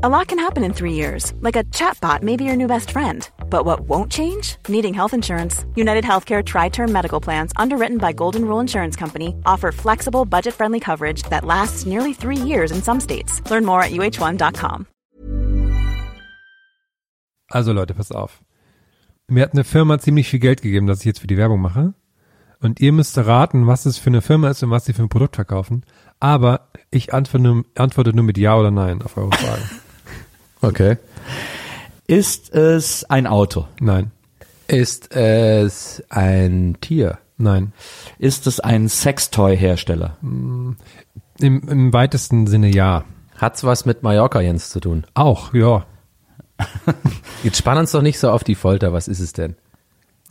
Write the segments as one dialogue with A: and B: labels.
A: A lot can happen in three years, like a chatbot may be your new best friend. But what won't change? Needing health insurance. United Healthcare Tri Term Medical Plans, underwritten by Golden Rule Insurance Company, offer flexible, budget friendly coverage that lasts nearly three years in some states. Learn more at uh1.com.
B: Also Leute, pass auf. Mir hat eine Firma ziemlich viel Geld gegeben, dass ich jetzt für die Werbung mache. Und ihr müsst raten, was es für eine Firma ist und was sie für ein Produkt verkaufen. Aber ich antworte nur, antworte nur mit Ja oder Nein auf eure Frage.
C: Okay.
D: Ist es ein Auto?
B: Nein.
C: Ist es ein Tier?
B: Nein.
D: Ist es ein Sextoy-Hersteller?
B: Im, Im weitesten Sinne ja.
C: Hat's was mit Mallorca Jens zu tun?
B: Auch, ja.
C: Jetzt spann uns doch nicht so auf die Folter. Was ist es denn?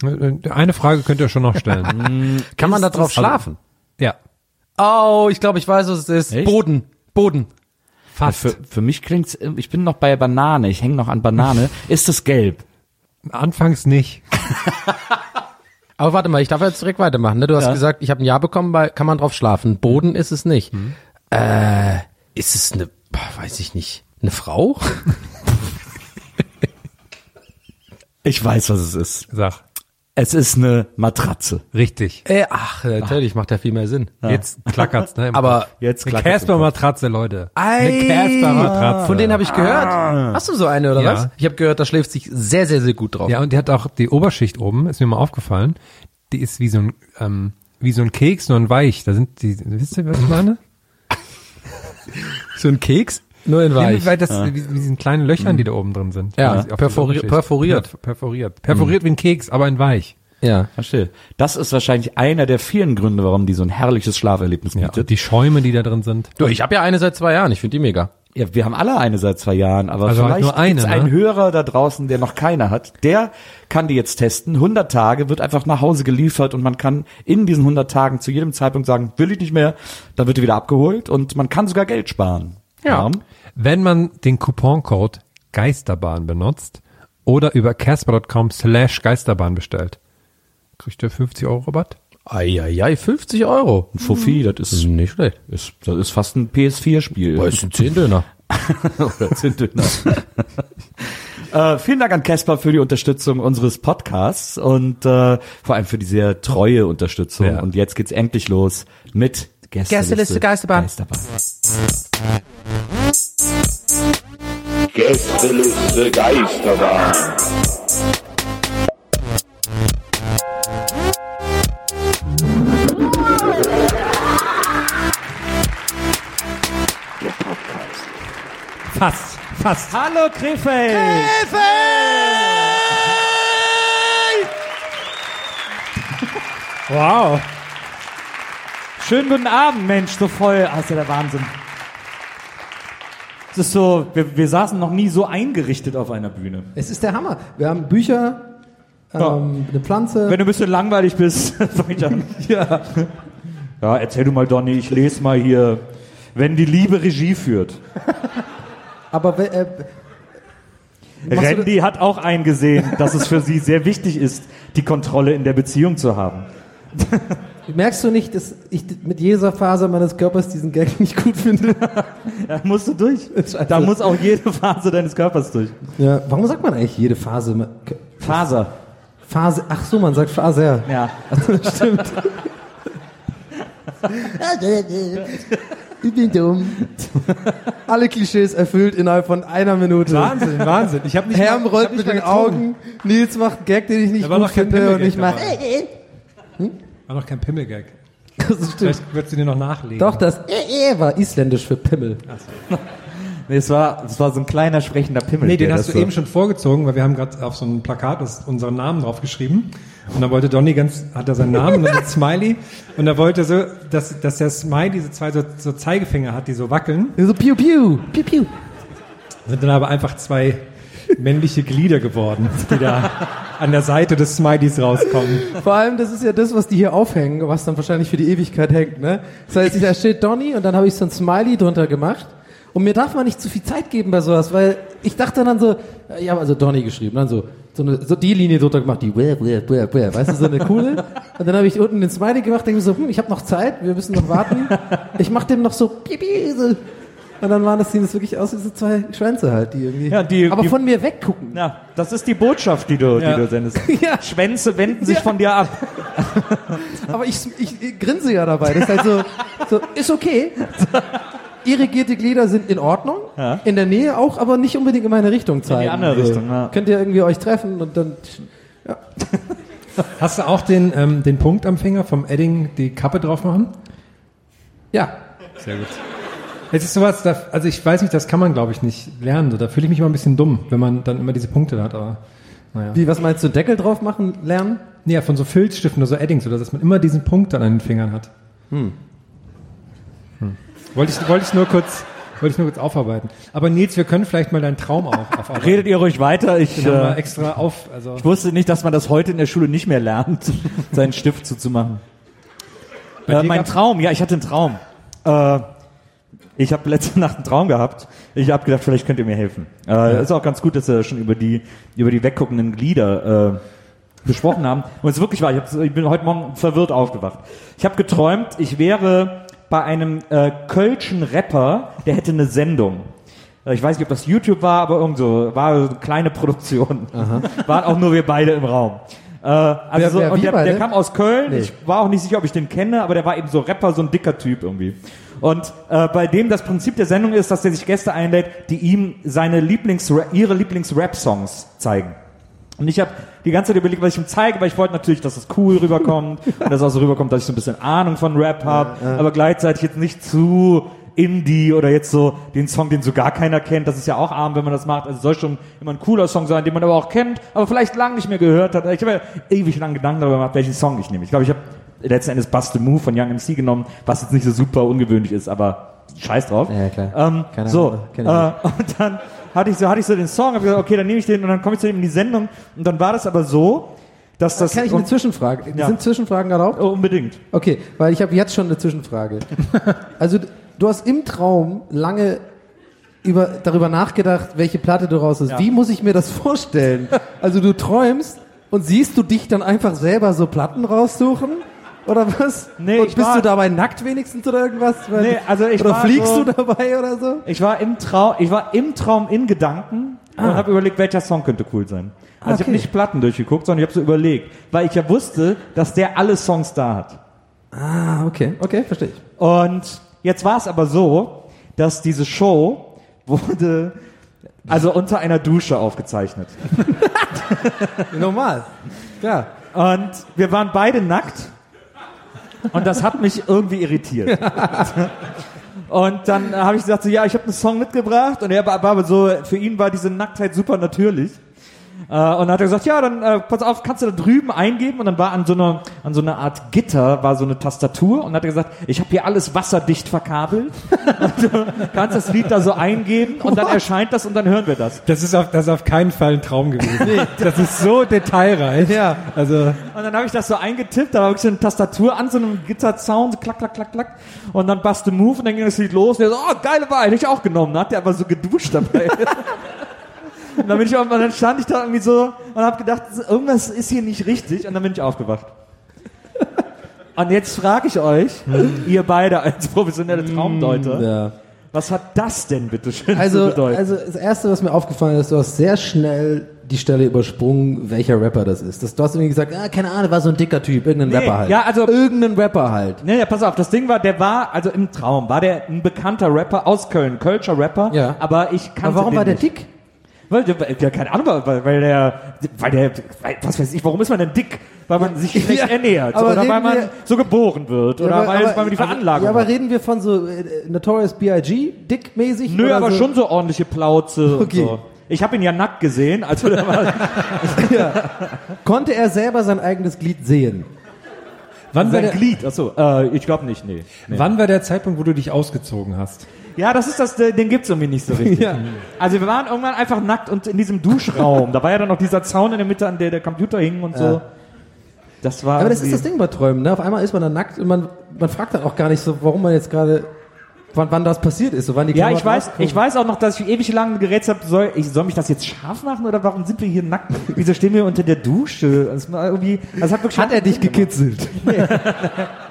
B: Eine Frage könnt ihr schon noch stellen.
C: Kann man da drauf schlafen?
B: ja.
C: Oh, ich glaube, ich weiß, was es ist.
D: Echt?
C: Boden. Boden.
B: Fast.
D: Für, für mich klingt's, ich bin noch bei Banane, ich hänge noch an Banane. Ist es gelb?
B: Anfangs nicht.
C: Aber warte mal, ich darf jetzt direkt weitermachen. Ne? Du hast
D: Ja.
C: gesagt, ich habe ein Ja bekommen, bei, kann man drauf schlafen. Boden ist es nicht. Äh, ist es eine, weiß ich nicht, eine Frau?
D: Ich weiß, was es ist.
B: Sag.
D: Es ist eine Matratze.
B: Richtig.
C: Äh, ach, natürlich macht ja viel mehr Sinn.
B: Jetzt klackert's, ne?
C: Aber
B: Kopf.
D: Jetzt
B: eine
D: klackert's im
B: Casper-Matratze, Leute. Eine
C: Ei,
B: Casper-Matratze.
C: Von denen habe ich gehört. Hast du so eine oder
B: Ja.
C: was? Ich habe gehört, da schläft sich sehr, sehr, sehr gut drauf.
B: Ja, und die hat auch die Oberschicht oben, ist mir mal aufgefallen. Die ist wie so ein, ähm, wie so ein Keks, nur ein Weich. Da sind die, wisst ihr, was ich meine?
C: So ein Keks, nur in
B: Ja,
C: weich.
B: weil das, wie, wie diesen kleinen Löchern, die da oben drin sind.
C: Ja, perfori- perforiert.
B: Ja, perforiert. Perforiert wie ein Keks, aber in weich.
C: Ja.
D: Verstehe. Das ist wahrscheinlich einer der vielen Gründe, warum die so ein herrliches Schlaferlebnis
B: Ja,
D: bietet.
B: und die Schäume, die da drin sind.
C: Du, ich habe ja eine seit zwei Jahren. Ich finde die mega.
D: Ja, wir haben alle eine seit zwei Jahren, aber
B: Also halt
D: vielleicht
B: nur eine,
D: gibt's
B: ne?
D: einen Hörer da draußen, der noch keine hat. Der kann die jetzt testen. 100 Tage wird einfach nach Hause geliefert und man kann in diesen 100 Tagen zu jedem Zeitpunkt sagen, will ich nicht mehr, dann wird die wieder abgeholt und man kann sogar Geld sparen.
C: Ja.
B: Wenn man den Couponcode Geisterbahn benutzt oder über casper.com slash Geisterbahn bestellt, kriegt ihr 50 Euro Rabatt.
C: Eieiei, 50 Euro.
D: Ein Fuffi, das ist,
C: Nicht schlecht.
D: ist, das ist fast ein PS4-Spiel.
C: Das sind 10 Döner.
D: Oder Zünddöner. äh, vielen Dank an Casper für die Unterstützung unseres Podcasts und äh, vor allem für die sehr treue Unterstützung.
B: Ja.
D: Und jetzt geht's endlich los mit Gästeliste,
C: Gästeliste Geisterbahn.
D: Geisterbahn.
E: Gästeliste Geisterbahn.
B: Fast, fast.
D: Hallo Krefeld!
F: Wow. Schönen guten Abend, Mensch, so voll. Ist ja der Wahnsinn. Es ist so, wir, wir saßen noch nie so eingerichtet auf einer Bühne.
G: Es ist der Hammer. Wir haben Bücher, ähm, eine Pflanze.
F: Wenn du ein bisschen langweilig bist, fang ich an. Ja. Ja, erzähl du mal, Donny, ich lese mal hier. Wenn die Liebe Regie führt.
G: aber äh, du
F: Randy hat auch eingesehen, dass es für sie sehr wichtig ist, die Kontrolle in der Beziehung zu haben.
G: merkst du nicht, dass ich mit jeder Phase meines Körpers diesen Gag nicht gut finde?
F: Da musst du durch.
G: Scheiße.
F: Da muss auch jede Phase deines Körpers durch.
G: ja, warum sagt man eigentlich jede Phase?
F: Faser.
G: Phase, ach so, man sagt Phase, ja.
F: Ja.
G: Stimmt. ich bin dumm. Alle Klischees erfüllt innerhalb von einer Minute.
B: Wahnsinn, Wahnsinn. Ich habe nicht
G: Herm rollt mit den
B: gezogen.
G: Augen. Nils macht einen Gag, den ich nicht gut finde. Und ich mache.
B: dabei. War noch kein Pimmelgag.
G: Das stimmt.
B: Vielleicht würdest du dir noch nachlegen.
G: Doch, das äh, äh war isländisch für Pimmel.
F: Nee, es war, es war so ein kleiner sprechender Pimmel.
B: Nee, den hast du
F: so-
B: eben schon vorgezogen, weil wir haben gerade auf so einem Plakat unseren Namen draufgeschrieben. Und da wollte Donny ganz, hat er seinen Namen und dann ein Smiley. Und er wollte so, dass, dass der Smiley diese zwei so, so Zeigefinger hat, die so wackeln.
G: So piu piu, piu piu.
B: Sind dann aber einfach zwei männliche Glieder geworden, die da an der Seite des Smileys rauskommen.
C: Vor allem, das ist ja das, was die hier aufhängen, was dann wahrscheinlich für die Ewigkeit hängt, ne? Das heißt, da steht Donny und dann habe ich so ein Smiley drunter gemacht. Und mir darf man nicht zu viel Zeit geben bei sowas, weil ich dachte dann so, ich habe also Donny geschrieben, dann so, so, eine, so die Linie drunter gemacht, die, bläh, bläh, bläh, bläh, weißt du, so eine coole. Und dann habe ich unten den Smiley gemacht, denke mir so, hm, ich habe noch Zeit, wir müssen noch warten. Ich mache dem noch so, pipi, so. Und dann waren das, sehen das wirklich aus wie so zwei Schwänze halt, die irgendwie,
D: Ja, die-
C: aber
D: die-
C: von mir weggucken.
D: Ja, das ist die Botschaft, die du,
B: Ja.
D: die du sendest.
C: Ja.
D: Schwänze wenden sich
C: Ja.
D: von dir ab.
C: Aber ich, ich, ich grinse ja dabei. Das ist halt so, so ist okay. Irrigierte Glieder sind in Ordnung.
D: Ja.
C: In der Nähe auch, aber nicht unbedingt in meine Richtung zeigen.
D: andere
C: So.
D: Richtung, ja.
C: Könnt ihr irgendwie euch treffen und dann.
B: Hast du auch den, ähm, den Punkt am Finger vom Edding die Kappe drauf machen?
C: Ja.
B: Sehr gut. Jetzt ist sowas, also ich weiß nicht, das kann man glaube ich nicht lernen. So, da fühle ich mich immer ein bisschen dumm, wenn man dann immer diese Punkte hat, aber naja.
C: Wie, was meinst du, Deckel drauf machen, lernen?
B: Ja, von so Filzstiften oder so Eddings, oder dass man immer diesen Punkt dann an den Fingern hat. Hm. Wollte ich, wollte ich nur kurz, wollte ich nur kurz aufarbeiten. Aber Nils, wir können vielleicht mal deinen Traum auch aufarbeiten.
D: Redet ihr ruhig weiter. Ich, äh,
B: extra auf, also.
D: ich wusste nicht, dass man das heute in der Schule nicht mehr lernt, seinen Stift zuzumachen. Äh, mein Traum, ja, ich hatte einen Traum. Äh, ich habe letzte Nacht einen Traum gehabt. Ich habe gedacht, vielleicht könnt ihr mir helfen. Äh, Ist auch ganz gut, dass wir schon über die über die wegguckenden Glieder äh, gesprochen haben. Und es ist wirklich wahr. Ich, ich bin heute Morgen verwirrt aufgewacht. Ich habe geträumt, ich wäre bei einem äh, kölschen Rapper, der hätte eine Sendung. Äh, Ich weiß nicht, ob das YouTube war, aber irgend so, war eine kleine Produktion. Waren auch nur wir beide im Raum. Äh, also
C: Wer-
D: so,
C: wer,
D: und der, der kam aus Köln.
C: Nee.
D: Ich war auch nicht sicher, ob ich den kenne, aber der war eben so Rapper, so ein dicker Typ irgendwie. Und äh, bei dem das Prinzip der Sendung ist, dass der sich Gäste einlädt, die ihm seine Lieblings ihre Lieblings-Rap-Songs zeigen. Und ich habe die ganze Zeit überlegt, was ich ihm zeige, weil ich wollte natürlich, dass es cool rüberkommt und dass auch so rüberkommt, dass ich so ein bisschen Ahnung von Rap habe, aber gleichzeitig jetzt nicht zu Indie oder jetzt so den Song, den so gar keiner kennt. Das ist ja auch arm, wenn man das macht. Also es soll schon immer ein cooler Song sein, den man aber auch kennt, aber vielleicht lange nicht mehr gehört hat. Ich habe ja ewig lang Gedanken darüber gemacht, welchen Song ich nehme. Ich glaube, ich habe letzten Endes Bust the Move von Young MC genommen, was jetzt nicht so super ungewöhnlich ist, aber scheiß drauf.
C: Ja, klar.
D: Ähm,
C: Keine
D: so,
C: kenn
D: äh, und dann hatte ich so, hatte ich so den Song, hab gesagt, okay, dann nehme ich den und dann komme ich zu ihm in die Sendung und dann war das aber so, dass das
C: Kann ich eine Zwischenfrage?
D: Ja.
C: Sind Zwischenfragen erlaubt?
D: oh, unbedingt.
C: Okay, weil ich habe jetzt schon eine Zwischenfrage. Also du hast im Traum lange über, darüber nachgedacht, welche Platte du raus hast.
D: Ja.
C: Wie muss ich mir das vorstellen? Also du träumst und siehst du dich dann einfach selber so Platten raussuchen? Oder was?
D: Nee,
C: und
D: ich
C: bist
D: war-
C: du dabei nackt wenigstens oder irgendwas? Weil-
D: Nee, also ich
C: oder
D: war
C: fliegst
D: so-
C: du dabei oder so?
D: Ich war im Traum, ich war im Traum in Gedanken und habe überlegt, welcher Song könnte cool sein. Also ich
C: Okay.
D: habe nicht Platten durchgeguckt, sondern ich habe so überlegt, weil ich ja wusste, dass der alle Songs da hat.
C: Ah, okay, okay, verstehe ich.
D: Und jetzt war es aber so, dass diese Show wurde also unter einer Dusche aufgezeichnet.
C: Normal. Klar.
D: Und wir waren beide nackt. Und das hat mich irgendwie irritiert. Und dann habe ich gesagt, so, ja, ich habe einen Song mitgebracht. Und er war aber so, für ihn war diese Nacktheit super natürlich. Äh, und dann hat er gesagt, ja, dann äh, pass auf, kannst du da drüben eingeben? Und dann war an so einer an so einer Art Gitter war so eine Tastatur und dann hat er gesagt, ich habe hier alles wasserdicht verkabelt. und du kannst das Lied da so eingeben und dann erscheint das und dann hören wir das.
B: Das ist auf, das ist auf keinen Fall ein Traum gewesen. Das ist so detailreich.
C: Ja.
B: Also,
D: Und dann habe ich das so eingetippt, da war wirklich so eine Tastatur an so einem Gitter-Sound, so klack, klack, klack, klack. Und dann Bust the Move und dann ging das Lied los. Und der so, oh, geile Wahl, hätte ich auch genommen. Dann hat der aber so geduscht dabei. und dann bin ich auch, und dann stand ich da irgendwie so und habe gedacht, irgendwas ist hier nicht richtig. Und dann bin ich aufgewacht. Und jetzt frage ich euch, ihr beide als professionelle Traumdeuter,
C: Ja.
D: was hat das denn bitte schön zu
C: Also,
D: bedeuten?
C: also das erste, was mir aufgefallen ist, du hast sehr schnell die Stelle übersprungen, welcher Rapper das ist. Das, du hast irgendwie gesagt, ah, keine Ahnung, war so ein dicker Typ, irgendein
D: Nee,
C: Rapper halt.
D: ja, also-
C: irgendein Rapper halt.
D: Nee, ja, pass auf, das Ding war, der war, also im Traum, war der ein bekannter Rapper aus Köln, Kölscher Rapper,
C: Ja.
D: aber ich kannte
C: Aber warum
D: den
C: war der
D: nicht.
C: dick?
D: Weil, der- ja, keine Ahnung, weil, weil der, weil der, weil, was weiß ich, warum ist man denn dick? Weil man sich schlecht
C: Ja,
D: ernährt oder weil man
C: wir-
D: so geboren wird oder
C: aber,
D: weil,
C: aber,
D: weil man die Veranlagung
C: Ja, aber
D: hat.
C: reden wir von so äh, Notorious B.I.G. dickmäßig?
D: Nö,
C: oder
D: aber
C: so?
D: schon so ordentliche Plauze
C: Okay.
D: und so. Ich habe ihn ja nackt gesehen, also der war
C: Konnte er selber sein eigenes Glied sehen?
B: wann war
D: sein
B: der,
D: Glied. Achso, äh, ich glaube nicht, nee. nee.
B: wann war der Zeitpunkt, wo du dich ausgezogen hast?
D: Ja, das ist das, den gibt's irgendwie nicht so richtig.
C: Ja.
D: Also wir waren irgendwann einfach nackt und in diesem Duschraum. Da war ja dann noch dieser Zaun in der Mitte, an der der Computer hing und so. Das war.
C: Aber das ist das Ding bei Träumen, ne? Auf einmal ist man dann nackt und man, man fragt dann auch gar nicht so, warum man jetzt gerade, wann, wann das passiert ist, so wann die
D: Ja,
C: Klamotten
D: ich weiß, ich weiß auch noch, dass ich ewig lang gerätselt habe, soll, ich, soll mich das jetzt scharf machen oder warum sind wir hier nackt? Wieso stehen wir unter der Dusche? Das, irgendwie, das hat
C: Hat er dich gekitzelt?
D: Nee,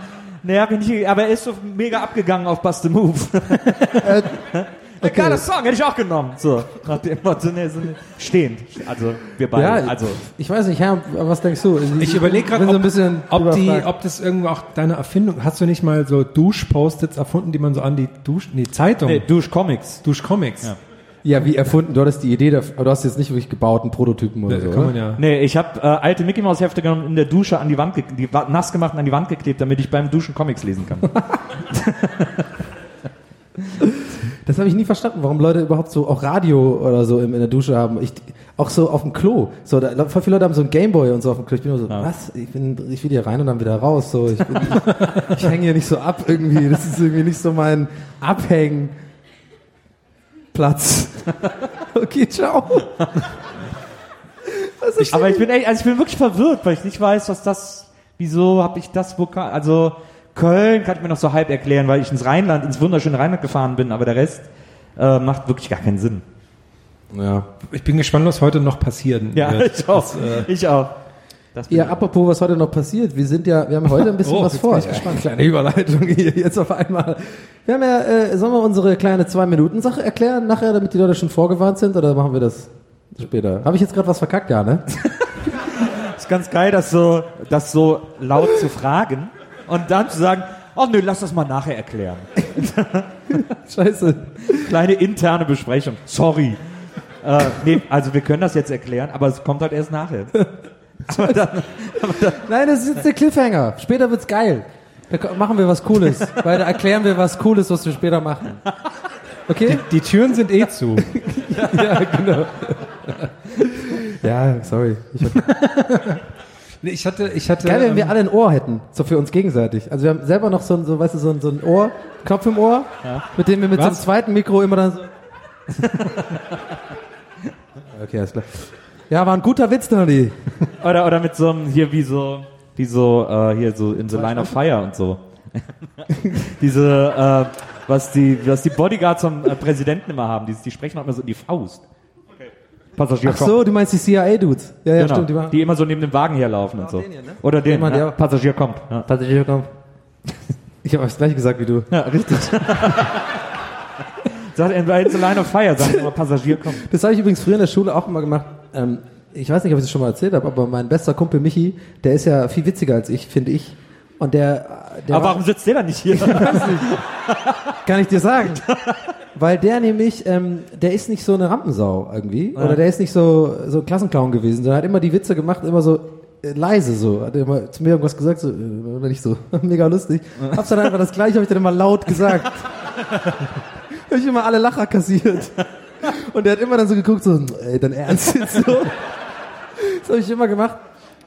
D: hab ich nicht, aber er ist so mega abgegangen auf Bust the Move. Ein geiler Song, hätte ich auch genommen. So, nach dem Motto, nee, so, nee, stehend. Also, wir beide.
C: Ja,
D: also,
C: ich weiß nicht, Herr, was denkst du?
B: Ich überlege gerade,
C: bin so ein
B: ob,
C: bisschen
B: ob, die, ob das irgendwo auch deine Erfindung, hast du nicht mal so Dusch-Post-its erfunden, die man so an die Dusch, nee, Zeitung,
D: nee, Duschcomics.
B: Dusch-Comics.
D: Ja.
C: Ja, wie erfunden, du hattest die Idee, dafür, aber du hast jetzt nicht wirklich gebaut, einen Prototypen oder so,
B: kann
C: oder?
B: man ja.
D: Nee, ich habe äh, alte Mickey Mouse Hefte genommen und in der Dusche an die Wand, die nass gemacht und an die Wand geklebt, damit ich beim Duschen Comics lesen kann.
C: Das habe ich nie verstanden, warum Leute überhaupt so auch Radio oder so in, in der Dusche haben. Ich, auch so auf dem Klo. So, da, voll viele Leute haben so einen Gameboy und so auf dem Klo. Ich bin nur so, was? Ich bin, ich will hier rein und dann wieder raus. So, ich, bin, ich, ich hänge hier nicht so ab irgendwie. Das ist irgendwie nicht so mein Abhängplatz. okay, ciao.
D: Aber ich bin echt, also ich bin wirklich verwirrt, weil ich nicht weiß, was das, wieso habe ich das Vokal, also Köln kann ich mir noch so halb erklären, weil ich ins Rheinland, ins wunderschöne Rheinland gefahren bin, aber der Rest äh, macht wirklich gar keinen Sinn.
C: Ja.
B: Ich bin gespannt, was heute noch passieren
D: Ja,
B: wird.
D: ich auch.
B: Das, äh,
D: ich auch.
C: Ja, apropos, was heute noch passiert. Wir sind ja, wir haben heute ein bisschen
B: Oh,
C: was vor.
B: bin ich gespannt.
C: Kleine Überleitung hier jetzt auf einmal. Wir haben ja, äh, sollen wir unsere kleine Zwei-Minuten-Sache erklären nachher, damit die Leute schon vorgewarnt sind, oder machen wir das später? Habe ich jetzt gerade was verkackt, ja, ne?
D: ist ganz geil, das so, das so laut zu fragen und dann zu sagen, oh nö, lass das mal nachher erklären.
C: Scheiße.
D: Kleine interne Besprechung. Sorry. Äh, nee, also wir können das jetzt erklären, aber es kommt halt erst nachher. Aber dann,
C: Nein, das ist jetzt der Cliffhanger. Später wird's geil. Da machen wir was Cooles. Weil da erklären wir was Cooles, was wir später machen. Okay?
B: die Türen sind eh zu.
C: ja, genau. ja, sorry. Ich hab,
B: Nee, ich hatte, ich hatte.
C: geil, wenn
B: ähm,
C: wir alle ein Ohr hätten. So für uns gegenseitig. Also wir haben selber noch so ein, so, weißt du, so ein, so ein Ohr, Knopf im Ohr, mit dem wir mit so einem
B: Was?
C: zweiten Mikro immer dann so. okay, alles klar. Ja, war ein guter Witz, Donny.
D: oder, oder mit so einem, hier wie so, wie so, äh, hier so in The Line of Fire und so. Diese, äh, was die, was die Bodyguards vom äh, Präsidenten immer haben, die, die sprechen auch immer so in die Faust. Passagier
C: Ach so, du meinst die CIA-Dudes. Ja, ja,
D: genau,
C: stimmt.
D: die,
C: Die waren,
D: immer so neben dem Wagen herlaufen und so. Oder den,
C: Jemand,
D: ja,
C: der-
D: Passagier kommt. Ja,
C: Passagier kommen. Ich habe das gleiche gesagt wie du.
D: ja richtig. Sagt er The Line of Fire, sagt er immer Passagier kommt.
C: Das habe ich übrigens früher in der Schule auch immer gemacht. Ähm, ich weiß nicht, ob ich das schon mal erzählt habe, aber mein bester Kumpel Michi, der ist ja viel witziger als ich, finde ich. Und der, der
D: Aber
C: war-
D: warum sitzt der dann nicht hier?
C: kann ich dir sagen. Weil der nämlich, ähm, der ist nicht so eine Rampensau irgendwie. Oder der ist nicht so, so Klassenclown gewesen, sondern hat immer die Witze gemacht, immer so äh, leise so. Hat immer zu mir irgendwas gesagt, so, äh, nicht so, mega lustig. Hab's dann einfach das gleiche, habe ich dann immer laut gesagt. hab ich immer alle Lacher kassiert. Und der hat immer dann so geguckt, so, ey, dann ernst jetzt so. Das habe ich immer gemacht.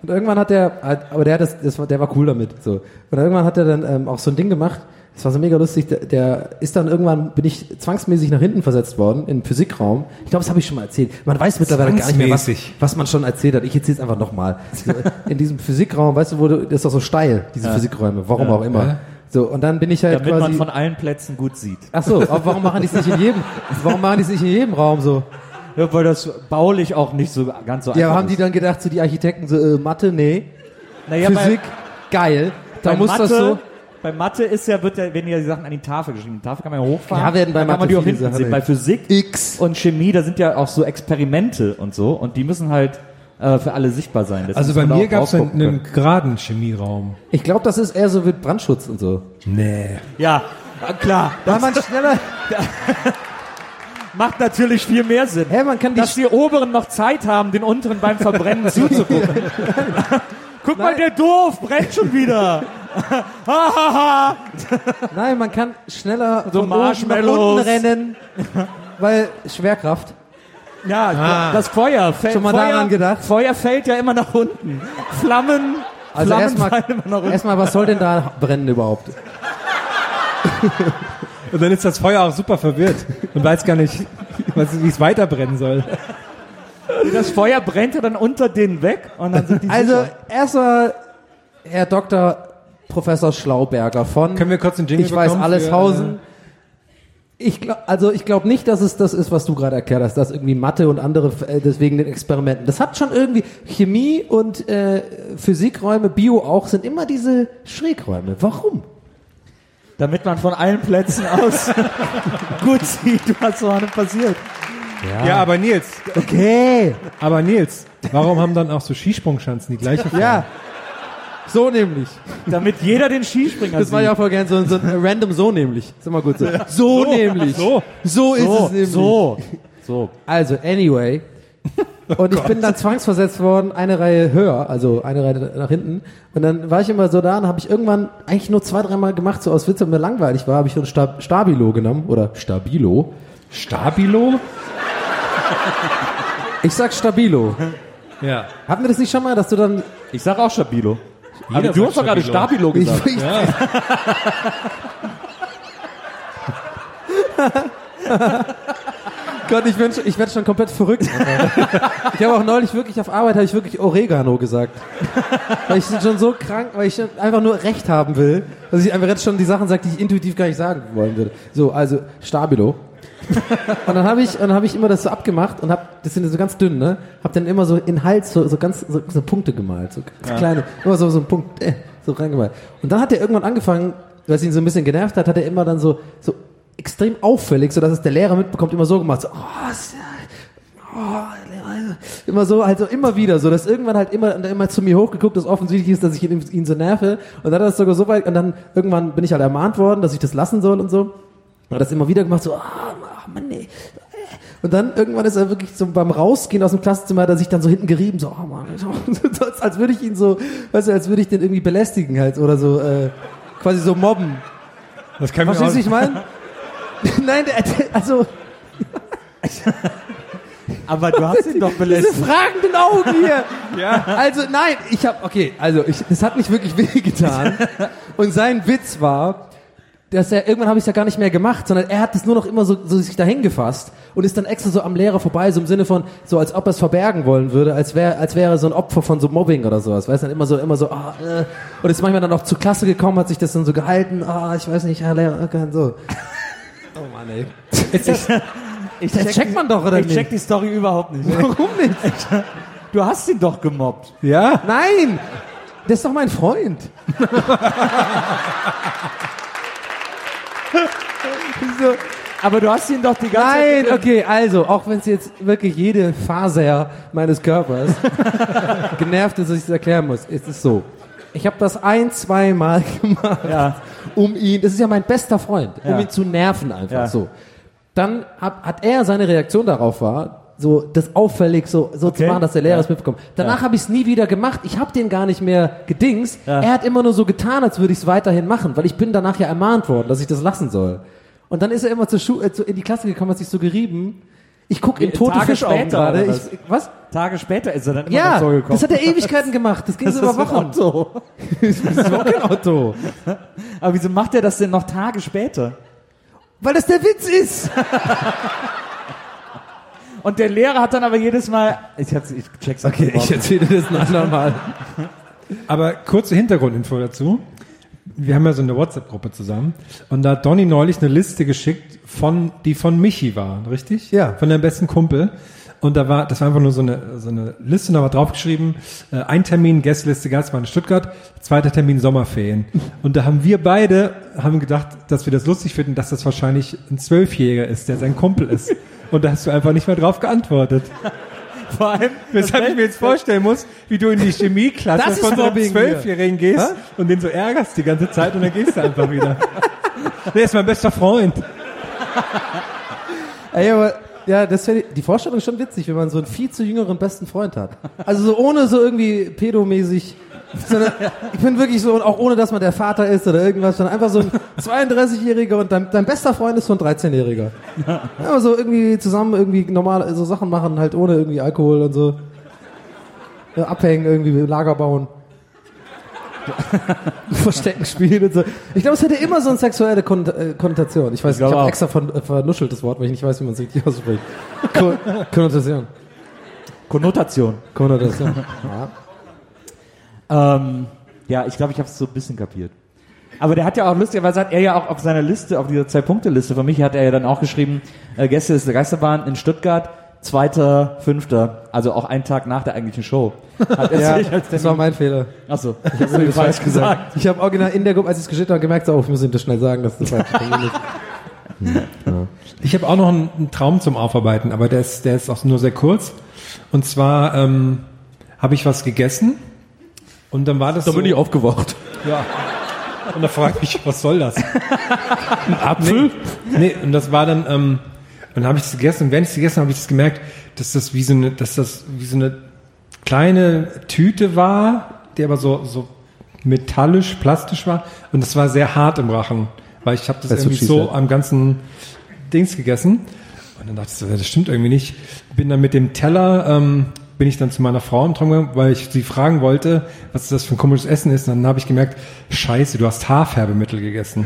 C: Und irgendwann hat der, halt- aber der hat das, das war, der war cool damit. So. Und irgendwann hat er dann ähm, auch so ein Ding gemacht. Das war so mega lustig. Der, der ist dann irgendwann bin ich zwangsmäßig nach hinten versetzt worden in den Physikraum. Ich glaube, das habe ich schon mal erzählt. Man weiß mittlerweile gar nicht mehr, was, was man schon erzählt hat. Ich erzähle es einfach nochmal. In diesem Physikraum, weißt du, wo du, das ist doch so steil, diese Physikräume. Warum auch immer. So und dann bin ich halt
D: Damit
C: quasi.
D: man von allen Plätzen gut sieht.
C: Ach so, aber warum machen die es nicht in jedem? Warum machen die es nicht in jedem Raum so?
D: Ja, weil das baulich auch nicht so ganz so
C: Ja,
D: einfach
C: haben die
D: ist.
C: dann gedacht, so die Architekten so äh, Mathe, nee.
D: naja,
C: Physik, geil. Da
D: bei,
C: muss
D: bei Mathe,
C: das so.
D: Bei Mathe ist ja, wird ja, werden ja die Sachen an die Tafel geschrieben. Die Tafel kann man ja hochfahren.
C: Ja, werden bei
D: dann kann
C: Mathe
D: man die auch hinten
C: Sachen,
D: sehen. Bei Physik
C: X.
D: und Chemie, da sind ja auch so Experimente und so. Und die müssen halt äh, für alle sichtbar sein. Deswegen
B: Also bei mir gab es einen, einen geraden Chemieraum.
C: Ich glaube, das ist eher so mit Brandschutz und so.
B: Nee.
D: Ja, klar.
C: Da man schneller.
D: Macht natürlich viel mehr Sinn.
C: Hä, man kann die
D: Dass die oberen noch Zeit haben, den unteren beim Verbrennen zuzugucken. Guck mal, der doof, brennt schon wieder. Hahaha.
C: Nein, man kann schneller
D: So
C: von oben nach unten rennen, weil Schwerkraft.
D: Ja, das Feuer fällt.
C: Schon mal
D: Feuer,
C: daran gedacht?
D: Feuer fällt ja immer nach unten. Flammen,
C: Also
D: Flammen
C: erstmal,
D: fallen immer nach unten.
C: erstmal, was soll denn da brennen überhaupt?
B: Und dann ist das Feuer auch super verwirrt und weiß gar nicht, wie es weiterbrennen soll.
D: Das Feuer brennt ja dann unter denen weg und dann sind die
C: Also erstmal Herr Dr. Professor Schlauberger von
B: Können wir kurz den Jingle
C: Ich weiß alles
B: für,
C: Hausen. Ich glaub, also ich glaube nicht, dass es das ist, was du gerade erklärt hast, dass irgendwie Mathe und andere äh, deswegen den Experimenten. Das hat schon irgendwie Chemie und äh, Physikräume, Bio auch sind immer diese Schrägräume. Warum?
D: damit man von allen Plätzen aus gut sieht, was vorne passiert.
B: Ja, aber Nils,
C: Okay.
B: aber Nils, warum haben dann auch so Skisprungschanzen die gleiche Form?
C: Ja. So nämlich.
D: Damit jeder den Skispringer
C: Das war
D: sieht.
C: ja voll gern so, so ein random so nämlich. Ist immer gut so. So, nämlich.
B: So.
C: So ist
D: so,
C: es nämlich.
D: so, so.
C: Also, anyway. Und ich bin dann zwangsversetzt worden, eine Reihe höher, also eine Reihe nach hinten. Und dann war ich immer so da und habe ich irgendwann eigentlich nur zwei, dreimal gemacht, so aus Witz und mir langweilig war, habe ich so ein Stab Stabilo genommen. Oder Stabilo.
B: Stabilo?
C: Ich sag Stabilo.
B: Ja.
C: Hatten wir das nicht schon mal, dass du dann...
D: Ich sag auch Stabilo. Aber
B: Jeder
D: du
B: sagt
D: hast doch gerade
B: Stabilo.
D: Stabilo
C: Ich,
D: gesagt.
C: ich, Gott, ich, bin schon, ich werde schon komplett verrückt. Ich habe auch neulich wirklich auf Arbeit habe ich wirklich Oregano gesagt. Weil ich schon so krank, weil ich einfach nur Recht haben will, dass ich einfach jetzt schon die Sachen sage, die ich intuitiv gar nicht sagen wollen würde. So, also Stabilo. Und dann habe ich, und dann habe ich immer das so abgemacht und habe, das sind so ganz dünn, ne? Hab dann immer so in Hals so, so ganz so, so Punkte gemalt, so ganz kleine, immer so so ein Punkt, äh, so reingemalt. Und dann hat er irgendwann angefangen, was ihn so ein bisschen genervt hat, hat er immer dann so so extrem auffällig, so dass es der Lehrer mitbekommt, immer so gemacht, so, oh, ist ja- oh, immer so, halt so immer wieder, so dass irgendwann halt immer, und er immer zu mir hochgeguckt, dass offensichtlich ist, dass ich ihn, ihn so nerve. Und dann hat er das sogar so weit, und dann irgendwann bin ich halt ermahnt worden, dass ich das lassen soll und so. Und hat das immer wieder gemacht, so, ah, oh, Mann, nee. Und dann irgendwann ist er wirklich so beim Rausgehen aus dem Klassenzimmer, hat er sich dann so hinten gerieben, so, oh Mann, so, als würde ich ihn so, weißt du, als würde ich den irgendwie belästigen halt oder so, äh, quasi so mobben.
B: Das kann
C: Verstehst du, wie ich meine? Nein, der, der, also,
D: Aber du hast ihn doch
C: diese
D: belästigt.
C: fragenden Augen hier. Ja. Also nein, ich habe okay, also ich, es hat nicht wirklich wehgetan. Und sein Witz war, dass er irgendwann habe ich es ja gar nicht mehr gemacht, sondern er hat es nur noch immer so, so sich dahin gefasst und ist dann extra so am Lehrer vorbei, so im Sinne von so als ob er es verbergen wollen würde, als wäre als wäre so ein Opfer von so Mobbing oder sowas, weißt du, dann immer so immer so ah, äh, und ist manchmal dann auch zur Klasse gekommen, hat sich das dann so gehalten, ah, ich weiß nicht, Herr Lehrer, okay, so. Oh Mann, ey.
D: Ich
C: Das checkt man doch, oder
D: Ich
C: nicht?
D: check die Story überhaupt nicht.
C: Warum nicht?
D: Du hast ihn doch gemobbt.
B: Ja?
C: Nein! Der ist doch mein Freund. so,
D: Aber du hast ihn doch die ganze
C: nein,
D: Zeit...
C: okay, also, auch wenn es jetzt wirklich jede Faser meines Körpers genervt ist, dass ich es erklären muss, ist es so. Ich habe das ein, zwei Mal gemacht,
D: Ja.
C: um ihn, das ist ja mein bester Freund, um
D: Ja.
C: ihn zu nerven einfach
D: Ja.
C: so. Dann hat, hat er seine Reaktion darauf war, so das auffällig so, so zu
D: Okay.
C: machen, dass der Lehrer
D: Ja.
C: es mitbekommt. Danach
D: Ja.
C: habe ich es nie wieder gemacht. Ich habe den gar nicht mehr gedings.
D: Ja.
C: Er hat immer nur so getan, als würde ich es weiterhin machen, weil ich bin danach ja ermahnt worden, dass ich das lassen soll. Und dann ist er immer zur Schu äh, zu, in die Klasse gekommen, hat sich so gerieben. Ich gucke in
D: Wie,
C: tote
D: Tage
C: Fischaugen
D: später,
C: gerade.
D: oder
C: Ich,
D: was?
C: was?
D: Tage später ist er dann immer
C: Ja,
D: so gekommen.
C: das hat er Ewigkeiten gemacht. Das ging so über Wochen.
D: Otto.
C: Das ist Auto.
D: Aber wieso macht er das denn noch Tage später?
C: Weil das der Witz ist.
D: Und der Lehrer hat dann aber jedes Mal... Ich, hab's, ich check's okay,
C: erzähle das ein andermal.
B: Aber kurze Hintergrundinfo dazu. Wir haben ja so eine WhatsApp-Gruppe zusammen und da hat Donny neulich eine Liste geschickt von, die von Michi war, richtig?
C: Ja.
B: Von deinem besten Kumpel. Und da war, das war einfach nur so eine, so eine Liste, und da war draufgeschrieben, äh, ein Termin, Gästeliste Gastmann in Stuttgart, zweiter Termin Sommerferien. Und da haben wir beide, haben gedacht, dass wir das lustig finden, dass das wahrscheinlich ein Zwölfjähriger ist, der sein Kumpel ist. Und da hast du einfach nicht mehr drauf geantwortet.
D: Vor allem...
B: Weshalb ich mir jetzt vorstellen muss, wie du in die Chemieklasse von so einem Zwölfjährigen gehst und den so ärgerst die ganze Zeit und dann gehst du einfach wieder. Der ist mein bester Freund.
C: Ey, aber, ja, das wär, die Vorstellung ist schon witzig, wenn man so einen viel zu jüngeren besten Freund hat. Also so ohne so irgendwie pedomäßig, sondern ich bin wirklich so, und auch ohne, dass man der Vater ist oder irgendwas, sondern einfach so ein 32-Jähriger und dein, dein bester Freund ist so ein 13-Jähriger. Ja, so irgendwie zusammen irgendwie normal so Sachen machen, halt ohne irgendwie Alkohol und so. Ja, abhängen, irgendwie Lager bauen. Verstecken spielen und so. Ich glaube, es hätte immer so eine sexuelle Kon äh, Konnotation. Ich weiß nicht, ich
D: glaube
C: habe extra von, äh, vernuschelt das Wort, weil ich nicht weiß, wie man es richtig ausspricht. Ko Konnotation.
D: Konnotation.
C: Konnotation. Ja.
D: Ähm, ja, ich glaube, ich habe es so ein bisschen kapiert. Aber der hat ja auch lustigerweise hat er ja auch auf seiner Liste, auf dieser Zwei-Punkte-Liste für mich, hat er ja dann auch geschrieben, äh, Gäste ist der Geisterbahn in Stuttgart, zweiter, fünfter, also auch einen Tag nach der eigentlichen Show. Hat er
C: Ja,
D: sich als
C: das war mein Fehler.
D: Achso,
C: Ich habe das falsch gesagt. Ich habe original in der Gruppe, als ich es geschickt habe, gemerkt, so, oh, ich muss ihm das schnell sagen, dass das falsch ist.
B: Ich habe auch noch einen, einen Traum zum Aufarbeiten, aber der ist, der ist auch nur sehr kurz. Und zwar ähm, habe ich was gegessen und dann war das
C: Da
B: so,
C: bin ich aufgewacht.
B: und da frage ich mich, was soll das? Ein Apfel? Nee, nee, und das war dann, ähm, dann habe ich das gegessen und während ich es gegessen habe, habe ich das gemerkt, dass das wie so eine, dass das wie so eine kleine Tüte war, die aber so, so metallisch, plastisch war und das war sehr hart im Rachen, weil ich habe das
C: Bei
B: irgendwie so am ganzen Dings gegessen und dann dachte ich so, das stimmt irgendwie nicht. Bin dann mit dem Teller, ähm, bin ich dann zu meiner Frau im Traum gegangen, weil ich sie fragen wollte, was das für ein komisches Essen ist. Und dann habe ich gemerkt, scheiße, du hast Haarfärbemittel gegessen.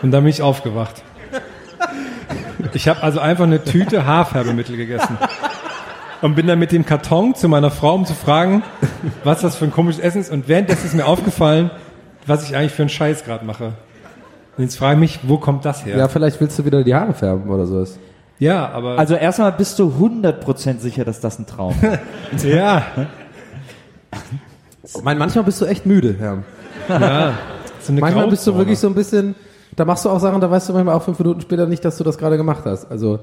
B: Und dann bin ich aufgewacht. Ich habe also einfach eine Tüte Haarfärbemittel gegessen. Und bin dann mit dem Karton zu meiner Frau, um zu fragen, was das für ein komisches Essen ist. Und währenddessen ist mir aufgefallen, was ich eigentlich für einen Scheiß gerade mache. Und jetzt frage ich mich, wo kommt das her?
C: Ja, vielleicht willst du wieder die Haare färben oder sowas.
B: Ja, aber
D: Also erstmal bist du 100% sicher, dass das ein Traum ist.
B: ja,
C: Ich meine, manchmal bist du echt müde, Herr.
B: ja.
C: Manchmal bist du wirklich so ein bisschen, da machst du auch Sachen, da weißt du manchmal auch fünf Minuten später nicht, dass du das gerade gemacht hast. Also,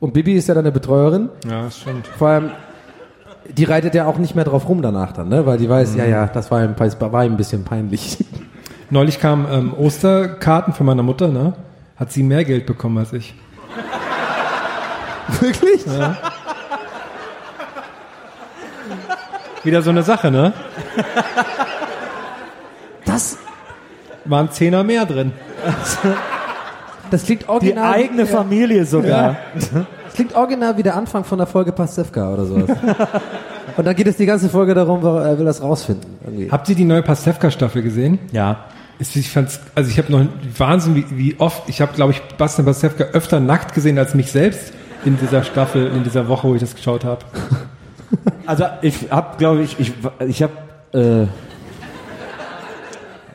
C: und Bibi ist ja deine Betreuerin.
B: Ja, das stimmt.
C: Vor allem, die reitet ja auch nicht mehr drauf rum danach dann, ne? Weil die weiß, ja, ja, das war ihm, war ihm ein bisschen peinlich.
B: Neulich kamen ähm, Osterkarten von meiner Mutter, ne? Hat sie mehr Geld bekommen als ich.
C: Wirklich?
B: Wieder so eine Sache, ne?
C: Das,
B: Waren Zehner mehr drin.
C: das klingt
D: Die
C: original.
D: eigene Familie sogar.
C: Das klingt original wie der Anfang von der Folge Pastewka oder sowas. Und dann geht es die ganze Folge darum, er will das rausfinden. Irgendwie.
B: Habt ihr die neue Pastewka-Staffel gesehen?
D: Ja.
B: Ich fand's, also ich habe noch Wahnsinn, wie, wie oft, ich habe, glaube ich, Bastian Pastewka öfter nackt gesehen als mich selbst in dieser Staffel, in dieser Woche, wo ich das geschaut habe.
D: Also ich hab, glaube ich, ich, ich hab, äh,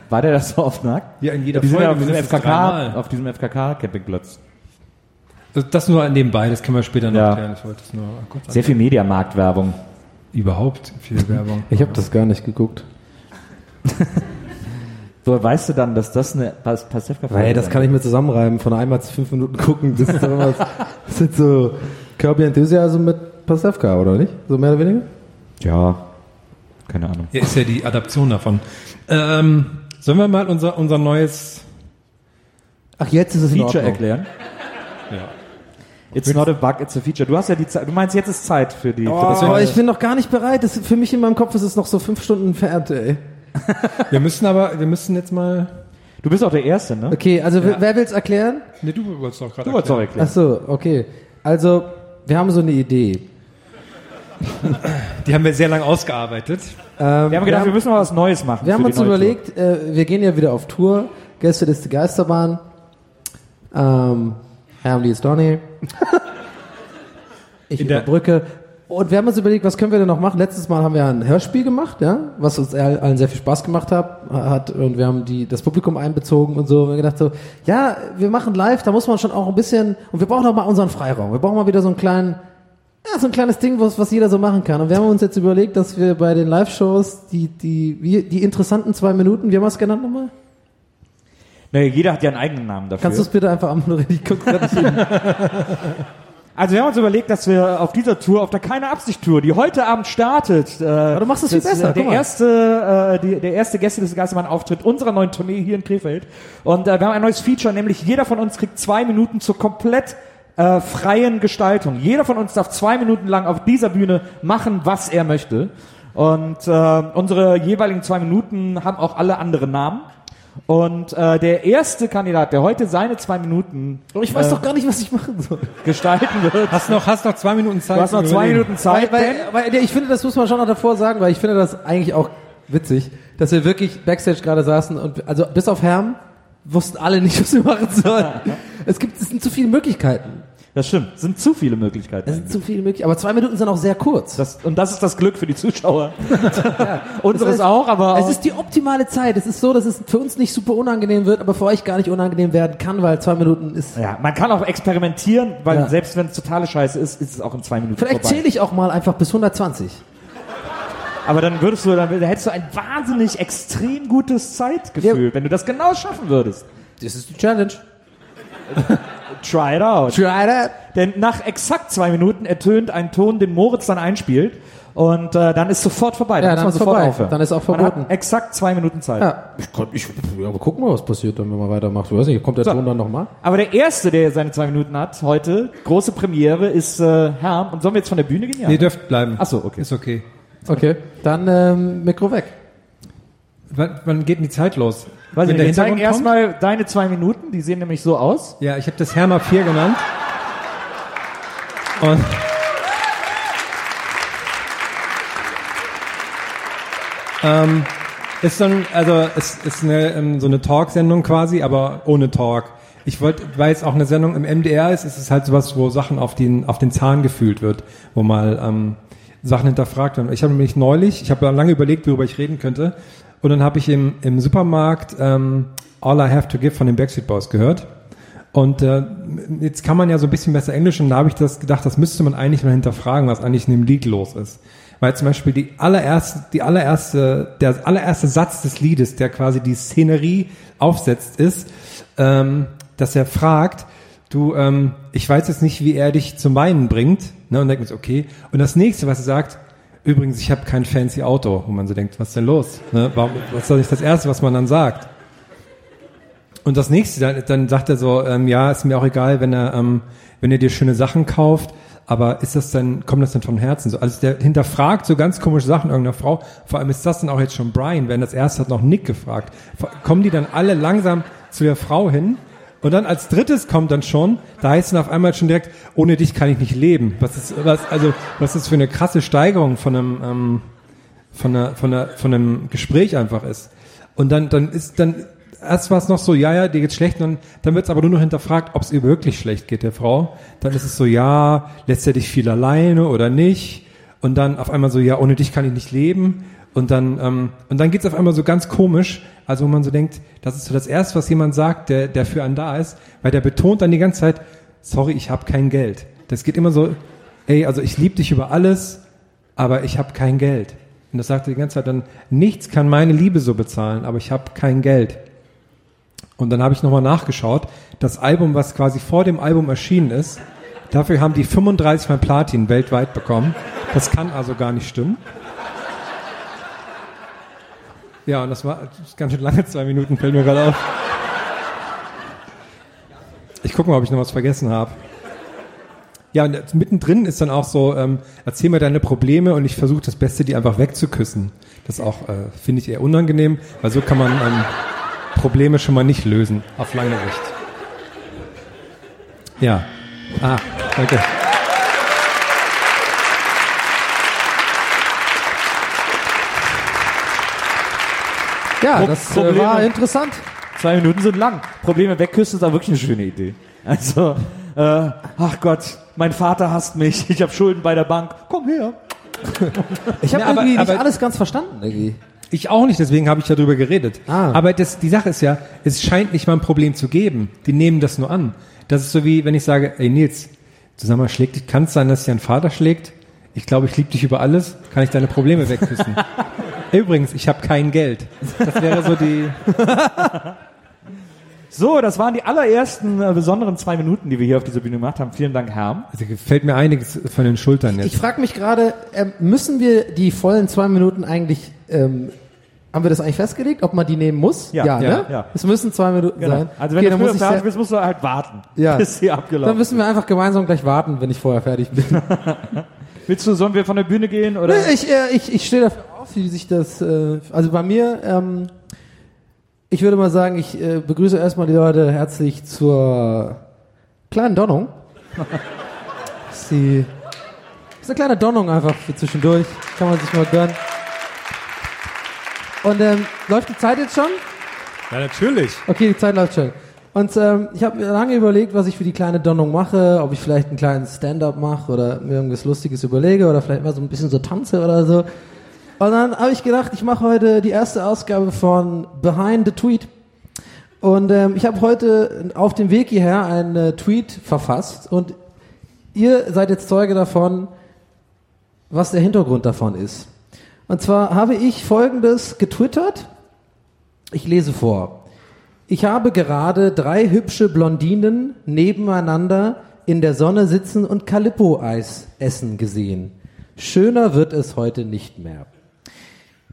D: war der das so oft nackt?
B: Ja, in jeder
D: Die sind ja
B: Folge
D: auf diesem FKK, auf diesem FKK-Campingplatz.
B: Das, das nur nebenbei, das können wir später noch
D: Ja.
B: erklären. Ich wollte es nur kurz
D: Sehr viel Mediamarktwerbung.
B: Überhaupt viel Werbung.
C: Ich habe das gar nicht geguckt.
D: So weißt du dann, dass das eine Pas Pastewka
C: Weil das kann ich mir zusammenreiben, von einmal zu fünf Minuten gucken. Das ist doch immer, das sind so Kirby Enthusiasm mit Pastewka, oder nicht? So mehr oder weniger?
D: Ja, keine Ahnung.
B: Ja, ist ja die Adaption davon. Ähm, sollen wir mal unser, unser neues
C: Ach, jetzt ist es in
D: Feature erklären?
B: Ja.
D: It's not a bug, it's a feature. Du hast ja die Zeit, du meinst, jetzt ist Zeit für die, für
C: Oh,
D: neue-
C: ich bin noch gar nicht bereit. Das, für mich in meinem Kopf ist es noch so fünf Stunden entfernt, ey.
B: Wir müssen aber, wir müssen jetzt mal.
D: Du bist auch der Erste, ne?
C: Okay, also wer- wer will's erklären?
B: Ne, du wolltest doch gerade.
D: Du wolltest auch
B: erklären.
C: Ach so, okay. Also, wir haben so eine Idee.
B: Die haben wir sehr lange ausgearbeitet.
C: Ähm,
D: Wir haben gedacht, wir müssen mal was Neues machen.
C: Wir haben uns überlegt, äh, wir gehen ja wieder auf Tour. Gäste ist die Geisterbahn. Ähm, Hermli ist Donny. ich
B: In der-
C: überbrücke. Und wir haben uns überlegt, was können wir denn noch machen? Letztes Mal haben wir ein Hörspiel gemacht, ja, was uns all- allen sehr viel Spaß gemacht hat, hat und wir haben die, das Publikum einbezogen und so. Und wir haben gedacht so, ja, wir machen live, da muss man schon auch ein bisschen, und wir brauchen auch mal unseren Freiraum. Wir brauchen mal wieder so einen kleinen, ja, so ein kleines Ding, was, was jeder so machen kann. Und wir haben uns jetzt überlegt, dass wir bei den Live-Shows die, die, die interessanten zwei Minuten, wie haben wir es genannt nochmal?
D: Naja, jeder hat ja einen eigenen Namen dafür.
C: Kannst du es bitte einfach anmoderieren? Ich guck grad nicht hin.
D: Also wir haben uns überlegt, dass wir auf dieser Tour, auf der keine Absicht Tour, die heute Abend startet, äh,
C: Aber du machst es viel
D: das,
C: besser,
D: äh, der erste, äh, die, der erste Gäste des Geistermann Auftritt unserer neuen Tournee hier in Krefeld. Und äh, wir haben ein neues Feature, nämlich jeder von uns kriegt zwei Minuten zur komplett äh, freien Gestaltung. Jeder von uns darf zwei Minuten lang auf dieser Bühne machen, was er möchte. Und äh, unsere jeweiligen zwei Minuten haben auch alle andere Namen. Und äh, der erste Kandidat, der heute seine zwei Minuten
C: Aber ich weiß doch gar nicht, was ich machen soll.
D: gestalten wird,
B: Hast noch, hast noch zwei Minuten Zeit.
D: Du hast noch zwei. Minuten Zeit,
C: Weil, weil, weil, ich finde, das muss man schon noch davor sagen, weil ich finde das eigentlich auch witzig, dass wir wirklich Backstage gerade saßen und also bis auf Herm wussten alle nicht, was wir machen sollen. es gibt, es sind zu viele Möglichkeiten.
D: Das stimmt. Es sind zu viele Möglichkeiten.
C: Es sind zu viele Möglichkeiten. Aber zwei Minuten sind auch sehr kurz.
D: Das, und das ist das Glück für die Zuschauer. Unseres
C: Das heißt,
D: auch, aber
C: Es
D: auch,
C: ist die optimale Zeit. Es ist so, dass es für uns nicht super unangenehm wird, aber für euch gar nicht unangenehm werden kann, weil zwei Minuten ist.
D: ja, man kann auch experimentieren, weil
C: Ja.
D: selbst wenn es totale Scheiße ist, ist es auch in zwei Minuten
C: Vielleicht
D: vorbei.
C: zähle ich auch mal einfach bis 120.
D: Aber dann würdest du, dann hättest du ein wahnsinnig extrem gutes Zeitgefühl, wenn du das genau schaffen würdest.
C: Das ist die Challenge.
D: Try it out.
C: Try that.
D: Denn nach exakt zwei Minuten ertönt ein Ton, den Moritz dann einspielt. Und äh, dann ist sofort vorbei.
C: Ja,
D: muss
C: dann ist
D: sofort
C: vorbei.
D: aufhören.
C: Dann ist auch
D: Man
C: verboten.
D: hat exakt zwei Minuten Zeit.
C: Ja, ich, kann, ich ja, aber gucken wir, was passiert, dann, wenn man weitermacht. Ich weiß nicht, kommt der
D: So.
C: Ton dann nochmal?
D: Aber der Erste, der seine zwei Minuten hat heute, große Premiere, ist äh, Herm. Und sollen wir jetzt von der Bühne gehen? Ja.
B: Ihr dürft bleiben.
D: Ach so, okay.
B: Ist okay.
C: Okay, dann ähm, Mikro weg.
B: Wann, wann geht denn die Zeit los?
D: Weiß nicht, wir zeigen erstmal deine zwei Minuten, die sehen nämlich so aus.
B: Ja, ich habe das Herma 4 genannt. Und ähm, ist dann, also es ist eine, ähm, so eine Talk-Sendung quasi, aber ohne Talk. Ich wollte, weil es auch eine Sendung im MDR ist, ist es halt sowas, wo Sachen auf den, auf den Zahn gefühlt wird, wo mal ähm, Sachen hinterfragt werden. Ich habe nämlich neulich, ich habe lange überlegt, worüber ich reden könnte, und dann habe ich im, im Supermarkt ähm, All I Have to Give von den Backstreet Boys gehört. Und äh, jetzt kann man ja so ein bisschen besser Englisch und da habe ich das gedacht, das müsste man eigentlich mal hinterfragen, was eigentlich in dem Lied los ist. Weil zum Beispiel die allererste, die allererste, der allererste Satz des Liedes, der quasi die Szenerie aufsetzt, ist, ähm, dass er fragt, du, ähm, ich weiß jetzt nicht, wie er dich zum Weinen bringt, ne, und denkt mir okay. Und das nächste, was er sagt, übrigens, ich habe kein fancy Auto, wo man so denkt, was ist denn los? Ne, warum, was ist doch nicht das erste, was man dann sagt? Und das nächste, dann, dann sagt er so, ähm, ja, ist mir auch egal, wenn er, ähm, wenn er dir schöne Sachen kauft, aber ist das dann, kommt das dann vom Herzen? So, also der hinterfragt so ganz komische Sachen irgendeiner Frau. Vor allem ist das dann auch jetzt schon Brian, wenn das erste hat noch Nick gefragt. Kommen die dann alle langsam zu der Frau hin? Und dann als drittes kommt dann schon, da heißt dann auf einmal schon direkt, ohne dich kann ich nicht leben. Was ist, was, also, was ist für eine krasse Steigerung von einem, ähm, von einer, von einer, von einem Gespräch einfach ist. Und dann, dann ist, dann, erst war es noch so, ja, ja, dir geht's schlecht, dann, dann wird es aber nur noch hinterfragt, ob es ihr wirklich schlecht geht, der Frau. Dann ist es so, ja, lässt er dich viel alleine oder nicht? Und dann auf einmal so, ja, ohne dich kann ich nicht leben. Und dann, ähm, und dann geht's auf einmal so ganz komisch, also wo man so denkt, das ist so das Erste, was jemand sagt, der, der für einen da ist, weil der betont dann die ganze Zeit, sorry, ich habe kein Geld. Das geht immer so, ey, also ich liebe dich über alles, aber ich habe kein Geld. Und das sagt er die ganze Zeit dann, nichts kann meine Liebe so bezahlen, aber ich habe kein Geld. Und dann habe ich nochmal nachgeschaut, das Album, was quasi vor dem Album erschienen ist, dafür haben die 35 Mal Platin weltweit bekommen. Das kann also gar nicht stimmen. Ja, und das war ganz schön lange, zwei Minuten, fällt mir gerade auf. Ich gucke mal, ob ich noch was vergessen habe. Ja, und mittendrin ist dann auch so, ähm, erzähl mir deine Probleme und ich versuche das Beste, die einfach wegzuküssen. Das auch, äh, finde ich eher unangenehm, weil so kann man ähm, Probleme schon mal nicht lösen, auf lange Sicht. Ja. Ah, danke.
C: Ja,
D: Pro-
C: das äh,
D: Probleme.
C: war interessant.
D: Zwei Minuten sind lang. Probleme wegküssen ist aber wirklich eine schöne Idee. Also, äh, ach Gott, mein Vater hasst mich, ich habe Schulden bei der Bank. Komm her.
C: Ich habe
B: Ja, aber-
C: irgendwie nicht
B: aber-
C: alles ganz verstanden. Irgendwie.
B: Ich auch nicht, deswegen habe ich darüber geredet.
C: Ah.
B: Aber das, die Sache ist ja, es scheint nicht mal ein Problem zu geben. Die nehmen das nur an. Das ist so wie, wenn ich sage, ey Nils, du sag mal, schlägt dich, kann es sein, dass dich ein Vater schlägt? Ich glaube, ich liebe dich über alles, kann ich deine Probleme wegküssen. Übrigens, ich habe kein Geld. Das wäre so die.
D: So, das waren die allerersten äh, besonderen zwei Minuten, die wir hier auf dieser Bühne gemacht haben. Vielen Dank, Herm.
B: Also fällt mir einiges von den Schultern
C: Ich
B: jetzt.
C: frage mich gerade, ähm, müssen wir die vollen zwei Minuten eigentlich, ähm, haben wir das eigentlich festgelegt, ob man die nehmen muss?
D: Ja,
C: ja,
D: ja,
C: ne?
D: ja.
C: Es müssen zwei Minuten
D: Genau.
C: sein.
D: Also wenn
C: okay,
D: du
C: dann
D: früher
C: muss ich
D: fertig bist, musst du halt warten,
C: Ja.
D: bis sie abgelaufen
C: Dann müssen wir einfach gemeinsam gleich warten, wenn ich vorher fertig bin.
D: Willst du, sollen wir von der Bühne gehen? Oder?
C: Nee, ich, äh, ich, ich stehe dafür auf, wie sich das, äh, also bei mir, ähm, ich würde mal sagen, ich äh, begrüße erstmal die Leute herzlich zur kleinen Donnung. Sie ist eine kleine Donnung einfach für zwischendurch. Kann man sich mal gönnen. Und ähm, läuft die Zeit jetzt schon?
B: Ja, natürlich.
C: Okay, die Zeit läuft schon. Und ähm, ich habe mir lange überlegt, was ich für die kleine Donnung mache, ob ich vielleicht einen kleinen Stand-up mache oder mir irgendwas Lustiges überlege oder vielleicht mal so ein bisschen so tanze oder so. Und dann habe ich gedacht, ich mache heute die erste Ausgabe von Behind the Tweet. Und ähm, ich habe heute auf dem Weg hierher einen äh, Tweet verfasst und ihr seid jetzt Zeuge davon, was der Hintergrund davon ist. Und zwar habe ich Folgendes getwittert. Ich lese vor. Ich habe gerade drei hübsche Blondinen nebeneinander in der Sonne sitzen und Calippo-Eis essen gesehen. Schöner wird es heute nicht mehr.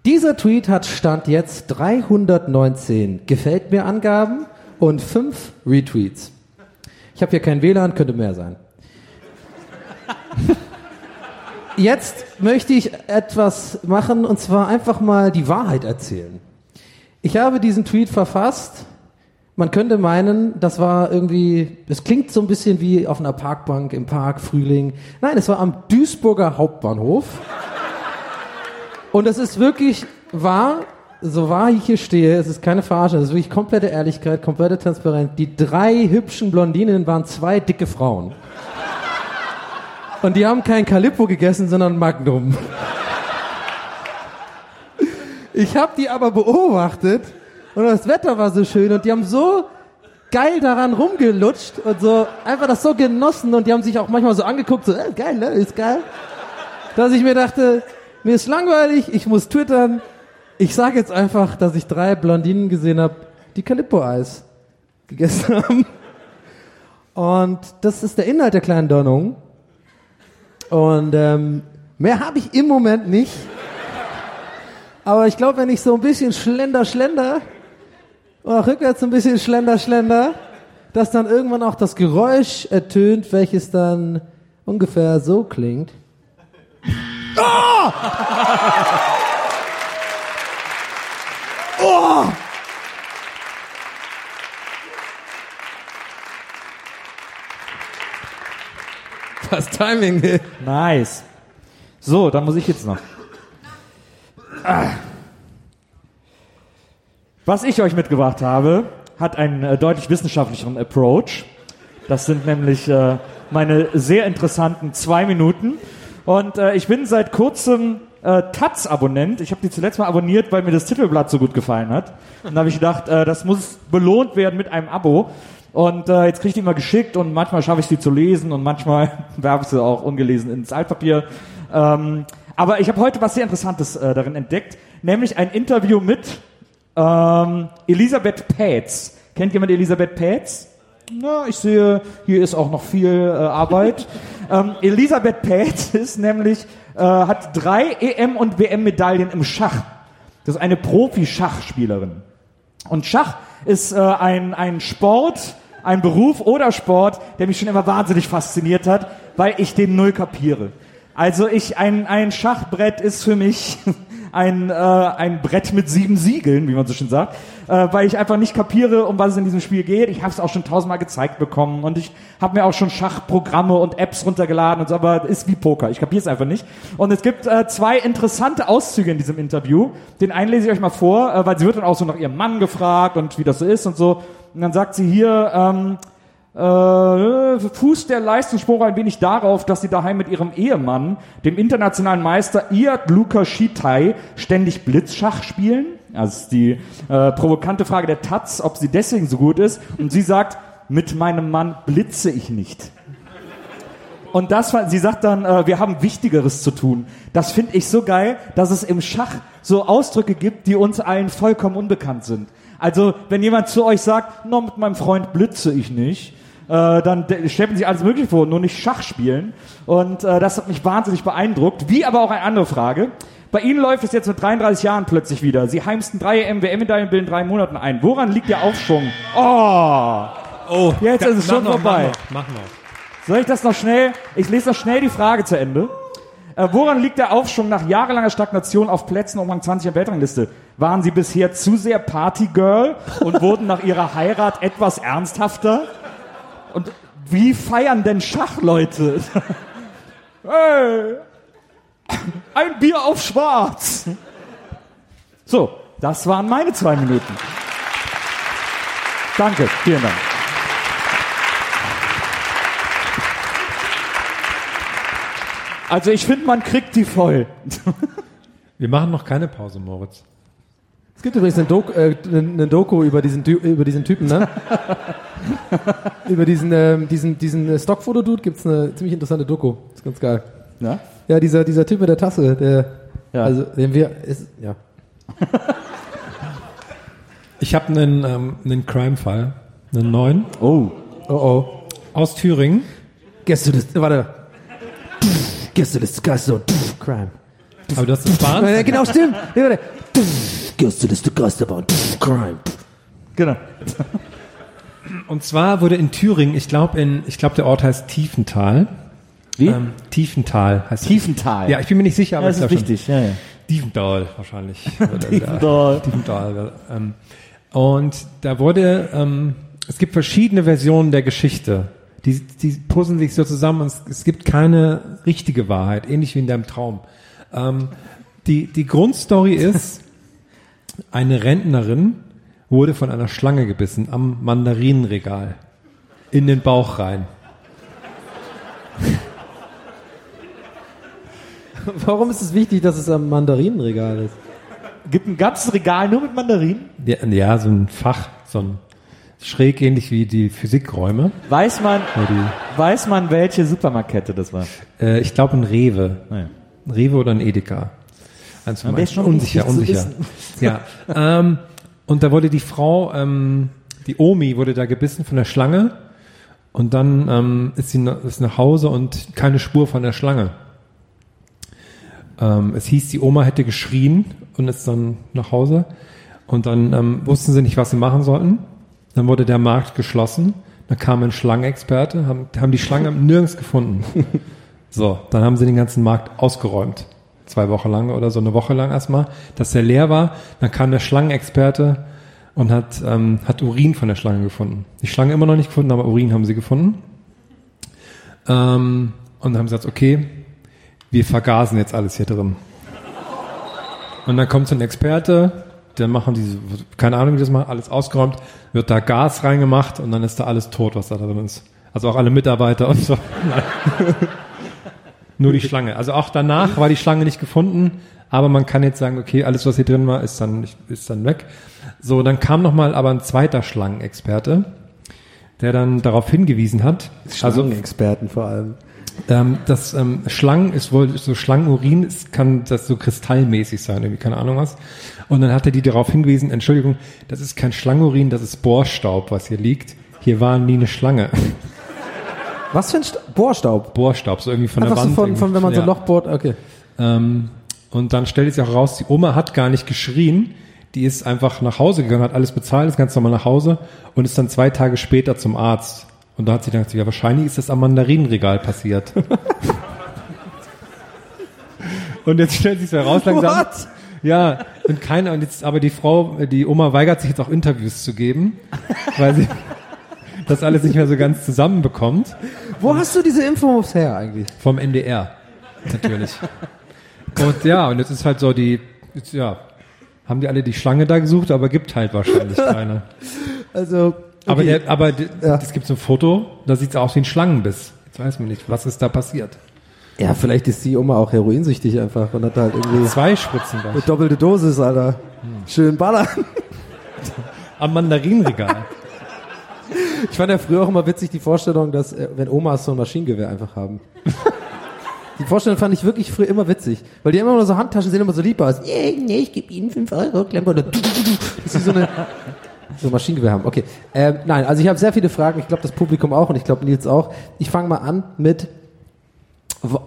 C: Dieser Tweet hat Stand jetzt 319 Gefällt mir Angaben und 5 Retweets. Ich habe hier kein WLAN, könnte mehr sein. Jetzt möchte ich etwas machen und zwar einfach mal die Wahrheit erzählen. Ich habe diesen Tweet verfasst. Man könnte meinen, das war irgendwie, es klingt so ein bisschen wie auf einer Parkbank im Park, Frühling. Nein, es war am Duisburger Hauptbahnhof. Und es ist wirklich wahr, so wahr ich hier stehe, es ist keine Verarsche, es ist wirklich komplette Ehrlichkeit, komplette Transparenz. Die drei hübschen Blondinen waren zwei dicke Frauen. Und die haben kein Calippo gegessen, sondern Magnum. Ich habe die aber beobachtet und das Wetter war so schön und die haben so geil daran rumgelutscht und so einfach das so genossen und die haben sich auch manchmal so angeguckt, so äh, geil, ne, ist geil, dass ich mir dachte, mir ist langweilig, ich muss twittern. Ich sage jetzt einfach, dass ich drei Blondinen gesehen habe, die Calippo-Eis gegessen haben. Und das ist der Inhalt der kleinen Donnung. Und ähm, mehr habe ich im Moment nicht. Aber ich glaube, wenn ich so ein bisschen schlender, schlender oder rückwärts ein bisschen schlender, schlender, dass dann irgendwann auch das Geräusch ertönt, welches dann ungefähr so klingt. Oh! Oh! Das Timing.
D: Nice. So, dann muss ich jetzt noch. Ah. Was ich euch mitgebracht habe, hat einen äh, deutlich wissenschaftlicheren Approach. Das sind nämlich äh, meine sehr interessanten zwei Minuten. Und äh, ich bin seit kurzem äh, Taz-Abonnent. Ich habe die zuletzt mal abonniert, weil mir das Titelblatt so gut gefallen hat. Und da habe ich gedacht, äh, das muss belohnt werden mit einem Abo. Und äh, jetzt kriege ich die mal geschickt und manchmal schaffe ich sie zu lesen und manchmal werfe ich sie auch ungelesen ins Altpapier. Ähm, aber ich habe heute was sehr Interessantes äh, darin entdeckt, nämlich ein Interview mit ähm, Elisabeth Pätz. Kennt jemand Elisabeth Pätz? Na, ich sehe, hier ist auch noch viel äh, Arbeit. ähm, Elisabeth Pätz ist nämlich, äh, hat drei EM- und WM-Medaillen im Schach. Das ist eine Profi-Schachspielerin. Und Schach ist äh, ein, ein Sport, ein Beruf oder Sport, der mich schon immer wahnsinnig fasziniert hat, weil ich den null kapiere. Also ich, ein, ein Schachbrett ist für mich ein, äh, ein Brett mit sieben Siegeln, wie man so schön sagt, äh, weil ich einfach nicht kapiere, um was es in diesem Spiel geht. Ich habe es auch schon tausendmal gezeigt bekommen und ich habe mir auch schon Schachprogramme und Apps runtergeladen und so, aber ist wie Poker. Ich kapiere es einfach nicht. Und es gibt äh, zwei interessante Auszüge in diesem Interview. Den einen lese ich euch mal vor, äh, weil sie wird dann auch so nach ihrem Mann gefragt und wie das so ist und so. Und dann sagt sie hier, ähm, äh, fußt der Leistungsspruch ein wenig darauf, dass sie daheim mit ihrem Ehemann, dem internationalen Meister Iad Luka Shitai, ständig Blitzschach spielen. Also ist die äh, provokante Frage der Taz, ob sie deswegen so gut ist. Und sie sagt, mit meinem Mann blitze ich nicht. Und das, war- sie sagt dann, äh, wir haben Wichtigeres zu tun. Das finde ich so geil, dass es im Schach so Ausdrücke gibt, die uns allen vollkommen unbekannt sind. Also, wenn jemand zu euch sagt, no, mit meinem Freund blitze ich nicht, äh, dann de- stellt man sich alles Mögliche vor, nur nicht Schach spielen. Und äh, das hat mich wahnsinnig beeindruckt. Wie aber auch eine andere Frage. Bei Ihnen läuft es jetzt mit 33 Jahren plötzlich wieder. Sie heimsten drei MWM-Medaillen binnen drei Monaten ein. Woran liegt der Aufschwung? Oh!
B: Oh,
D: Jetzt ist es schon
B: noch,
D: vorbei.
B: Mach noch, mach noch.
D: Soll ich das noch schnell? Ich lese noch schnell die Frage zu Ende. Äh, woran liegt der Aufschwung nach jahrelanger Stagnation auf Plätzen um Rang 20 der Weltrangliste? Waren Sie bisher zu sehr Partygirl und wurden nach Ihrer Heirat etwas ernsthafter? Und wie feiern denn Schachleute? hey, ein Bier auf Schwarz. So, Das waren meine zwei Minuten. Danke, vielen Dank. Also ich finde, man kriegt die voll.
B: Wir machen noch keine Pause, Moritz.
C: Es gibt übrigens eine Doku, äh, eine Doku über diesen, über diesen Typen, ne? über diesen, ähm, diesen, diesen äh, Stockfoto-Dude gibt's eine ziemlich interessante Doku. Ist ganz geil.
D: Ja?
C: Ja, dieser, dieser Typ mit der Tasse, der,
D: Ja.
C: also, den wir, ist, ja.
B: Ich habe einen, ähm, einen Crime-Fall, einen neuen,
D: Oh.
C: Oh oh.
B: aus Thüringen.
C: Gästeliste, warte. Gästeliste, Geister, Crime.
B: Aber das ist
C: Ja,
B: Wahnsinn.
C: genau, stimmt. Gästeliste, Geisterbahn, Crime.
D: Genau.
B: Und zwar wurde in Thüringen, ich glaube in, ich glaube der Ort heißt Tiefental.
D: Wie?
B: Ähm, Tiefental heißt
D: Tiefental.
B: Ja, ich bin mir nicht sicher, aber
D: Ja, das ist
B: glaub schon.
D: Ja, ja.
B: Tiefental wahrscheinlich.
D: Tiefental.
B: Tiefental. Ähm, und da wurde, ähm, es gibt verschiedene Versionen der Geschichte. Die, die puzzeln sich so zusammen und es, es gibt keine richtige Wahrheit, ähnlich wie in deinem Traum. Ähm, die, die Grundstory ist, eine Rentnerin wurde von einer Schlange gebissen am Mandarinenregal. In den Bauch rein.
C: Warum ist es wichtig, dass es am Mandarinenregal ist?
D: Gibt ein ganzes Regal nur mit Mandarinen?
B: Ja, ja, so ein Fach, so ein schräg ähnlich wie die Physikräume.
D: Weiß man,
B: die,
D: weiß man, welche Supermarktkette das war?
B: äh, ich glaube ein Rewe.
D: Naja.
B: Ein Rewe oder ein Edeka.
D: Am
B: beiden.
D: besten
B: unsicher, unsicher. Ja. ähm, und da wurde die Frau, ähm, die Omi wurde da gebissen von der Schlange und dann ähm, ist sie na- ist nach Hause und keine Spur von der Schlange. Ähm, es hieß, die Oma hätte geschrien und ist dann nach Hause und dann ähm, wussten sie nicht, was sie machen sollten. Dann wurde der Markt geschlossen. Dann kam ein Schlangenexperte, haben, haben die Schlange nirgends gefunden. So, dann haben sie den ganzen Markt ausgeräumt. Zwei Wochen lang oder so eine Woche lang erstmal, dass der leer war. Dann kam der Schlangenexperte und hat, ähm, hat Urin von der Schlange gefunden. Die Schlange immer noch nicht gefunden, aber Urin haben sie gefunden. Ähm, und dann haben sie gesagt, okay, wir vergasen jetzt alles hier drin. Und dann kommt so ein Experte, der machen diese, keine Ahnung, wie das macht, alles ausgeräumt, wird da Gas reingemacht und dann ist da alles tot, was da drin ist. Also auch alle Mitarbeiter und so. Nur die Schlange. Also auch danach war die Schlange nicht gefunden, aber man kann jetzt sagen, okay, alles, was hier drin war, ist dann, ist dann weg. So, dann kam nochmal aber ein zweiter Schlangenexperte, der dann darauf hingewiesen hat, also
C: Experten vor allem.
B: ähm, das ähm, Schlangen ist wohl so Schlangenurin, es kann das so kristallmäßig sein, irgendwie keine Ahnung was. Und dann hat er die darauf hingewiesen, Entschuldigung, das ist kein Schlangenurin, das ist Bohrstaub, was hier liegt. Hier war nie eine Schlange.
C: Was für ein Sta Bohrstaub?
B: Bohrstaub, so irgendwie von
C: Einfach
B: der
C: so
B: Wand.
C: von, von, wenn man so
B: ja.
C: ein Loch bohrt, okay.
B: Ähm, und dann stellt sich auch raus, die Oma hat gar nicht geschrien, die ist einfach nach Hause gegangen, hat alles bezahlt, ist ganz normal nach Hause und ist dann zwei Tage später zum Arzt. Und da hat sie gedacht, ja, wahrscheinlich ist das am Mandarinenregal passiert. und jetzt stellt sich heraus langsam.
C: What?
B: Ja, und keiner, und jetzt, aber die Frau, die Oma weigert sich jetzt auch Interviews zu geben, weil sie das alles nicht mehr so ganz zusammenbekommt.
C: Wo hast du diese Infos her eigentlich?
B: Vom NDR, natürlich. Und ja, und jetzt ist halt so die, jetzt, ja, haben die alle die Schlange da gesucht, aber gibt halt wahrscheinlich keine.
C: Also,
B: Aber,
C: okay.
B: der, aber d-
C: Ja.
B: es gibt so ein Foto, da sieht es aus wie ein Schlangenbiss. Jetzt weiß man nicht, was ist da passiert.
C: ja, vielleicht ist die Oma auch heroinsüchtig einfach und hat halt irgendwie
B: Zwei Spritzen
C: eine
B: gleich.
C: doppelte Dosis, Alter. Schön ballern.
B: Am Mandarinenregal.
C: Ich fand ja früher auch immer witzig die Vorstellung, dass, äh, wenn Omas so ein Maschinengewehr einfach haben. Die Vorstellung fand ich wirklich früher immer witzig, weil die immer nur so Handtaschen sehen immer so lieb aus. Nee, nee, ich gebe Ihnen 5 Euro, dann- Dass sie so eine so ein Maschinengewehr haben. Okay. Ähm, nein, also ich habe sehr viele Fragen. Ich glaube, das Publikum auch und ich glaube, Nils auch. Ich fange mal an mit, wo-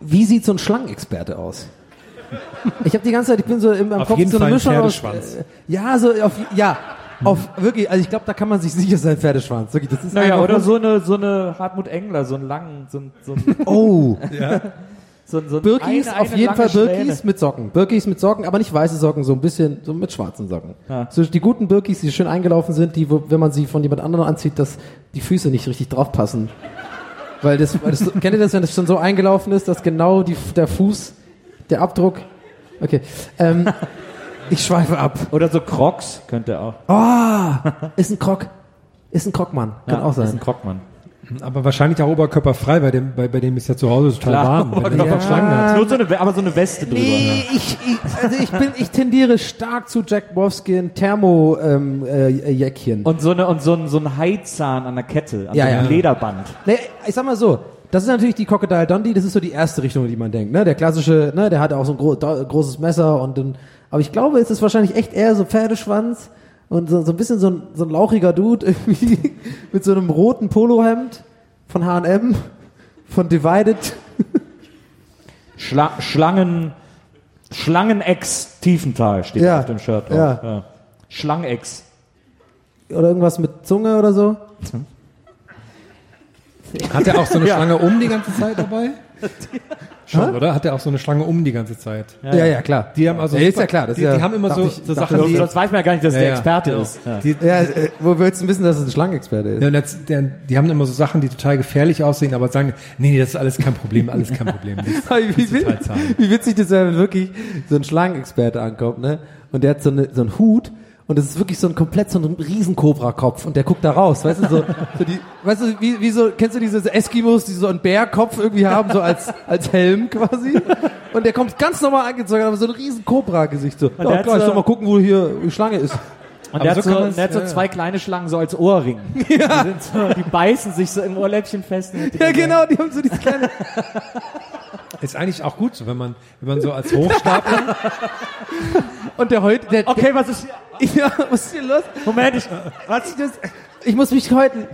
C: wie sieht so ein Schlangenexperte aus? Ich habe die ganze Zeit, ich bin so im
B: Auf
C: Kopf so eine
B: Fall
C: Mischung aus. Äh, ja, so auf, ja, auf wirklich. Also ich glaube, da kann man sich sicher sein Pferdeschwanz. Wirklich, das ist
D: Naja,
C: einfach
D: oder so eine, so eine Hartmut Engler, so einen langen, so ein, so ein,
C: Oh,
D: so ein, so ein
C: Birkis,
D: eine-
C: auf
D: eine
C: jeden Fall Birkis
D: Strähne.
C: mit Socken. Birkis mit Socken, aber nicht weiße Socken, so ein bisschen, so mit schwarzen Socken.
D: Ja.
C: So die guten Birkis, die schön eingelaufen sind, die, wo, wenn man sie von jemand anderem anzieht, dass die Füße nicht richtig draufpassen. Weil das, weil das kennt ihr das, wenn das schon so eingelaufen ist, dass genau die, der Fuß, der Abdruck, okay, ähm, Ich schweife ab.
D: Oder so Crocs könnte auch.
C: Oh, ist ein Krog. Ist ein Krogmann. Kann auch
D: Ist
C: sein.
D: ein Krogmann.
B: Aber wahrscheinlich auch oberkörperfrei, bei dem, bei, bei dem ist ja zu Hause total
D: Klar,
B: warm. wenn er
D: Oberkörper-
B: Schlangen hat.
D: Nur so eine, aber so eine Weste drüber.
C: Nee, ich, ich, also ich bin, ich tendiere stark zu Jack Wolfskin Thermo ähm, äh, Jäckchen.
D: Und so eine und so ein, so ein Haizahn an der Kette, an
C: Ja,
D: so einem
C: ja.
D: Lederband.
C: Nee, ich sag mal so, das ist natürlich die Crocodile Dundee, das ist so die erste Richtung, die man denkt. Ne? Der klassische, ne, der hat auch so ein gro großes Messer und dann, aber ich glaube, es ist wahrscheinlich echt eher so Pferdeschwanz und so, so ein bisschen so ein, so ein lauchiger Dude irgendwie mit so einem roten Polohemd von H&M, von Divided.
D: Schla Schlangen, Schlangenex Tiefenthal steht
C: Ja,
D: auf dem Shirt drauf.
C: ja.
D: Schlangenex.
C: Oder irgendwas mit Zunge oder so.
B: Hat er auch so eine
D: Ja.
B: Schlange um die ganze Zeit dabei? Schon, oder? Hat er auch so eine Schlange um die ganze Zeit?
C: Ja, ja, klar.
B: Die haben also
C: Ja, ist ja klar, das
B: die,
C: ist ja-
B: die haben immer so,
C: ich-
B: so Sachen, die,
D: Sonst weiß man ja gar nicht, dass
B: Ja,
D: der
B: ja,
D: Experte
B: genau.
D: ist. Ja.
B: die,
C: Ja, äh, wo willst du wissen, dass es ein Schlangenexperte ist?
B: Ja, und jetzt, der, die haben immer so Sachen, die total gefährlich aussehen, aber sagen, nee, nee, das ist alles kein Problem, alles kein Problem. Das
C: wie,
B: ist
C: wit-
B: total zahm.
C: wie witzig das wäre, wenn wirklich so ein Schlangenexperte ankommt, ne? Und der hat so, eine, so einen Hut und das ist wirklich so ein komplett so ein Riesenkobra-Kopf und der guckt da raus, weißt du, so, so die, weißt du, wie, wie so, kennst du diese Eskimos, die so einen Bärkopf irgendwie haben, so als, als Helm quasi? Und der kommt ganz normal angezogen, aber so ein riesen Cobra-Gesicht, so. Ja,
D: der hat
C: klar, ich
D: so-
C: soll mal gucken, wo hier die Schlange ist.
D: Und der hat
B: so
D: so,
B: kann man's-
D: der hat so
B: ja, ja.
D: zwei kleine Schlangen so als Ohrring. Die, sind so, die beißen sich so im Ohrläppchen fest.
C: Ja, genau, die haben so dieses kleine,
B: Ist eigentlich auch gut so, wenn man, wenn man so als Hochstapler,
C: und der heute, der,
D: Okay, was ist hier?
C: ja, was ist hier los?
D: Moment, ich,
C: Was? Das, ich muss mich häuten.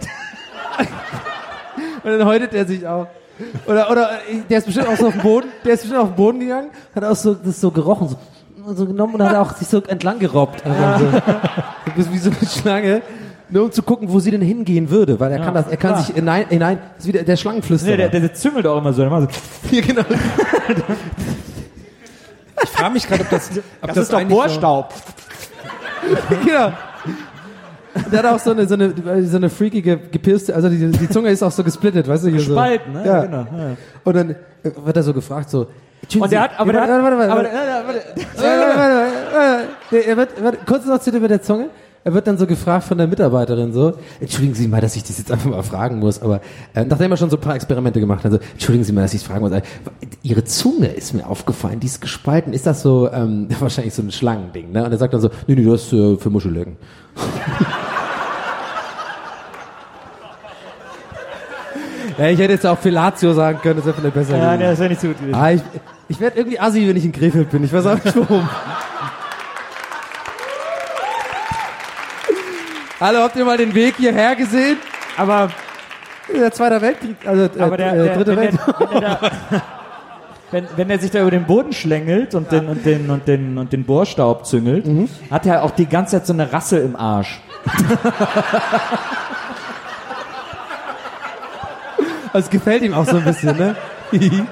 C: Und dann häutet er sich auch. Oder, oder der ist bestimmt auch so auf den Boden, der ist bestimmt auf den Boden gegangen, hat auch so, das so gerochen, so, so genommen und hat auch sich so entlang gerobbt. Also so, wie so eine Schlange. Nur um zu gucken, wo sie denn hingehen würde, weil er kann das, er kann
D: klar.
C: sich hinein, hinein, das ist wieder der Schlangenflüsterer.
D: nee, der, der, der züngelt auch immer so. Der macht so
C: Hier, genau.
B: ich frage mich gerade, ob das, ob
D: das, ist doch Bohrstaub.
C: genau. Der hat auch so eine, so eine, so eine freakige, gepierste, also die, die Zunge ist auch so gesplittet, weißt du, hier
D: Spalten,
C: so.
D: ne?
C: Ja.
D: Genau, ja.
C: Und dann äh, wird er so gefragt, so,
D: Und der hat, aber der hat,
C: warte, warte, warte,
D: aber
C: warte,
D: der, warte,
C: warte, warte, warte, warte. Der- Er wird, warte, kurz noch zu über der Zunge. Er wird dann so gefragt von der Mitarbeiterin so, entschuldigen Sie mal, dass ich das jetzt einfach mal fragen muss, aber äh, nachdem er schon so ein paar Experimente gemacht hat, so, entschuldigen Sie mal, dass ich es fragen muss, äh, Ihre Zunge ist mir aufgefallen, die ist gespalten, ist das so, ähm, wahrscheinlich so ein Schlangending, ne? Und er sagt dann so, nee, nee, das ist äh, für Muschellecken. ja, ich hätte jetzt auch Fellatio sagen können, das wäre vielleicht besser
D: ja, nee, das wäre nicht so gut gewesen.
C: Ah, ich ich werde irgendwie assi, wenn ich in Krefeld bin. Ich weiß auch nicht warum. Hallo, habt ihr mal den Weg hierher gesehen?
D: Aber,
C: Der Zweite Weltkrieg, also äh,
D: aber der,
C: äh,
D: der,
C: Dritte
D: wenn,
C: Welt.
D: der, wenn, der da, wenn, wenn er sich da über den Boden schlängelt und den, und den, und den, und den Bohrstaub züngelt,
C: Mhm.
D: hat er auch die ganze Zeit so eine Rassel im Arsch.
C: Das gefällt ihm auch so ein bisschen, ne?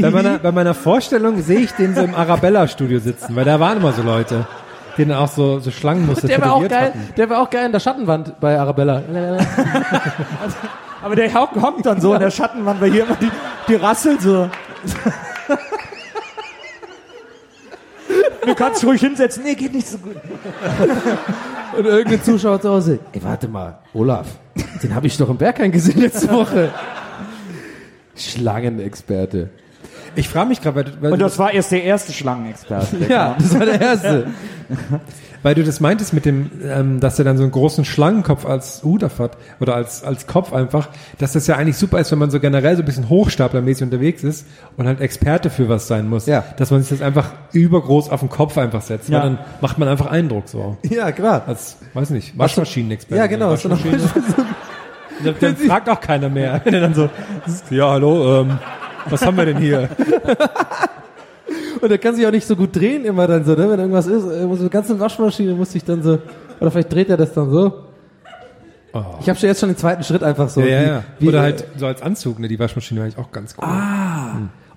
B: Bei meiner, bei meiner Vorstellung sehe ich den so im Arabella-Studio sitzen, weil da waren immer so Leute, die dann auch so, so Schlangenmuster
C: Der war auch geil.
B: hatten.
C: Der war auch geil in der Schattenwand bei Arabella.
D: Aber der hockt hockt dann so in der Schattenwand, weil hier immer die, die Rassel so. Du kannst dich ruhig hinsetzen. Nee, geht nicht so gut.
C: Und irgendein Zuschauer zu Hause. Ey, warte mal, Olaf, den habe ich doch im Berghain gesehen letzte Woche. Schlangenexperte.
B: Ich frage mich gerade, weil, weil,
D: Und das war erst der erste Schlangenexperte. der
C: Ja,
D: kam.
C: das war der erste.
B: weil du das meintest mit dem, ähm, dass er dann so einen großen Schlangenkopf als Hut auf hat oder als, als Kopf einfach, dass das ja eigentlich super ist, wenn man so generell so ein bisschen hochstaplermäßig unterwegs ist und halt Experte für was sein muss.
C: Ja.
B: Dass man sich das einfach übergroß auf den Kopf einfach setzt,
D: Ja.
B: weil dann macht man einfach Eindruck so.
C: Ja, klar.
B: Als, weiß nicht, Waschmaschinenexperte.
C: Ja, genau. So eine
B: Waschmaschine. Dann, dann fragt auch keiner mehr. Dann so, ja, hallo, ähm, was haben wir denn hier?
C: Und er kann sich auch nicht so gut drehen immer dann so, ne? Wenn irgendwas ist, muss eine ganze Waschmaschine muss ich dann so, oder vielleicht dreht er das dann so. Ich habe schon jetzt schon den zweiten Schritt einfach so.
B: Oh. Ja,
C: wie-
B: ja.
C: wie-
B: Oder halt so als Anzug, ne? Die Waschmaschine war eigentlich auch ganz cool.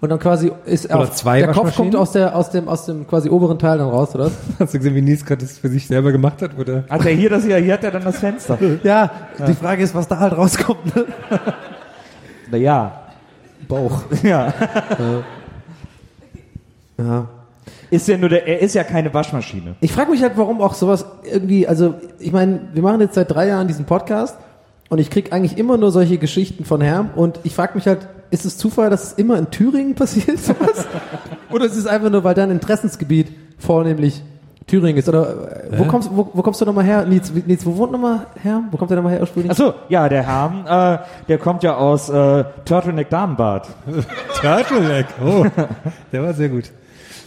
C: Und dann quasi ist
B: Oder
C: auf,
B: zwei
C: der Kopf kommt aus der aus dem aus dem quasi oberen Teil dann raus, oder?
B: Hast du gesehen, wie Nils gerade das für sich selber gemacht hat? Oder?
D: Hat er hier das hier, hier hat er dann das Fenster.
C: Ja, die Frage ist, was da halt rauskommt. Ne?
D: Naja.
C: Bauch.
D: Ja.
C: Ja.
D: ist ja nur der, er ist ja keine Waschmaschine.
C: Ich frage mich halt, warum auch sowas irgendwie, also ich meine, wir machen jetzt seit drei Jahren diesen Podcast und ich krieg eigentlich immer nur solche Geschichten von Herm und ich frage mich halt, ist es Zufall, dass es immer in Thüringen passiert sowas? Oder ist es einfach nur, weil dein Interessensgebiet vornehmlich Thüringen ist? Oder äh, wo, kommst, wo, wo kommst du nochmal her? Nils, Nils, wo wohnt nochmal her? Wo kommt der nochmal her ursprünglich?
D: Ach so, ja, der Herm, äh, der kommt ja aus äh, Turtleneck Damenbad.
B: Turtleneck, oh, der war sehr gut.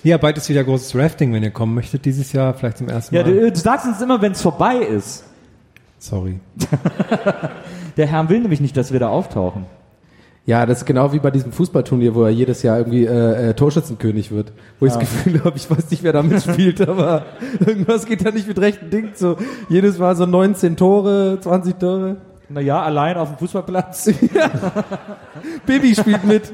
B: Ja, bald ist wieder großes Rafting, wenn ihr kommen möchtet, dieses Jahr vielleicht zum ersten
D: Ja,
B: Mal.
D: du, du sagst uns immer, wenn es vorbei ist.
B: Sorry.
D: Der Herm will nämlich nicht, dass wir da auftauchen.
C: Ja, das ist genau wie bei diesem Fußballturnier, wo er jedes Jahr irgendwie äh, äh, Torschützenkönig wird. Wo ich das Gefühl habe, ich weiß nicht, wer da mitspielt, aber irgendwas geht da nicht mit rechten Dingen. So jedes Mal so 19 Tore, 20 Tore.
D: Naja, allein auf dem Fußballplatz.
C: Baby spielt mit.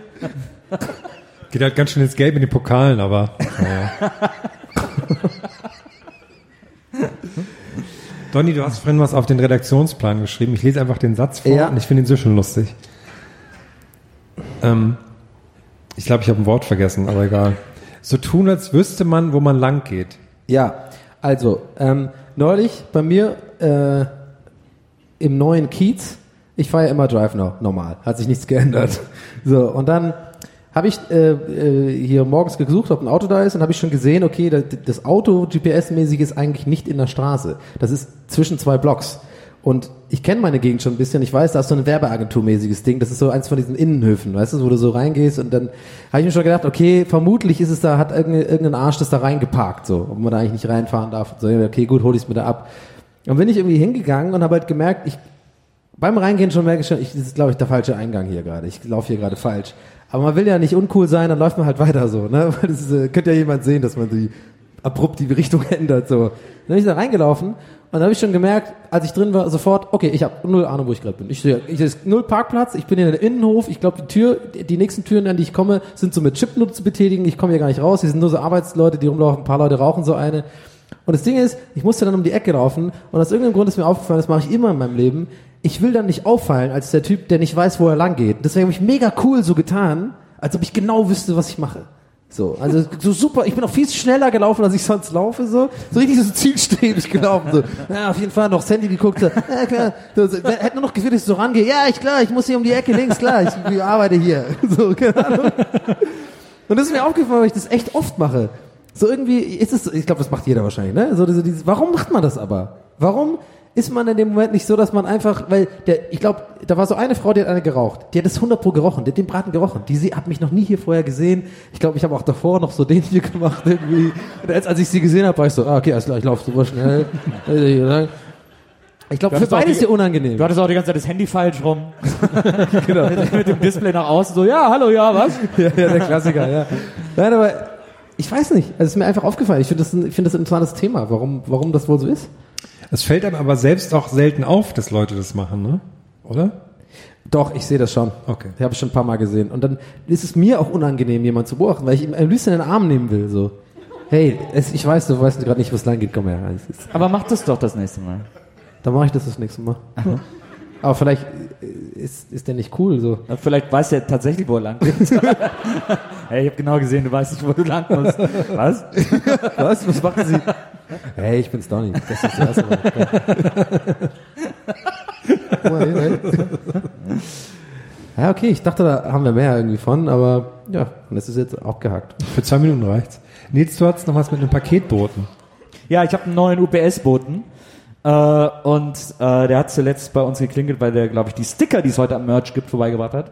B: Geht halt ganz schön ins Gelb in den Pokalen, aber. Naja. Donny, du hast vorhin was auf den Redaktionsplan geschrieben. Ich lese einfach den Satz vor
C: Ja.
B: und ich finde ihn so schön lustig. Ähm, ich glaube, ich habe ein Wort vergessen, aber egal. So tun, als wüsste man, wo man lang geht.
C: Ja, also ähm, neulich bei mir äh, im neuen Kiez, ich fahre ja immer Drive Now, normal, hat sich nichts geändert. So, und dann habe ich äh, äh, hier morgens gesucht, ob ein Auto da ist und habe ich schon gesehen, okay, das, das Auto GPS-mäßig ist eigentlich nicht in der Straße. Das ist zwischen zwei Blocks. Und ich kenne meine Gegend schon ein bisschen. Ich weiß, da ist so ein Werbeagenturmäßiges Ding. Das ist so eins von diesen Innenhöfen, weißt du, wo du so reingehst und dann habe ich mir schon gedacht, okay, vermutlich ist es da, hat irgendein, Arsch das da reingeparkt, so, ob man da eigentlich nicht reinfahren darf. So, okay, gut, hol ich es mir da ab. Und bin ich irgendwie hingegangen und habe halt gemerkt, ich beim Reingehen schon merke ich schon, ich, das ist, glaube ich, der falsche Eingang hier gerade. Ich laufe hier gerade falsch. Aber man will ja nicht uncool sein, dann läuft man halt weiter so, ne? Weil das ist, äh, könnte ja jemand sehen, dass man die abrupt die Richtung ändert, so. Dann bin ich da reingelaufen und dann habe ich schon gemerkt, als ich drin war, sofort, okay, ich habe null Ahnung, wo ich gerade bin. Ich sehe, ich null Parkplatz, ich bin in der Innenhof, ich glaube, die Tür, die nächsten Türen, an die ich komme, sind so mit Chip nur zu betätigen, ich komme hier gar nicht raus, hier sind nur so Arbeitsleute, die rumlaufen, ein paar Leute rauchen so eine. Und das Ding ist, ich musste dann um die Ecke laufen und aus irgendeinem Grund ist mir aufgefallen, das mache ich immer in meinem Leben, ich will dann nicht auffallen als der Typ, der nicht weiß, wo er lang geht. Deswegen habe ich mega cool so getan, als ob ich genau wüsste, was ich mache. So, also so super, ich bin auch viel schneller gelaufen, als ich sonst laufe, so. So richtig so zielstrebig gelaufen, so. Ja, auf jeden Fall noch Sandy geguckt, so. Ja, klar. So, so, hätte nur noch gefehlt, dass ich so rangehe. Ja, ich klar, ich muss hier um die Ecke links, klar, ich, ich arbeite hier. So, keine Ahnung. Und das ist mir aufgefallen, weil ich das echt oft mache. So irgendwie ist es, ich glaube, das macht jeder wahrscheinlich, ne? So diese, dieses, warum macht man das aber? Warum ist man in dem Moment nicht so, dass man einfach, weil der, ich glaube, da war so eine Frau, die hat eine geraucht. Die hat das 100 pro gerochen, die hat den Braten gerochen. Die sie hat mich noch nie hier vorher gesehen. Ich glaube, ich habe auch davor noch so den hier gemacht irgendwie. Und als, als ich sie gesehen habe, war ich so, ah, okay, alles klar, ich laufe super schnell. Ich glaube, für beide ist ja unangenehm.
D: Du hattest auch die ganze Zeit das Handy falsch rum.
C: Genau.
D: mit, dem Display nach außen so, ja, hallo, ja, was?
C: ja, ja, der Klassiker, ja. Nein, aber ich weiß nicht. Also es ist mir einfach aufgefallen. Ich finde das, ein, ich finde das ein interessantes Thema, warum, warum das wohl so ist.
B: Es fällt einem aber selbst auch selten auf, dass Leute das machen, ne? Oder?
C: Doch, ich sehe das schon.
B: Okay.
C: Ich habe es schon ein paar Mal gesehen. Und dann ist es mir auch unangenehm, jemanden zu beobachten, weil ich ihm am liebsten in den Arm nehmen will. So, hey, es, ich weiß, du weißt gerade nicht, wo es lang geht. Komm her.
D: Aber mach das doch das nächste Mal.
C: Dann mache ich das das nächste Mal. Aber vielleicht ist, ist der nicht cool. So.
D: Vielleicht weiß er tatsächlich, wo er lang geht. hey, ich habe genau gesehen, du weißt nicht, wo du lang musst. Was?
C: Was? Was machen Sie? Hey, ich bin's Donny. Das ist das erste Mal. Ja, okay, ich dachte, da haben wir mehr irgendwie von, aber ja, das ist jetzt abgehakt.
B: Für zwei Minuten reicht's. Nils, du hattest noch was mit einem Paketboten.
D: Ja, ich habe einen neuen UPS-Boten. Äh, und äh, der hat zuletzt bei uns geklingelt, weil der, glaube ich, die Sticker, die es heute am Merch gibt, vorbeigebracht hat.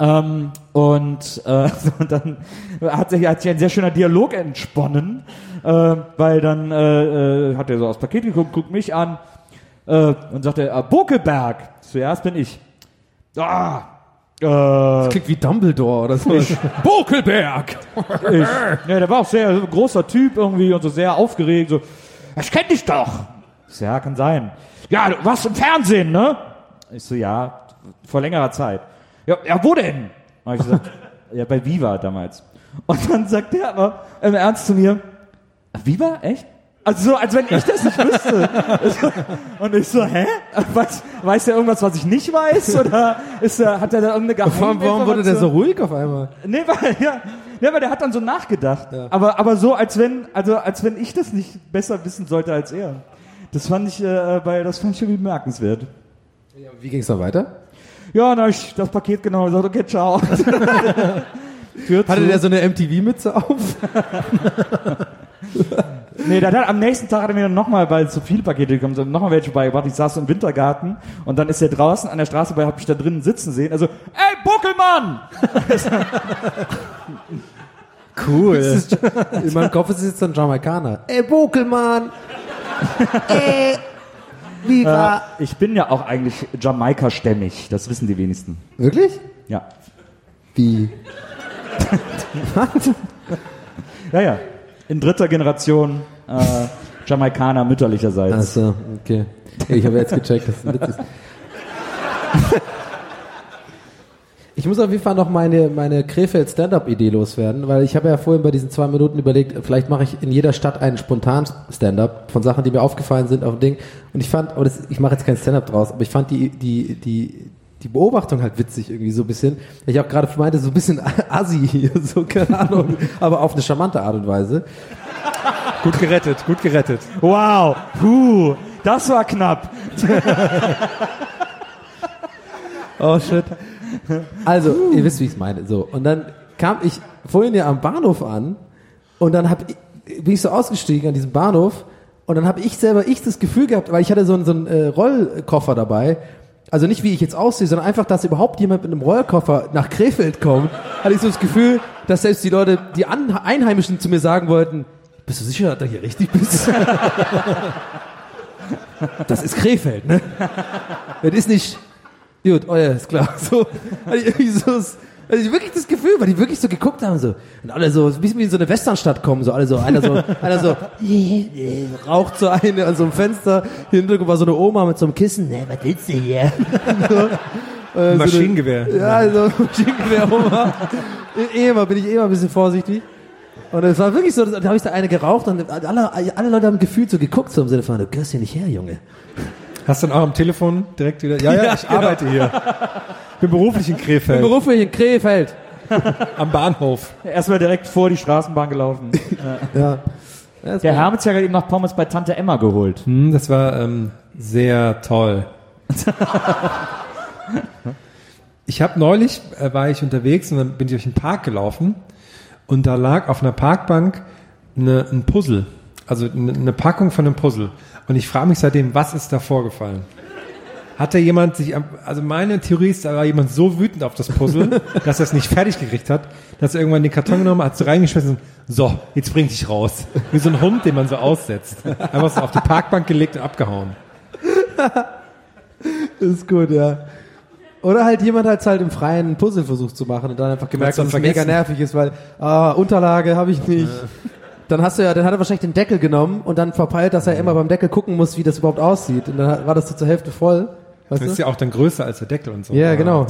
D: Ähm, und, äh, und dann hat sich, hat sich ein sehr schöner Dialog entsponnen, äh, weil dann äh, äh, hat er so aufs Paket geguckt, guckt mich an äh, und sagt er, äh, Bokelberg. Zuerst bin ich. Ah, äh,
C: Klingt wie Dumbledore oder so.
D: Bokelberg! ich, ja, der war auch sehr großer Typ irgendwie und so sehr aufgeregt. So, ich kenn dich doch! Ich so, ja, kann sein. Ja, du warst im Fernsehen, ne? Ich so, ja, vor längerer Zeit. Ja, ja wo denn? Hab ich gesagt, ja, bei Viva damals. Und dann sagt der aber im Ernst zu mir, Viva? Echt? Also so, als wenn ich das nicht wüsste. Und ich so, hä? Weiß, weiß der irgendwas, was ich nicht weiß? Oder ist er, hat er da irgendeine
C: Warum, warum wurde der so ruhig auf einmal?
D: Nee, weil, ja. Ja, aber der hat dann so nachgedacht. Aber, aber so, als wenn, also, als wenn ich das nicht besser wissen sollte als er. Das fand ich, äh, bei, das fand ich irgendwie bemerkenswert.
C: Wie ging's dann weiter?
D: Ja, dann hab ich das Paket genommen und gesagt, okay, ciao.
C: Hatte der so eine MTV-Mütze auf?
D: Nee, dann hat, am nächsten Tag hat er mir dann nochmal, weil zu viele Pakete gekommen sind, nochmal welche beigebracht. Ich saß so im Wintergarten und dann ist er draußen an der Straße bei, hab ich da drinnen sitzen sehen. Also, ey, Buckelmann!
C: Cool. In meinem Kopf ist es jetzt ein Jamaikaner. Ey, Bokelmann! Ey, Viva!
D: Äh, ich bin ja auch eigentlich Jamaika-stämmig. Das wissen die wenigsten.
C: Wirklich?
D: Ja.
C: Wie?
D: Ja, ja. In dritter Generation äh, Jamaikaner mütterlicherseits.
C: Achso, okay. Ich habe jetzt gecheckt, dass es ein Witz ist. Ich muss auf jeden Fall noch meine, meine Krefeld Stand-Up-Idee loswerden, weil ich habe ja vorhin bei diesen zwei Minuten überlegt, vielleicht mache ich in jeder Stadt einen spontan Stand-Up von Sachen, die mir aufgefallen sind auf dem Ding. Und ich fand, aber das, ich mache jetzt kein Stand-Up draus, aber ich fand die, die, die, die Beobachtung halt witzig irgendwie so ein bisschen. Ich habe gerade meinte, so ein bisschen assi hier, so keine Ahnung, aber auf eine charmante Art und Weise.
B: Gut gerettet, gut gerettet.
D: Wow, puh, das war knapp.
C: Oh shit. Also, ihr wisst, wie ich es meine. So. Und dann kam ich vorhin ja am Bahnhof an und dann hab ich, bin ich so ausgestiegen an diesem Bahnhof und dann habe ich selber ich das Gefühl gehabt, weil ich hatte so einen, so einen äh, Rollkoffer dabei. Also nicht wie ich jetzt aussehe, sondern einfach, dass überhaupt jemand mit einem Rollkoffer nach Krefeld kommt, hatte ich so das Gefühl, dass selbst die Leute, die An Einheimischen zu mir sagen wollten, bist du sicher, dass du hier richtig bist? das ist Krefeld, ne? Das ist nicht, Gut, oh ja, ist klar. So, hatte ich irgendwie so, hatte ich wirklich das Gefühl, weil die wirklich so geguckt haben, so, und alle so, ein bisschen wie in so eine Westernstadt kommen, so, alle so, einer so, einer so, raucht so eine an so einem Fenster, hinten war so eine Oma mit so einem Kissen, ne, was willst du hier? so, äh, so eine-
B: Maschinengewehr.
C: ja, also Maschinengewehr Oma. Eh immer, bin ich eh immer ein bisschen vorsichtig. Und es war wirklich so, da habe ich da eine geraucht und alle, alle Leute haben gefühlt so geguckt, so im Sinne von, du gehörst hier nicht her, Junge.
B: Hast du dann auch am Telefon direkt wieder? Ja, ja,
C: Ja,
B: ich
C: genau.
B: arbeite hier. Bin beruflich in Krefeld.
C: Beruflich in Krefeld.
B: am Bahnhof.
D: Erstmal direkt vor die Straßenbahn gelaufen.
C: Ja.
D: Der Herr hat sich ja gerade eben noch Pommes bei Tante Emma geholt.
B: Hm, das war ähm, sehr toll. ich habe neulich, äh, war ich unterwegs und dann bin ich durch den Park gelaufen und da lag auf einer Parkbank eine, ein Puzzle. Also eine, eine Packung von einem Puzzle. Und ich frage mich seitdem, was ist da vorgefallen? Hat da jemand sich, also meine Theorie ist, da war jemand so wütend auf das Puzzle, dass er es nicht fertig gekriegt hat, dass er irgendwann den Karton genommen hat, so reingeschmissen und so, jetzt bring dich raus. Wie so ein Hund, den man so aussetzt. Einfach so auf die Parkbank gelegt und abgehauen.
C: Das ist gut, ja. Oder halt jemand hat halt im Freien ein Puzzle versucht zu machen und dann einfach gemerkt, dass es mega nervig ist, weil, ah, Unterlage habe ich nicht. Dann hast du ja, dann hat er wahrscheinlich den Deckel genommen und dann verpeilt, dass er immer beim Deckel gucken muss, wie das überhaupt aussieht. Und dann war das so zur Hälfte voll. Weißt
B: Das ist
C: du?
B: ja auch dann größer als der Deckel und so.
C: Ja, genau.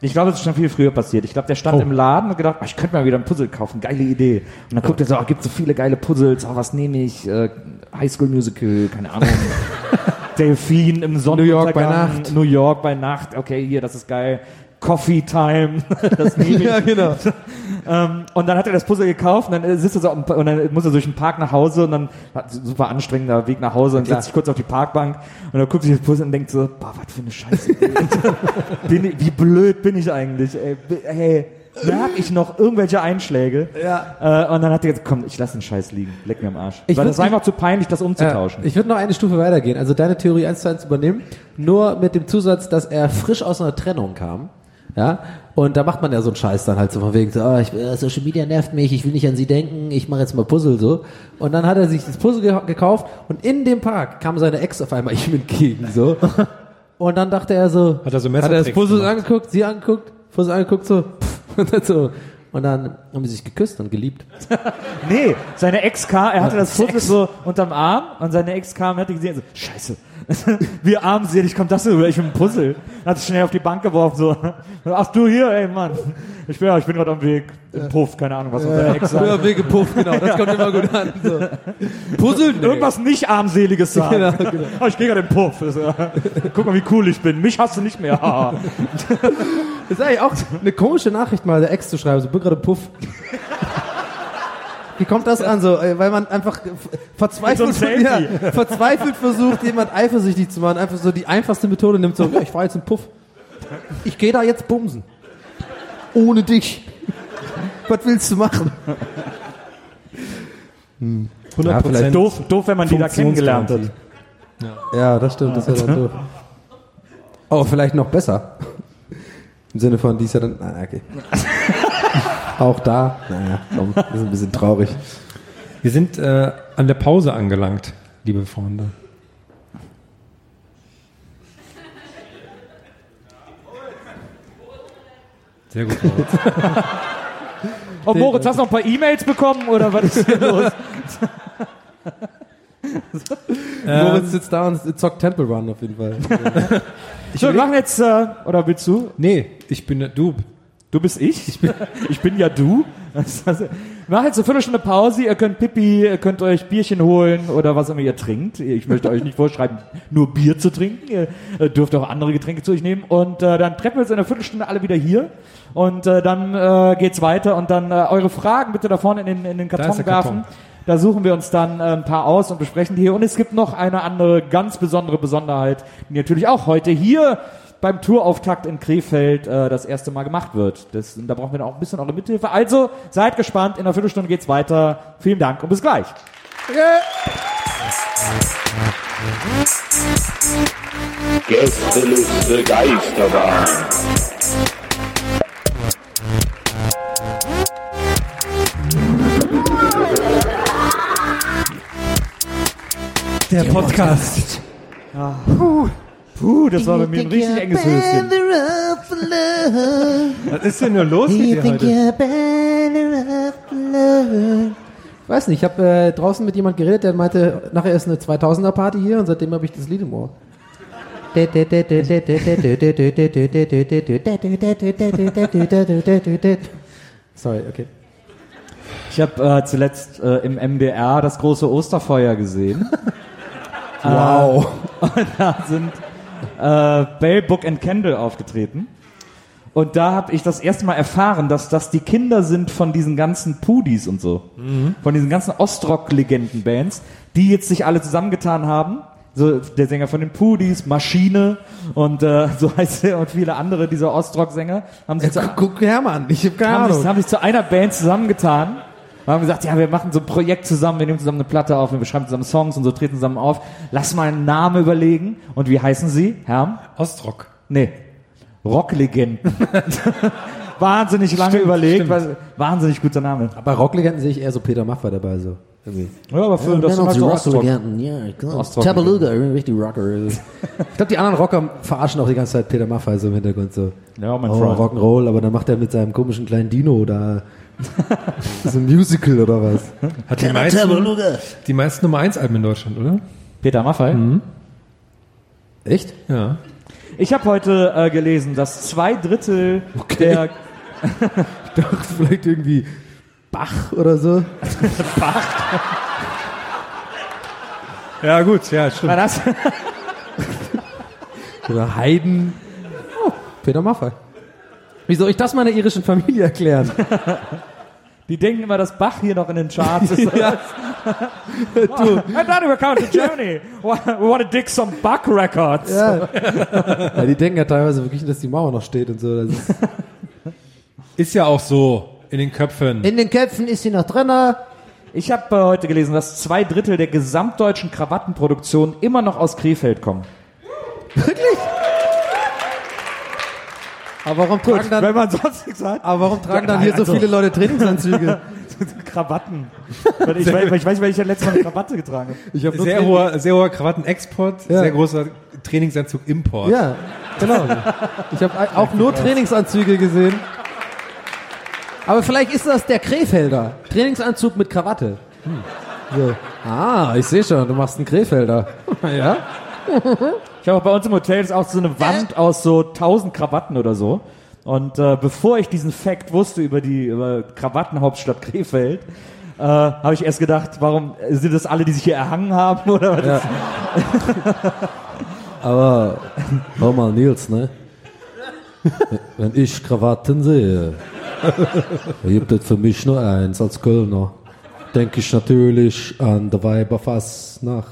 D: Ich glaube, das ist schon viel früher passiert. Ich glaube, der stand
B: Oh.
D: im Laden und gedacht, ah, ich könnte mal wieder ein Puzzle kaufen, geile Idee. Und dann guckt er so, ah, gibt so viele geile Puzzles, ah, was nehme ich? Äh, High School Musical, keine Ahnung. Delfin im Sonnenuntergang.
C: York bei Nacht.
D: New York bei Nacht, okay, hier, das ist geil. Coffee Time, das nehme ich.
C: Ja, genau.
D: Ähm, und dann hat er das Puzzle gekauft und dann äh, sitzt er so und dann muss er durch den Park nach Hause und dann hat super anstrengender Weg nach Hause und setzt sich kurz auf die Parkbank und dann guckt sich das Puzzle und denkt so, boah, was für eine Scheiße. ich, wie blöd bin ich eigentlich? Ey, hey, merk ich noch irgendwelche Einschläge?
C: Ja.
D: Äh, und dann hat er gesagt, komm, ich lass den Scheiß liegen, leck mir am Arsch.
C: Ich
D: Weil das war einfach zu peinlich, das umzutauschen.
C: ich würde noch eine Stufe weitergehen. Also deine Theorie eins zu eins übernehmen, nur mit dem Zusatz, dass er frisch aus einer Trennung kam. Ja, und da macht man ja so einen Scheiß dann halt so von wegen so, oh, ich, äh, Social Media nervt mich, ich will nicht an sie denken, ich mache jetzt mal Puzzle so. Und dann hat er sich das Puzzle ge gekauft und in dem Park kam seine Ex auf einmal ihm entgegen so. Und dann dachte er so,
B: Hat er so
C: hat er das Puzzle
B: gemacht?
C: angeguckt, sie angeguckt, Puzzle angeguckt so, pff, und dann so. Und dann haben sie sich geküsst und geliebt.
D: Nee, seine Ex kam, er hatte das. Puzzle so unterm Arm und seine Ex kam und hat die gesehen, so, scheiße, wie armselig kommt das rüber, ich bin ein Puzzle. Hat sich schnell auf die Bank geworfen, so, ach du hier, ey Mann, ich bin, ja, ich bin gerade am Weg, im Puff, keine Ahnung, was unsere Ex sagt.
C: Ja, weggepufft, genau, das kommt immer gut an. So. Puzzle, nee.
D: Irgendwas nicht armseliges sagen.
C: Genau, genau.
D: Oh, ich gehe gerade im Puff. Das, äh, Guck mal, wie cool ich bin. Mich hast du nicht mehr.
C: Das ist eigentlich auch eine komische Nachricht, mal der Ex zu schreiben, so, bin gerade Puff. Wie kommt das an so? äh, Weil man einfach verzweifelt,
D: so
C: ja, verzweifelt versucht, jemand eifersüchtig zu machen. Einfach so die einfachste Methode nimmt so, ja, ich fahr jetzt einen Puff. Ich gehe da jetzt bumsen. Ohne dich. Was willst du machen?
B: 100
C: vielleicht
D: Doof, doof, wenn man die da kennengelernt hat.
C: Ja, das stimmt, das wäre dann doof. Oh, vielleicht noch besser. Im Sinne von, die ist ja dann, na, okay. Auch da, naja, komm, das ist ein bisschen traurig.
B: Wir sind äh, an der Pause angelangt, liebe Freunde. Sehr gut. Moritz.
D: Oh, Moritz, hast du noch ein paar E-Mails bekommen oder was ist hier los?
C: Moritz sitzt da und zockt Temple Run auf jeden Fall.
D: So, wir machen jetzt, äh, oder willst du?
B: Nee, ich bin du.
D: Du bist ich? Ich bin, ich bin ja du. Machen jetzt eine Viertelstunde Pause. Ihr könnt Pipi, ihr könnt euch Bierchen holen oder was immer ihr trinkt. Ich möchte euch nicht vorschreiben, nur Bier zu trinken. Ihr äh, dürft auch andere Getränke zu euch nehmen. Und äh, dann treffen wir uns in einer Viertelstunde alle wieder hier. Und äh, dann äh, geht's weiter. Und dann äh, eure Fragen bitte da vorne in den, in den Karton werfen.
B: Karton.
D: Da suchen wir uns dann äh, ein paar aus und besprechen die hier. Und es gibt noch eine andere ganz besondere Besonderheit, die natürlich auch heute hier beim Tourauftakt in Krefeld äh, das erste Mal gemacht wird. Das, da brauchen wir dann auch ein bisschen eure Mithilfe. Also seid gespannt, in einer Viertelstunde geht's weiter. Vielen Dank und bis gleich.
E: Gästeliste Geisterbahn.
B: Der Podcast.
D: Puh, das war bei mir ein richtig enges Höschen.
B: Was ist denn nur los mit dir heute?
C: Ich weiß nicht, ich habe äh, draußen mit jemand geredet, der meinte, nachher ist eine 2000er Party hier und seitdem habe ich das Lied im Ohr. Sorry, okay.
D: Ich habe äh, zuletzt äh, im MDR das große Osterfeuer gesehen.
C: Wow.
D: Und da sind äh, Bell, Book and Candle aufgetreten. Und da habe ich das erste Mal erfahren, dass das die Kinder sind von diesen ganzen Pudis und so. Von diesen ganzen Ostrock-Legenden-Bands, die jetzt sich alle zusammengetan haben. So der Sänger von den Pudis, Maschine und äh, so heißt er und viele andere dieser Ostrock-Sänger haben sich, zu,
C: Guck Hermann, ich habe keine
D: haben, sich,
C: Ahnung.
D: haben sich zu einer Band zusammengetan und haben gesagt, ja, wir machen so ein Projekt zusammen, wir nehmen zusammen eine Platte auf, wir schreiben zusammen Songs und so treten zusammen auf. Lass mal einen Namen überlegen. Und wie heißen sie? Herm?
B: Ostrock.
D: Nee. Rocklegenden. wahnsinnig lange überlegt. weil- Wahnsinnig guter Name.
C: Bei Rocklegenden sehe ich eher so Peter Maffay dabei, so. Irgendwie.
D: Ja, aber für das sind halt so Ostrock.
C: Ja, klar.
D: Ostrock.
C: Tabaluga, richtig Rocker. ich glaube, die anderen Rocker verarschen auch die ganze Zeit Peter Maffay so im Hintergrund so.
D: Ja, mein
C: Oh,
D: Freund.
C: Rock'n'Roll, aber dann macht er mit seinem komischen kleinen Dino da so ein Musical oder was?
B: Hat die meisten, die meisten Nummer 1 Alben in Deutschland, oder?
D: Peter Maffay.
C: Echt?
B: Ja.
D: Ich habe heute äh, gelesen, dass zwei Drittel der
C: Ich dachte vielleicht irgendwie Bach oder so.
B: Ja, gut, ja, stimmt.
D: War das?
C: Oder Haydn. Oh, Peter Maffay. Wie soll ich das meiner irischen Familie erklären?
D: Die denken immer, dass Bach hier noch in den Charts ist.
C: Ja.
D: I thought we were coming to Germany. We want to dig some Bach records.
C: Ja. ja, die denken ja teilweise wirklich, dass die Mauer noch steht und so. Das ist
B: Ist ja auch so in den Köpfen.
C: In den Köpfen ist sie noch drinne.
D: Ich habe äh, heute gelesen, dass zwei Drittel der gesamtdeutschen Krawattenproduktion immer noch aus Krefeld kommen.
C: Aber warum tragen dann,
D: Wenn man sonst nichts hat.
C: aber warum tragen
D: Ja,
C: dann hier so
D: also-
C: viele Leute Trainingsanzüge?
D: Krawatten. Ich, weiß, ich weiß nicht, weil ich ja letztes Mal eine Krawatte getragen habe.
C: Ich hab
B: Sehr hoher, sehr hoher Krawattenexport,
C: Ja.
B: sehr großer Trainingsanzug Import.
C: Ja, genau. Ich habe auch nur Trainingsanzüge gesehen. Aber vielleicht ist das der Krefelder. Trainingsanzug mit Krawatte. So. Ah, ich sehe schon, du machst einen Krefelder. ja?
D: Ich habe auch bei uns im Hotel ist auch so eine Wand aus so 1000 Krawatten oder so. Und äh, bevor ich diesen Fact wusste über die über Krawattenhauptstadt Krefeld, äh, habe ich erst gedacht, warum sind das alle, die sich hier erhangen haben oder was?
C: Ja. Aber, hör mal, Nils, ne? Wenn ich Krawatten sehe, gibt es für mich nur eins als Kölner. denke ich natürlich an der Weiberfassnacht.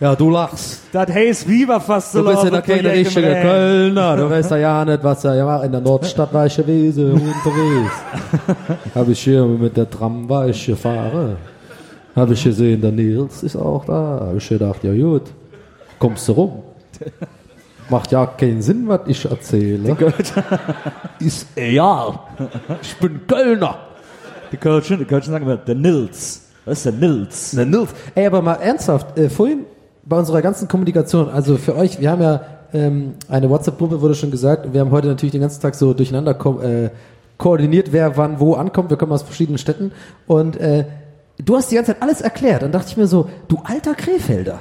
C: Ja, du lachst.
D: Das heißt, wie war fast so
C: Du bist ja da
D: laut,
C: keine
D: wo ich
C: richtige
D: immer-
C: Kölner. Du weißt ja ja nicht, was er ja macht. In der Nordstadt war ich gewesen, unterwegs. Habe ich hier mit der Tram war ich gefahren. Habe ich gesehen, der Nils ist auch da. Habe ich gedacht, ja gut, kommst du rum. Macht ja keinen Sinn, was ich erzähle. Ist egal. Ich bin Kölner.
D: Die Kölschen, die Kölschen sagen immer, der Nils. Das ist der Nils.
C: Der Nils. Ey, aber mal ernsthaft, äh, vorhin bei unserer ganzen Kommunikation, also für euch, wir haben ja ähm, eine WhatsApp-Gruppe, wurde schon gesagt, wir haben heute natürlich den ganzen Tag so durcheinander ko äh, koordiniert, wer wann wo ankommt. Wir kommen aus verschiedenen Städten und äh, du hast die ganze Zeit alles erklärt. Dann dachte ich mir so, du alter Krefelder.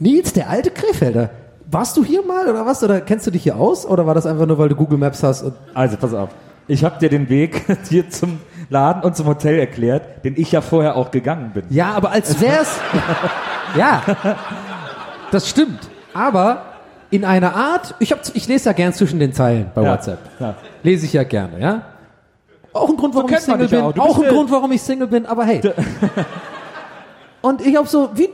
C: Nils, der alte Krefelder. Warst du hier mal oder was? Oder kennst du dich hier aus? Oder war das einfach nur, weil du Google Maps hast?
D: Also, pass auf. Ich habe dir den Weg hier zum Laden und zum Hotel erklärt, den ich ja vorher auch gegangen bin.
C: Ja, aber als wär's. ja, das stimmt. Aber in einer Art, ich, hab, ich lese ja gern zwischen den Zeilen bei
D: Ja,
C: WhatsApp.
D: ja.
C: Lese ich ja gerne, ja. Auch ein Grund, warum ich
D: kennt man
C: Single bin.
D: auch.
C: Auch ein Grund, warum ich Single bin, aber hey. Und ich hab so, wie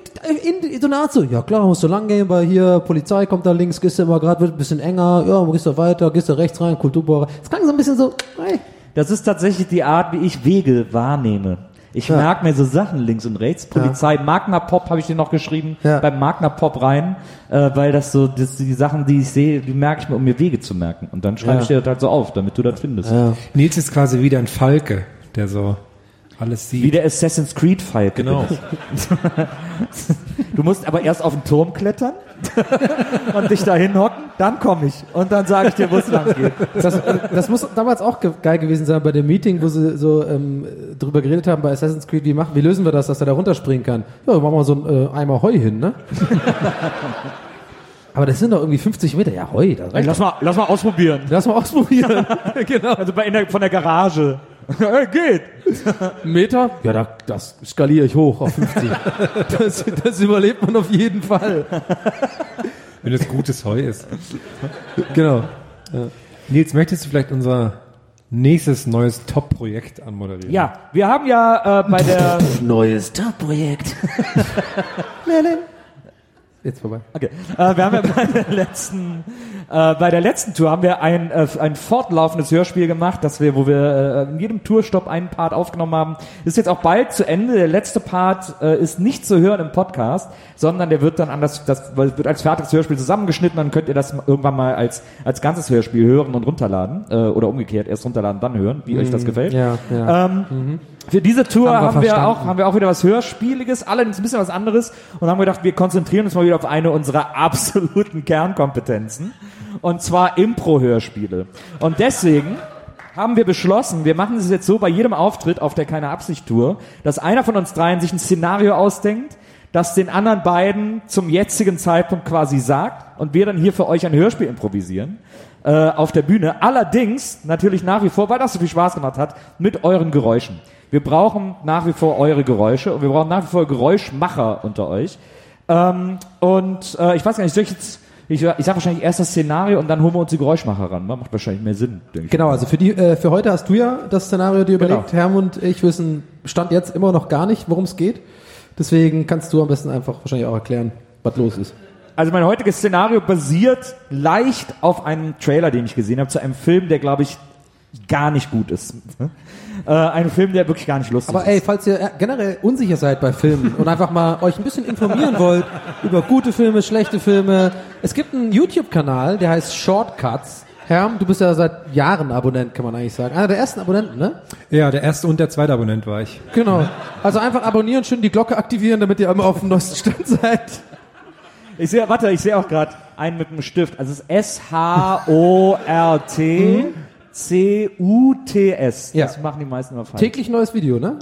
C: in so eine Art so, ja klar, musst du lang gehen, weil hier Polizei kommt da links, gehst du immer gerade, wird ein bisschen enger, ja, gehst du weiter, gehst du rechts rein, Kulturbohrer. Es klang so ein bisschen so, hey.
D: Das ist tatsächlich die Art, wie ich Wege wahrnehme. Ich
C: Ja.
D: merke mir so Sachen links und rechts. Polizei, Magna Pop habe ich dir noch geschrieben,
C: Ja.
D: beim Magna Pop rein, äh, weil das so, das, die Sachen, die ich sehe, die merke ich mir, um mir Wege zu merken. Und dann schreibe
C: Ja.
D: ich dir das halt so auf, damit du das findest.
C: Ja.
B: Nils ist quasi wieder ein Falke, der so alles sieht.
D: Wie der Assassin's Creed Falke.
B: Genau.
D: Du musst aber erst auf den Turm klettern und dich da hinhocken, dann komme ich. Und dann sage ich dir, wo es lang geht.
C: Das, äh, das muss damals auch ge geil gewesen sein bei dem Meeting, wo sie so ähm, drüber geredet haben bei Assassin's Creed, wie machen, wie lösen wir das, dass er da runterspringen kann? Ja, machen wir so ein äh, Eimer Heu hin, ne? Aber das sind doch irgendwie 50 Meter. Ja, Heu, das
D: Lass mal, lass mal ausprobieren.
C: Lass mal ausprobieren. genau.
D: Also bei, in der, von der Garage. Geht.
C: Meter? Ja, da, das skaliere ich hoch auf 50. das, das überlebt man auf jeden Fall.
B: Wenn es gutes Heu ist.
C: Genau.
B: Nils, möchtest du vielleicht unser nächstes neues Top-Projekt anmoderieren?
D: Ja, wir haben ja äh, bei der
C: Neues Top-Projekt. Jetzt vorbei.
D: Okay. Äh, wir haben ja bei der letzten, äh, bei der letzten Tour haben wir ein, äh, ein fortlaufendes Hörspiel gemacht, das wir, wo wir äh, in jedem Tourstopp einen Part aufgenommen haben. Ist jetzt auch bald zu Ende. Der letzte Part äh, ist nicht zu hören im Podcast, sondern der wird dann anders, das wird als fertiges Hörspiel zusammengeschnitten. Dann könnt ihr das irgendwann mal als als ganzes Hörspiel hören und runterladen äh, oder umgekehrt erst runterladen, dann hören, wie euch das gefällt.
C: Ja, ja.
D: Ähm, Für diese Tour
C: Haben wir
D: haben wir, auch, haben wir auch wieder was Hörspieliges, allerdings ein bisschen was anderes und haben gedacht, wir konzentrieren uns mal wieder auf eine unserer absoluten Kernkompetenzen und zwar Impro-Hörspiele. Und deswegen haben wir beschlossen, wir machen es jetzt so bei jedem Auftritt auf der Keine Absicht Tour, dass einer von uns dreien sich ein Szenario ausdenkt, das den anderen beiden zum jetzigen Zeitpunkt quasi sagt und wir dann hier für euch ein Hörspiel improvisieren äh, auf der Bühne. Allerdings natürlich nach wie vor, weil das so viel Spaß gemacht hat, mit euren Geräuschen. Wir brauchen nach wie vor eure Geräusche und wir brauchen nach wie vor Geräuschmacher unter euch. Ähm, und äh, ich weiß gar nicht, soll ich jetzt, ich, ich sag wahrscheinlich erst das Szenario und dann holen wir uns die Geräuschmacher ran. ne? Macht wahrscheinlich mehr Sinn, denke ich.
C: Genau, also für die äh, für heute hast du ja das Szenario dir überlegt.
D: Genau.
C: Herm und ich wissen Stand jetzt immer noch gar nicht, worum es geht. Deswegen kannst du am besten einfach wahrscheinlich auch erklären, was los ist.
D: Also mein heutiges Szenario basiert leicht auf einem Trailer, den ich gesehen habe, zu einem Film, der glaube ich gar nicht gut ist. Äh, ein Film, der wirklich gar nicht lustig
C: Aber
D: ist.
C: ey, falls ihr generell unsicher seid bei Filmen und einfach mal euch ein bisschen informieren wollt über gute Filme, schlechte Filme, es gibt einen YouTube-Kanal, der heißt Shortcuts. Herm, du bist ja seit Jahren Abonnent, kann man eigentlich sagen. Einer der ersten Abonnenten, ne?
B: Ja, der erste und der zweite Abonnent war ich.
C: Genau. Also einfach abonnieren, schön die Glocke aktivieren, damit ihr immer auf dem neuesten Stand seid.
D: Ich sehe, warte, ich sehe auch gerade einen mit einem Stift. Also es ist S-H-O-R-T C-U-T-S.
C: Ja.
D: Das machen die meisten immer falsch.
C: Täglich neues Video, ne?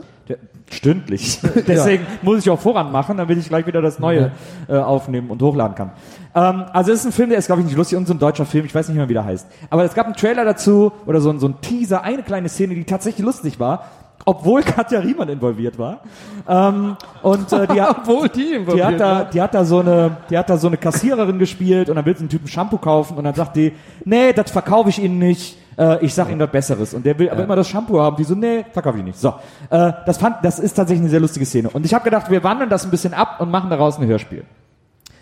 D: Stündlich. Deswegen muss ich auch voran machen, damit ich gleich wieder das Neue äh, aufnehmen und hochladen kann. Ähm, also es ist ein Film, der ist, glaube ich, nicht lustig. Und so ein deutscher Film, ich weiß nicht mehr, wie der heißt. Aber es gab einen Trailer dazu oder so, ein- so ein Teaser, eine kleine Szene, die tatsächlich lustig war, obwohl Katja Riemann involviert war. Ähm, und äh, die, hat,
C: Obwohl die
D: die
C: involviert
D: hat da,
C: war.
D: die hat da so eine, die hat da so eine Kassiererin gespielt und dann will sie einen Typen Shampoo kaufen und dann sagt die, nee, das verkaufe ich Ihnen nicht. Äh, ich sag ihm was Besseres. Und der will aber immer das Shampoo haben. Die so, nee, verkaufe ich nicht. So, äh, das, fand, das ist tatsächlich eine sehr lustige Szene. Und ich habe gedacht, wir wandeln das ein bisschen ab und machen daraus ein Hörspiel.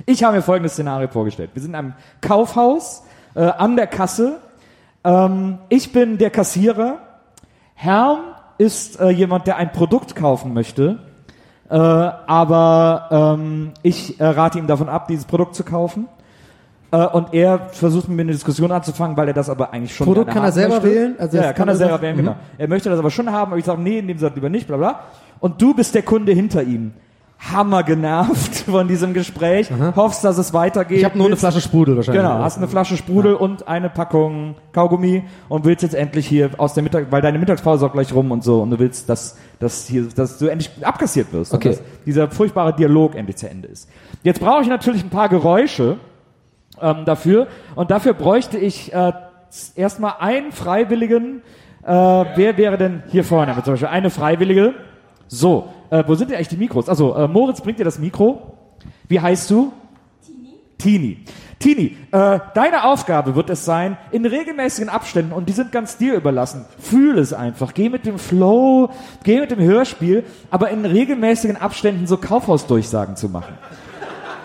D: Ich habe mir folgendes Szenario vorgestellt. Wir sind in einem Kaufhaus äh, an der Kasse. Ähm, ich bin der Kassierer. Herm ist äh, jemand, der ein Produkt kaufen möchte. Äh, aber ähm, ich äh, rate ihm davon ab, dieses Produkt zu kaufen. Äh, und er versucht mit mir eine Diskussion anzufangen, weil er das aber eigentlich schon
C: Produkt kann er selber
D: möchte.
C: wählen? Also
D: ja,
C: das
D: ja,
C: kann
D: kann er
C: er
D: selber wählen, genau. Er möchte das aber schon haben, aber ich sage, nee, in dem Satz lieber nicht, bla bla. Und du bist der Kunde hinter ihm. Hammer genervt von diesem Gespräch. Hoffst, dass es weitergeht.
C: Ich habe nur eine
D: Willst-
C: Flasche Sprudel wahrscheinlich.
D: Genau, hast eine Flasche Sprudel und eine Packung Kaugummi und willst jetzt endlich hier aus der Mittag, weil deine Mittagspause auch gleich rum und so und du willst, dass, dass hier, dass du endlich abkassiert wirst.
C: Okay.
D: Und dass dieser furchtbare Dialog endlich zu Ende ist. Jetzt brauche ich natürlich ein paar Geräusche ähm, dafür und dafür bräuchte ich äh, erstmal einen Freiwilligen. Äh, wer wäre denn hier vorne? Zum Beispiel eine Freiwillige. So, äh, wo sind denn eigentlich die Mikros? Also äh, Moritz bringt dir das Mikro. Wie heißt du? Tini. Tini, äh, deine Aufgabe wird es sein, in regelmäßigen Abständen, und die sind ganz dir überlassen, fühl es einfach, geh mit dem Flow, geh mit dem Hörspiel, aber in regelmäßigen Abständen so Kaufhausdurchsagen zu machen.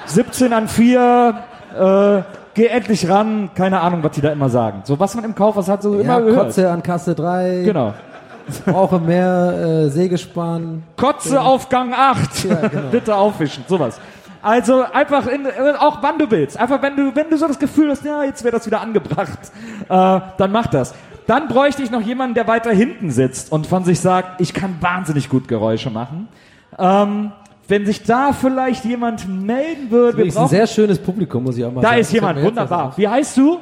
D: 17 an 4, äh, geh endlich ran, keine Ahnung, was die da immer sagen. So, was man im Kaufhaus hat, so
C: Ja,
D: immer gehört.
C: Kotze an Kasse 3.
D: Genau.
C: Brauche mehr äh, Sägespann.
D: Kotze auf Gang 8. Bitte aufwischen, sowas. Also einfach in, auch wann du willst. Einfach wenn du, wenn du so das Gefühl hast, ja, jetzt wäre das wieder angebracht, äh, dann mach das. Dann bräuchte ich noch jemanden, der weiter hinten sitzt und von sich sagt, ich kann wahnsinnig gut Geräusche machen. Ähm, wenn sich da vielleicht jemand melden würde, wir
C: Das ist ein sehr schönes Publikum, muss ich auch mal
D: da
C: sagen.
D: ist jemand, wunderbar. Wie heißt du?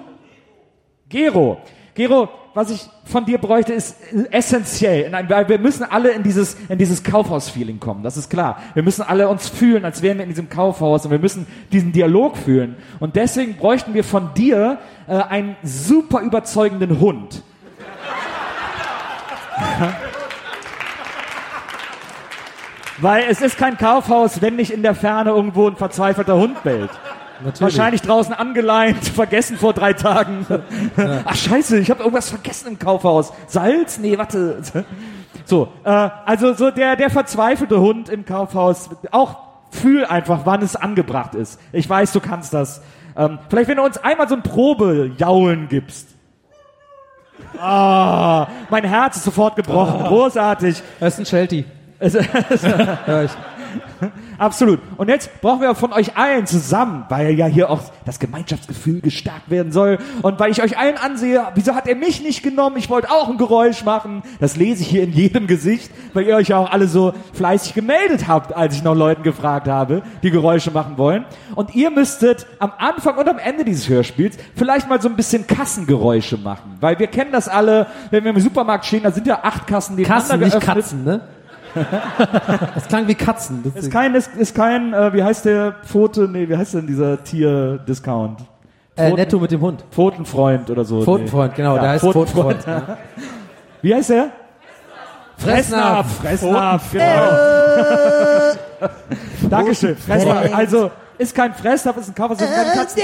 D: Gero. Gero, was ich von dir bräuchte, ist essentiell. Nein, weil wir müssen alle in dieses, in dieses Kaufhaus-Feeling kommen. Das ist klar. Wir müssen alle uns fühlen, als wären wir in diesem Kaufhaus und wir müssen diesen Dialog fühlen. Und deswegen bräuchten wir von dir äh, einen super überzeugenden Hund. Weil es ist kein Kaufhaus, wenn nicht in der Ferne irgendwo ein verzweifelter Hund bellt.
C: Natürlich.
D: Wahrscheinlich draußen angeleint, vergessen vor drei Tagen. Ach scheiße, ich habe irgendwas vergessen im Kaufhaus. Salz? Nee, warte. So, äh, also so der, der verzweifelte Hund im Kaufhaus, auch fühl einfach, wann es angebracht ist. Ich weiß, du kannst das. Ähm, vielleicht, wenn du uns einmal so ein Probejaulen gibst. Ah, mein Herz ist sofort gebrochen. Großartig.
C: Das ist ein Sheltie. Ja, ich,
D: Absolut. Und jetzt brauchen wir von euch allen zusammen, weil ja hier auch das Gemeinschaftsgefühl gestärkt werden soll und weil ich euch allen ansehe, wieso hat er mich nicht genommen? Ich wollte auch ein Geräusch machen. Das lese ich hier in jedem Gesicht, weil ihr euch ja auch alle so fleißig gemeldet habt, als ich noch Leuten gefragt habe, die Geräusche machen wollen. Und ihr müsstet am Anfang und am Ende dieses Hörspiels vielleicht mal so ein bisschen Kassengeräusche machen, weil wir kennen das alle, wenn wir im Supermarkt stehen, da sind ja acht Kassen, die
C: Kassen, nicht Katzen, ne? das klang wie Katzen.
D: Ist kein, ist, ist kein, äh, wie heißt der Pfote, nee, wie heißt denn dieser Tier-Discount?
C: äh, netto mit dem Hund.
D: Pfotenfreund oder so.
C: Pfotenfreund, genau,
D: Ja,
C: der heißt
D: Pfotenfreund.
C: Pfotenfreund. ja.
D: Wie heißt der?
C: Fressnapf.
D: Fressnapf, genau. Dankeschön, Fressnapf. Also, ist kein Fressnapf, ist ein Kaufhaus, ist keine Katzen.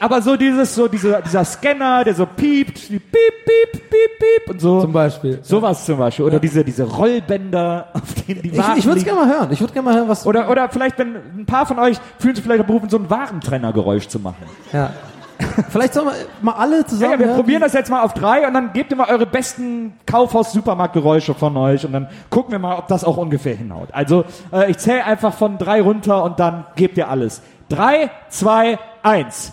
D: Aber so dieses, so diese, dieser Scanner, der so piept, die piep, piep, piep, piep und so.
C: Zum Beispiel.
D: Sowas zum Beispiel. Oder diese, diese Rollbänder, auf denen die
C: Ich,
D: Waren
C: ich würde es gerne mal hören. Ich würde gerne mal hören, was.
D: Oder, oder vielleicht, wenn ein paar von euch fühlen sich vielleicht berufen, so ein Warentrennergeräusch zu machen.
C: ja. Vielleicht sollen wir mal alle
D: Ja,
C: zusammen.
D: ja, wir
C: hören,
D: probieren das jetzt mal auf drei und dann gebt ihr mal eure besten Kaufhaus-Supermarktgeräusche von euch und dann gucken wir mal, ob das auch ungefähr hinhaut. Also äh, ich zähle einfach von drei runter und dann gebt ihr alles. Drei, zwei, eins.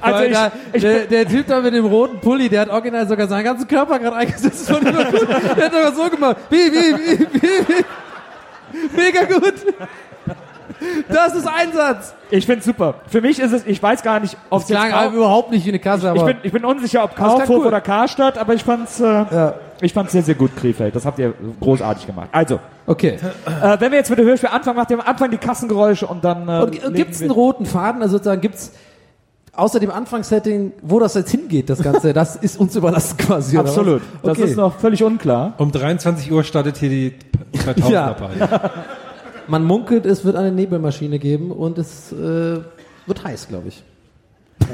D: Also
C: Weil
D: ich,
C: da,
D: ich,
C: der, der Typ da mit dem roten Pulli, der hat original sogar seinen ganzen Körper gerade eingesetzt. Gut. Der hat sogar so gemacht. Wie, wie, wie, wie, wie. Mega gut. Das ist Einsatz.
D: ich finde super. Für mich ist es, ich weiß gar nicht, ob es
C: klang aber überhaupt nicht wie eine Kasse, aber
D: Ich bin, ich bin unsicher, ob Kaufhof
C: cool.
D: oder Karstadt, aber ich fand's, äh, ich fand's sehr, sehr gut, Krefeld. Das habt ihr großartig gemacht. Also,
C: okay.
D: äh, wenn wir jetzt mit der Hörspiel anfangen, macht ihr am Anfang die Kassengeräusche und dann. Äh,
C: Und
D: legen
C: gibt es
D: wir-
C: einen roten Faden? Also sozusagen gibt's außer dem Anfangssetting, wo das jetzt hingeht, das Ganze, das ist uns überlassen quasi. oder was?
D: Absolut. Das
C: Okay.
D: ist noch völlig unklar.
B: Um 23 Uhr startet hier die 2000er
C: Ja. Man munkelt, es wird eine Nebelmaschine geben und es äh, wird heiß, glaube ich.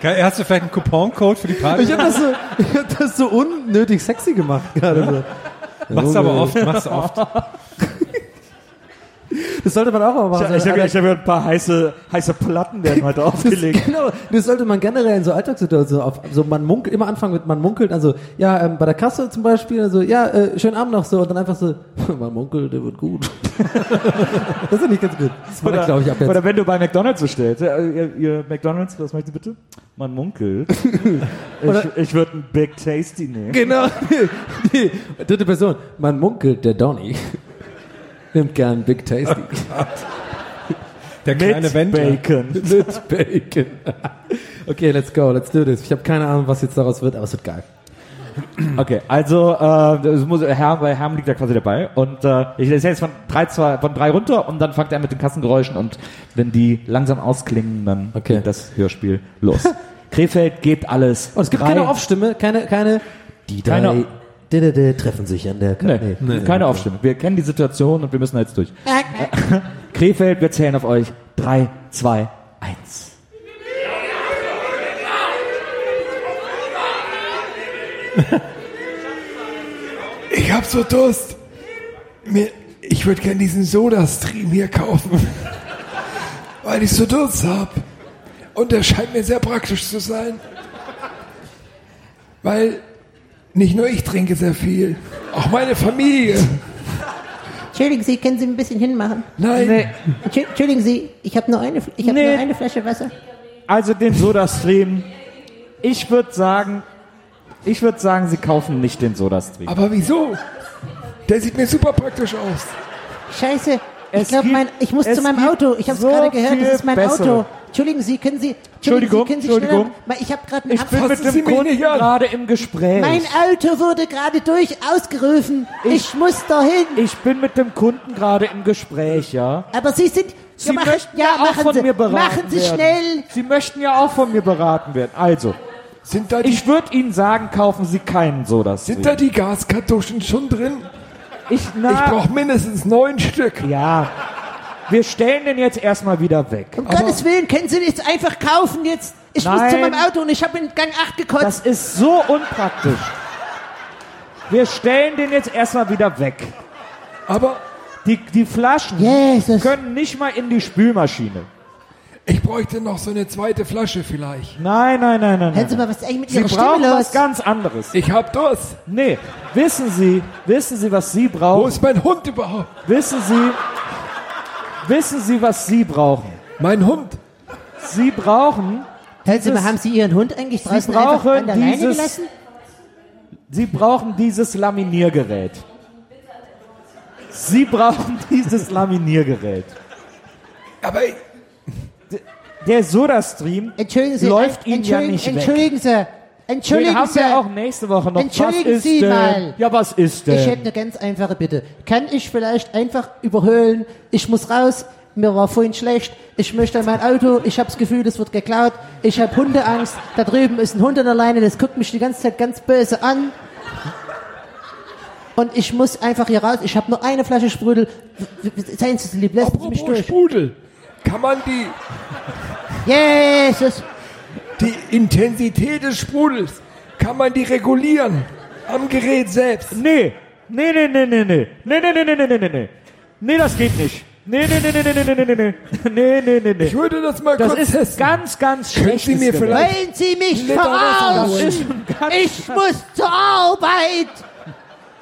B: Geil, Hast du vielleicht einen Couponcode für die Party?
C: Ich habe das, so, ich hab das so unnötig sexy gemacht gerade. So.
B: Machst du aber oft, machst du oft.
C: Das sollte man auch mal machen.
D: Ich, habe hab ja ein paar heiße, heiße Platten werden heute
C: das,
D: aufgelegt.
C: genau, das sollte man generell in so Alltagssituationen auf, so man munkelt, immer anfangen mit man munkelt, also ja, ähm, bei der Kasse zum Beispiel, also ja, äh, schönen Abend noch so und dann einfach so, man munkelt, der wird gut. das ist nicht ganz gut. Das war,
D: Oder,
C: glaube ich, ab jetzt.
D: oder wenn du bei McDonalds bestellst, ja, ihr, ihr McDonalds, was möchtet ihr bitte? Man munkelt. ich ich würde ein Big Tasty nehmen.
C: Genau. Die dritte Person. Man munkelt, der Donny nimmt gern Big Tasty.
B: Der kleine
D: Mit
B: Wendler.
D: Bacon.
C: Mit Bacon. okay, let's go, let's do this. Ich habe keine Ahnung, was jetzt daraus wird, aber es wird geil.
D: Okay, also äh, das muss, Herr, bei Herrn liegt er quasi dabei und äh, ich lese jetzt von drei, zwei, von drei runter und dann fängt er mit den Kassengeräuschen und wenn die langsam ausklingen, dann
C: Okay.
D: geht das Hörspiel los. Krefeld gebt alles.
C: Und es gibt
D: Drei-
C: keine Aufstimme, keine, keine, die drei
D: Keine-
C: treffen sich an der
D: Nee, keine Aufstimmung. Wir kennen die Situation und wir müssen jetzt durch. Krefeld, wir zählen auf euch. Drei, zwei, eins.
H: Ich hab so Durst. Mir, ich würde gern diesen Soda-Stream hier kaufen. Weil ich so Durst hab. Und der scheint mir sehr praktisch zu sein. Weil nicht nur ich trinke sehr viel, auch meine Familie.
G: Entschuldigen Sie, können Sie ein bisschen hinmachen?
H: Nein,
G: Entschu- Entschuldigen Sie, ich habe nur eine, ich habe
D: Nee.
G: nur eine Flasche Wasser.
D: Also den Soda-Stream. Ich würde sagen, ich würde sagen, sie kaufen nicht den Soda-Stream.
H: aber wieso? Der sieht mir super praktisch aus.
G: Scheiße, ich
D: Es
G: glaube,
D: gibt-
G: ich muss
D: es
G: zu meinem
D: gibt
G: Auto. Ich habe es
D: so
G: gerade gehört,
D: viel
G: das ist mein
D: bessere.
G: Entschuldigen Sie, können Sie,
D: Entschuldigung,
G: Sie, können Sie
D: Entschuldigung.
G: schneller, ich habe gerade einen
D: Ich bin mit dem Kunden gerade im Gespräch.
G: Mein Auto wurde gerade durch ausgerufen. Ich, muss dahin.
D: ich bin mit dem Kunden gerade im Gespräch, ja.
G: Aber Sie sind.
D: Sie
G: machen,
D: möchten ja, auch
G: machen
D: von
G: Sie,
D: mir beraten
G: Machen Sie
D: werden.
G: schnell.
D: Sie möchten ja auch von mir beraten werden. Also,
H: Sind da die,
D: ich würde Ihnen sagen, kaufen Sie keinen Soda-Stream.
H: sind da die Gaskartuschen schon drin?
D: Ich, na,
H: Ich brauche mindestens neun Stück.
D: ja. Wir stellen den jetzt erstmal wieder weg.
G: Um Gottes Willen, können Sie nicht einfach kaufen jetzt? Ich muss
D: Nein.
G: zu meinem Auto und ich habe in Gang 8 gekotzt.
D: Das ist so unpraktisch. Wir stellen den jetzt erstmal wieder weg.
H: Aber
D: Die, die Flaschen
G: Jesus.
D: können nicht mal in die Spülmaschine.
H: ich bräuchte noch so eine zweite Flasche vielleicht.
D: Nein, nein, nein, nein.
G: Hören Sie mal, was ist eigentlich mit
D: Sie
G: Ihrer Stimme
D: brauchen was
G: los?
D: ganz anderes.
H: Ich hab Durst.
D: Nee, wissen Sie, wissen Sie, was Sie
H: Wo
D: brauchen?
H: ist mein Hund überhaupt?
D: Wissen Sie, wissen Sie, was Sie brauchen?
H: Mein Hund.
D: Sie brauchen,
G: Hören Sie mal, haben Sie Ihren Hund eigentlich draußen einfach
D: brauchen
G: an der Leine
D: dieses-
G: gelassen?
D: Sie brauchen dieses Laminiergerät. Sie brauchen dieses Laminiergerät.
H: Aber ich,
D: Der Soda-Stream
G: Sie,
D: läuft
G: en-
D: Ihnen ja
G: entschuldigen,
D: nicht weg.
G: entschuldigen Sie, Entschuldigen
D: haben
G: Sie.
D: wir auch nächste Woche noch.
G: Entschuldigen
D: was ist
G: Sie
D: denn?
G: mal.
D: Ja, was ist denn?
G: Ich hätte eine ganz einfache Bitte. Kann ich vielleicht einfach überhöhlen? Ich muss raus. Mir war vorhin schlecht. Ich möchte mein Auto. Ich habe das Gefühl, das wird geklaut. Ich habe Hundeangst. Da drüben ist ein Hund an der Leine. Das guckt mich die ganze Zeit ganz böse an. Und ich muss einfach hier raus. Ich habe nur eine Flasche Sprudel. Seien Sie lieb, lassen Sie mich durch.
H: Sprudel. Kann man die,
G: Jesus.
H: Die Intensität des Sprudels, kann man die regulieren? Am Gerät selbst.
D: Nee. Nee, nee, nee, nee, nee. Nee, nee, nee, nee, nee, nee, nee, nee. Nee, das geht nicht. Nee, nee, nee, nee, nee, nee, nee, nee, nee. Nee, nee, nee, nee.
H: Ich würde das mal
D: Das
H: kurz
D: ist
H: testen.
D: ganz, ganz schlecht.
H: Sie mir vielleicht
G: Wollen Sie mich
H: Liter
G: verarschen? Ich muss zur Arbeit.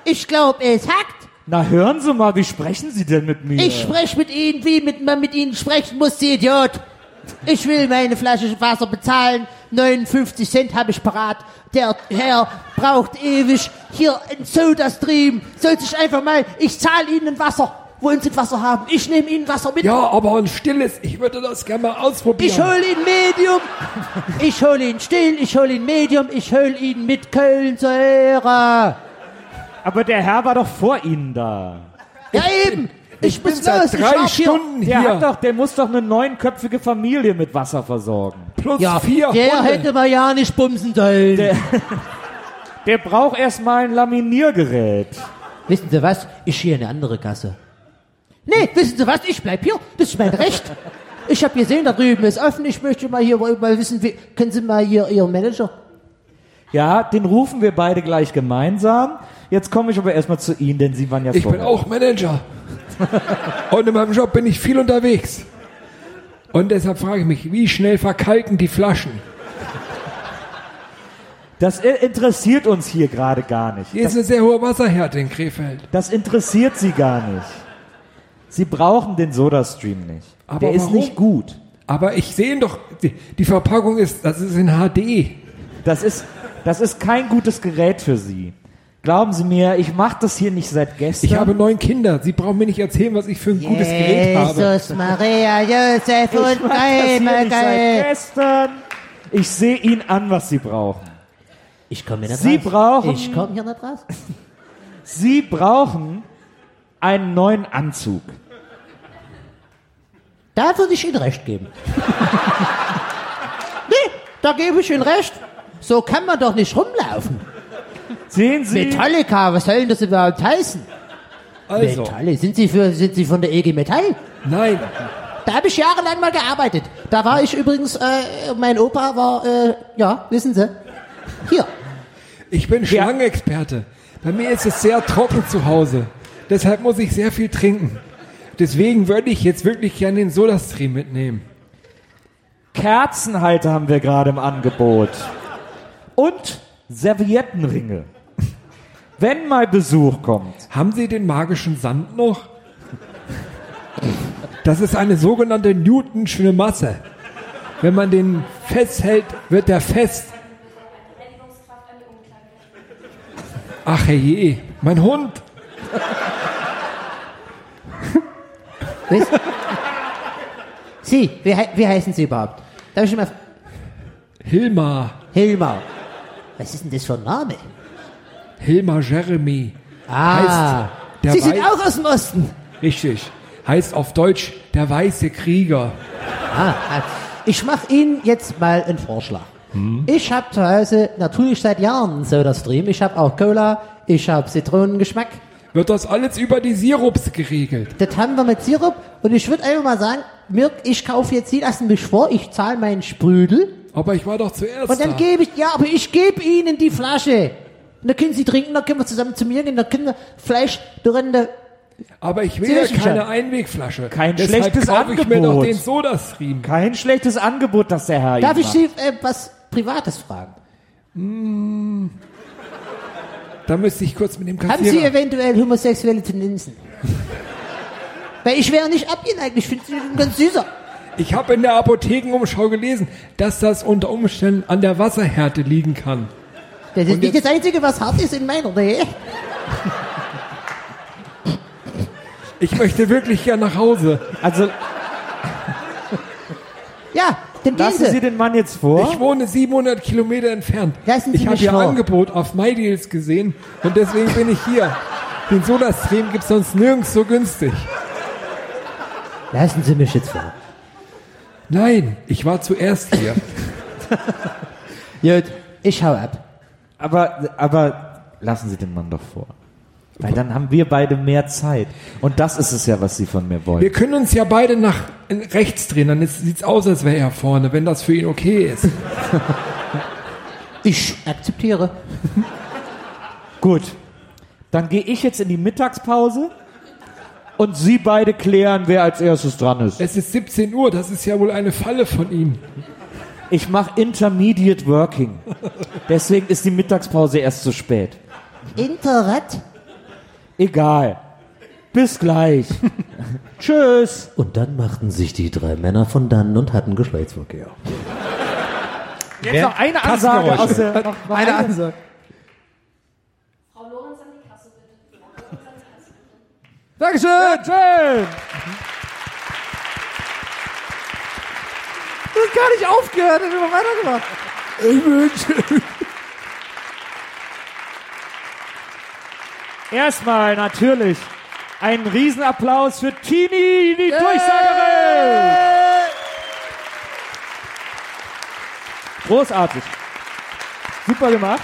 G: Ich glaube, es hackt.
D: Na, hören Sie mal, wie sprechen Sie denn mit mir?
G: Ich spreche mit Ihnen, wie mit, man mit Ihnen sprechen muss, Sie Idiot. Ich will meine Flasche Wasser bezahlen. 59 Cent habe ich parat. Der Herr braucht ewig. Hier ein Soda-Stream. Soll sich einfach mal, ich zahle Ihnen ein Wasser. Wollen Sie ein Wasser haben? Ich nehme Ihnen Wasser mit.
H: Ja, aber ein stilles. Ich würde das gerne mal ausprobieren.
G: Ich hol ihn Medium. Ich hol ihn still. Ich hol ihn Medium. Ich hol ihn mit Kölnsäure.
D: Aber der Herr war doch vor Ihnen da.
G: Ja eben. Ich,
H: ich bin seit drei
G: warte hier.
H: Stunden
D: Der
H: hier.
D: hat doch, der muss doch eine neunköpfige Familie mit Wasser versorgen.
H: plus
G: Ja,
H: vier
G: der
H: Hunde.
G: hätte man ja nicht bumsen sollen.
D: Der braucht erstmal ein Laminiergerät.
G: Wissen Sie was? Ich gehe in eine andere Gasse. Nee, wissen Sie was? Ich bleib hier. Das ist mein Recht. Ich habe gesehen, da drüben ist offen. Ich möchte mal hier mal wissen, wie, können Sie mal hier Ihren Manager?
D: Ja, den rufen wir beide gleich gemeinsam. Jetzt komme ich aber erstmal zu Ihnen, denn Sie waren ja
B: Ich bin
D: vorher.
B: auch Manager. Und in meinem Job bin ich viel unterwegs. Und deshalb frage ich mich, wie schnell verkalken die Flaschen?
D: Das interessiert uns hier gerade gar nicht.
B: Hier ist eine sehr hohe Wasserhärte in Krefeld.
D: Das interessiert Sie gar nicht. Sie brauchen den Sodastream nicht.
B: Aber
D: Der ist
B: warum?
D: nicht gut.
B: Aber ich sehe ihn doch, die, die Verpackung ist, das ist in HD.
D: Das ist, das ist kein gutes Gerät für Sie. Glauben Sie mir, ich mache das hier nicht seit gestern.
B: Ich habe neun Kinder. Sie brauchen mir nicht erzählen, was ich für ein gutes Gerät habe.
G: Jesus, Maria, Josef
D: ich
G: und
D: mach das hier
G: Geil,
D: nicht seit
G: Geil.
D: gestern. Ich sehe Ihnen an, was Sie brauchen.
G: Ich komme hier nicht
D: Sie
G: raus.
D: brauchen-
G: Ich komme hier nicht raus.
D: Sie brauchen einen neuen Anzug.
G: Da würde ich Ihnen recht geben. nee, da gebe ich Ihnen recht. So kann man doch nicht rumlaufen.
D: Sehen Sie?
G: Metallica, was soll denn das überhaupt heißen?
B: Also,
G: Metalle, sind Sie, für, sind Sie von der EG Metall?
B: nein.
G: Da habe ich jahrelang mal gearbeitet. Da war ich übrigens, äh, mein Opa war, äh, ja, wissen Sie, hier.
B: Ich bin Schlangenexperte. Bei mir ist es sehr trocken zu Hause. Deshalb muss ich sehr viel trinken. Deswegen würde ich jetzt wirklich gerne den Sodastream mitnehmen.
D: Kerzenhalter haben wir gerade im Angebot. Und Serviettenringe. Wenn mal Besuch kommt.
B: Haben Sie den magischen Sand noch? Das ist eine sogenannte Newtonsche Masse. Wenn man den festhält, wird er fest. Ach je, mein Hund.
G: Sie, wie, wie heißen Sie überhaupt? Darf ich mal...
B: Hilmar.
G: Hilmar. Was ist denn das für ein Name?
B: Hilmar Jeremy.
G: Ah,
B: Heißt,
G: Sie sind auch aus dem Osten.
B: Richtig. Heißt auf Deutsch der weiße Krieger.
G: Ah, ah. ich mache Ihnen jetzt mal einen Vorschlag. Ich habe zu Hause natürlich seit Jahren einen Soda-Stream. Ich habe auch Cola, ich habe Zitronengeschmack.
B: Wird das alles über die Sirups geregelt?
G: Das haben wir mit Sirup. Und ich würde einfach mal sagen, Mirk, ich kaufe jetzt, Sie lassen mich vor, ich zahle meinen Sprüdel.
B: Aber ich war doch zuerst
G: Und dann
B: da.
G: gebe ich, ja, aber ich gebe Ihnen die Flasche. Und dann können Sie trinken, dann können wir zusammen zu mir gehen, dann können wir vielleicht drin
B: Aber ich will ja keine
G: schon.
B: Einwegflasche.
D: Kein
B: Deshalb
D: schlechtes
B: kaufe ich mir
D: Angebot.
B: den Sodastream.
D: Kein schlechtes Angebot, das der Herr
G: Darf ich Sie äh, was Privates fragen?
B: Da müsste ich kurz mit dem
G: Haben Sie
B: Kassierer...
G: eventuell homosexuelle Tendenzen? Weil ich wäre nicht abgeneigt, ich finde Sie ganz süßer.
B: Ich habe in der Apothekenumschau gelesen, dass das unter Umständen an der Wasserhärte liegen kann.
G: Das ist
B: Und
G: nicht das Einzige, was hart ist in meiner Nähe.
B: Ich möchte wirklich gern nach Hause.
D: Also
G: Ja, dann gehen
D: lassen
G: Sie.
D: Sie den Mann jetzt vor.
B: Ich wohne 700 Kilometer entfernt.
G: Lassen Sie
B: ich habe
G: mich
B: Ihr
G: vor.
B: Angebot auf MyDeals gesehen und deswegen bin ich hier. Den Sodastream gibt's sonst nirgends so günstig.
G: Lassen Sie mich jetzt vor.
B: Nein, ich war zuerst hier.
G: Gut, ich hau ab.
D: Aber, aber lassen Sie den Mann doch vor. Weil dann haben wir beide mehr Zeit. Und das ist es ja, was Sie von mir wollen.
B: Wir können uns ja beide nach rechts drehen, dann ist- sieht's aus, als wäre er vorne, wenn das für ihn okay ist.
G: Ich akzeptiere.
D: Gut. Dann gehe ich jetzt in die Mittagspause und Sie beide klären, wer als erstes dran ist.
B: Es ist 17 Uhr, das ist ja wohl eine Falle von ihm.
D: Ich mache Intermediate Working. Deswegen ist die Mittagspause erst zu spät.
G: Internet.
D: Egal. Bis gleich. Tschüss.
G: Und dann machten sich die drei Männer von dannen und hatten Geschlechtsverkehr.
D: Jetzt noch eine Ansage aus der. Noch, noch
C: Eine Ansage. Dankeschön.
D: Schön.
C: Das ist gar nicht aufgehört, hat immer weitergemacht. Ich wünsche.
D: Erstmal natürlich einen Riesenapplaus für Tini, die Durchsagerin. Großartig. Super gemacht.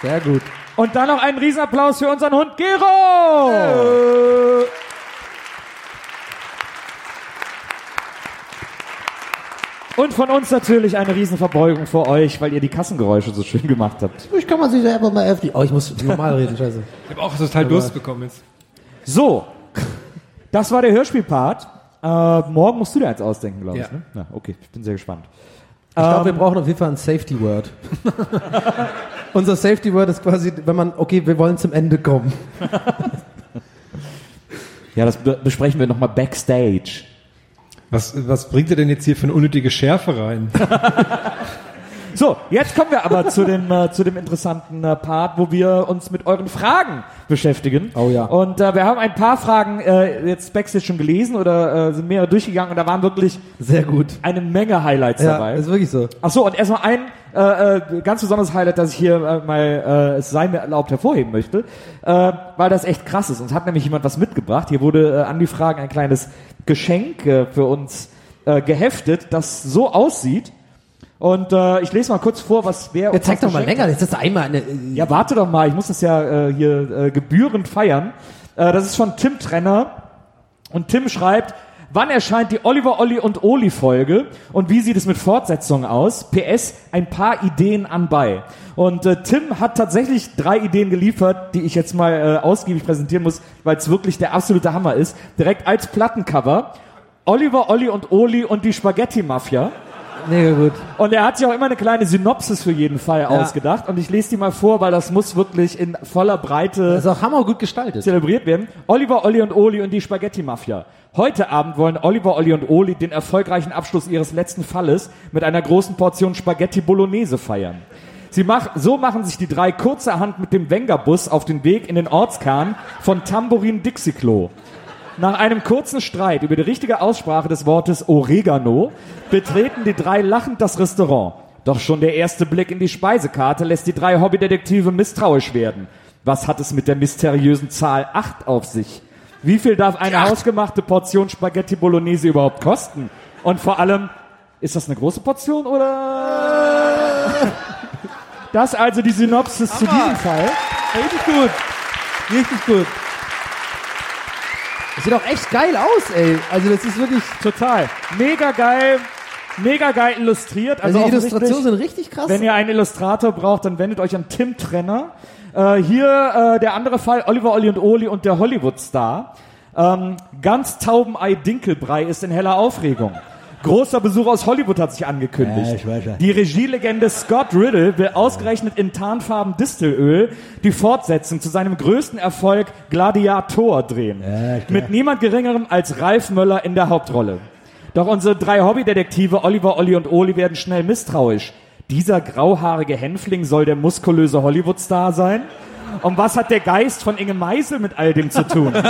D: Sehr gut. Und dann noch einen Riesenapplaus für unseren Hund Gero. Und von uns natürlich eine Riesenverbeugung vor euch, weil ihr die Kassengeräusche so schön gemacht habt.
C: Ich kann man sich selber mal öffnen. Oh, ich muss normal reden, scheiße.
B: Ich habe auch total Durst bekommen jetzt.
D: So, das war der Hörspielpart. Äh, morgen musst du dir eins ausdenken, glaube ich.
B: Ja.
D: Ne? Na, okay, ich bin sehr gespannt.
C: Ich glaube, wir
D: Ähm,
C: brauchen auf jeden Fall ein Safety Word. Unser Safety Word ist quasi, wenn man, okay, wir wollen zum Ende kommen.
D: Ja, das be besprechen wir nochmal backstage.
B: Was, was bringt ihr denn jetzt hier für eine unnötige Schärfe rein?
D: So, jetzt kommen wir aber zu dem, äh, zu dem interessanten äh, Part, wo wir uns mit euren Fragen beschäftigen.
C: Oh ja.
D: Und äh, wir haben ein paar Fragen äh, jetzt Backstage schon gelesen oder äh, sind mehrere durchgegangen und da waren wirklich
C: Sehr gut.
D: eine Menge Highlights
C: Ja,
D: dabei.
C: ist wirklich so.
D: Ach so, und erstmal ein äh, äh, ganz besonderes Highlight, das ich hier äh, mal, äh, es sei mir erlaubt, hervorheben möchte, äh, weil das echt krass ist. Uns hat nämlich jemand was mitgebracht. Hier wurde äh, an die Fragen ein kleines Geschenk äh, für uns äh, geheftet, das so aussieht. Und äh, ich lese mal kurz vor, was wer
C: Jetzt zeig doch mal länger, jetzt ist einmal eine,
D: Ja, warte doch mal, ich muss das ja äh, hier äh, gebührend feiern. Äh, das ist von Tim Trenner. Und Tim schreibt, wann erscheint die Oliver Olli und Oli Folge und wie sieht es mit Fortsetzungen aus? PS, ein paar Ideen anbei. Und äh, Tim hat tatsächlich drei Ideen geliefert, die ich jetzt mal äh, ausgiebig präsentieren muss, weil es wirklich der absolute Hammer ist. Direkt als Plattencover. Oliver, Olli und Oli und die Spaghetti Mafia.
C: Mega gut.
D: Und er hat sich auch immer eine kleine Synopsis für jeden Fall ausgedacht. Und ich lese die mal vor, weil das muss wirklich in voller Breite
C: Das ist auch hammergut gestaltet.
D: zelebriert werden. Oliver, Olli und Oli und die Spaghetti-Mafia. Heute Abend wollen Oliver, Olli und Oli den erfolgreichen Abschluss ihres letzten Falles mit einer großen Portion Spaghetti Bolognese feiern. Sie mach, so machen sich die drei kurzerhand mit dem Wenger-Bus auf den Weg in den Ortskern von Tambourin Dixiklo. Nach einem kurzen Streit über die richtige Aussprache des Wortes Oregano betreten die drei lachend das Restaurant. Doch schon der erste Blick in die Speisekarte lässt die drei Hobbydetektive misstrauisch werden. Was hat es mit der mysteriösen Zahl 8 auf sich? Wie viel darf eine hausgemachte Portion Spaghetti Bolognese überhaupt kosten? Und vor allem, ist das eine große Portion oder? Das also die Synopsis zu diesem Fall.
C: Richtig gut. Richtig gut. Sieht auch echt geil aus, ey. Also das ist wirklich,
D: Total. Mega geil. Mega geil illustriert.
C: also,
D: Also,
C: die Illustrationen sind richtig krass.
D: Wenn ihr einen Illustrator braucht, dann wendet euch an Tim Trenner. Äh, hier äh, der andere Fall, Oliver, Olli und Oli und der Hollywood-Star. Ähm, ganz Taubenei Dinkelbrei ist in heller Aufregung. Großer Besuch aus Hollywood hat sich angekündigt.
G: Ja, ich weiß ja.
D: Die Regielegende Scott Riddle will ausgerechnet in Tarnfarben Distelöl die Fortsetzung zu seinem größten Erfolg Gladiator drehen. Mit niemand geringerem als Ralf Möller in der Hauptrolle. Doch unsere drei Hobbydetektive Oliver, Olli und Oli werden schnell misstrauisch. Dieser grauhaarige Hänfling soll der muskulöse Hollywood-Star sein? Und was hat der Geist von Inge Meisel mit all dem zu tun?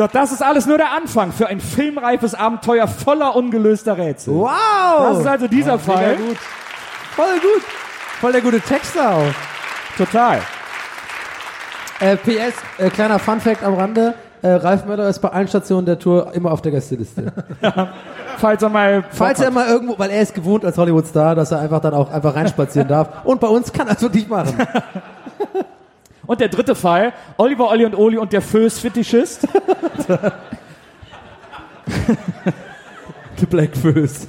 D: Doch das ist alles nur der Anfang für ein filmreifes Abenteuer voller ungelöster Rätsel.
C: wow!
D: Das ist also dieser Fall.
C: Mega gut. Voll gut. Voll der gute Texter auch.
D: Total.
C: Äh, PS, äh, kleiner Funfact am Rande. Äh, Ralf Möller ist bei allen Stationen der Tour immer auf der Gästeliste.
D: Falls er mal.
C: Falls er mal irgendwo, weil er ist gewohnt als Hollywood-Star, dass er einfach dann auch einfach reinspazieren darf. Und bei uns kann er es wirklich machen.
D: Und der dritte Fall, Oliver, Olli und Oli und der Föß-Fetischist.
C: The Black Föß.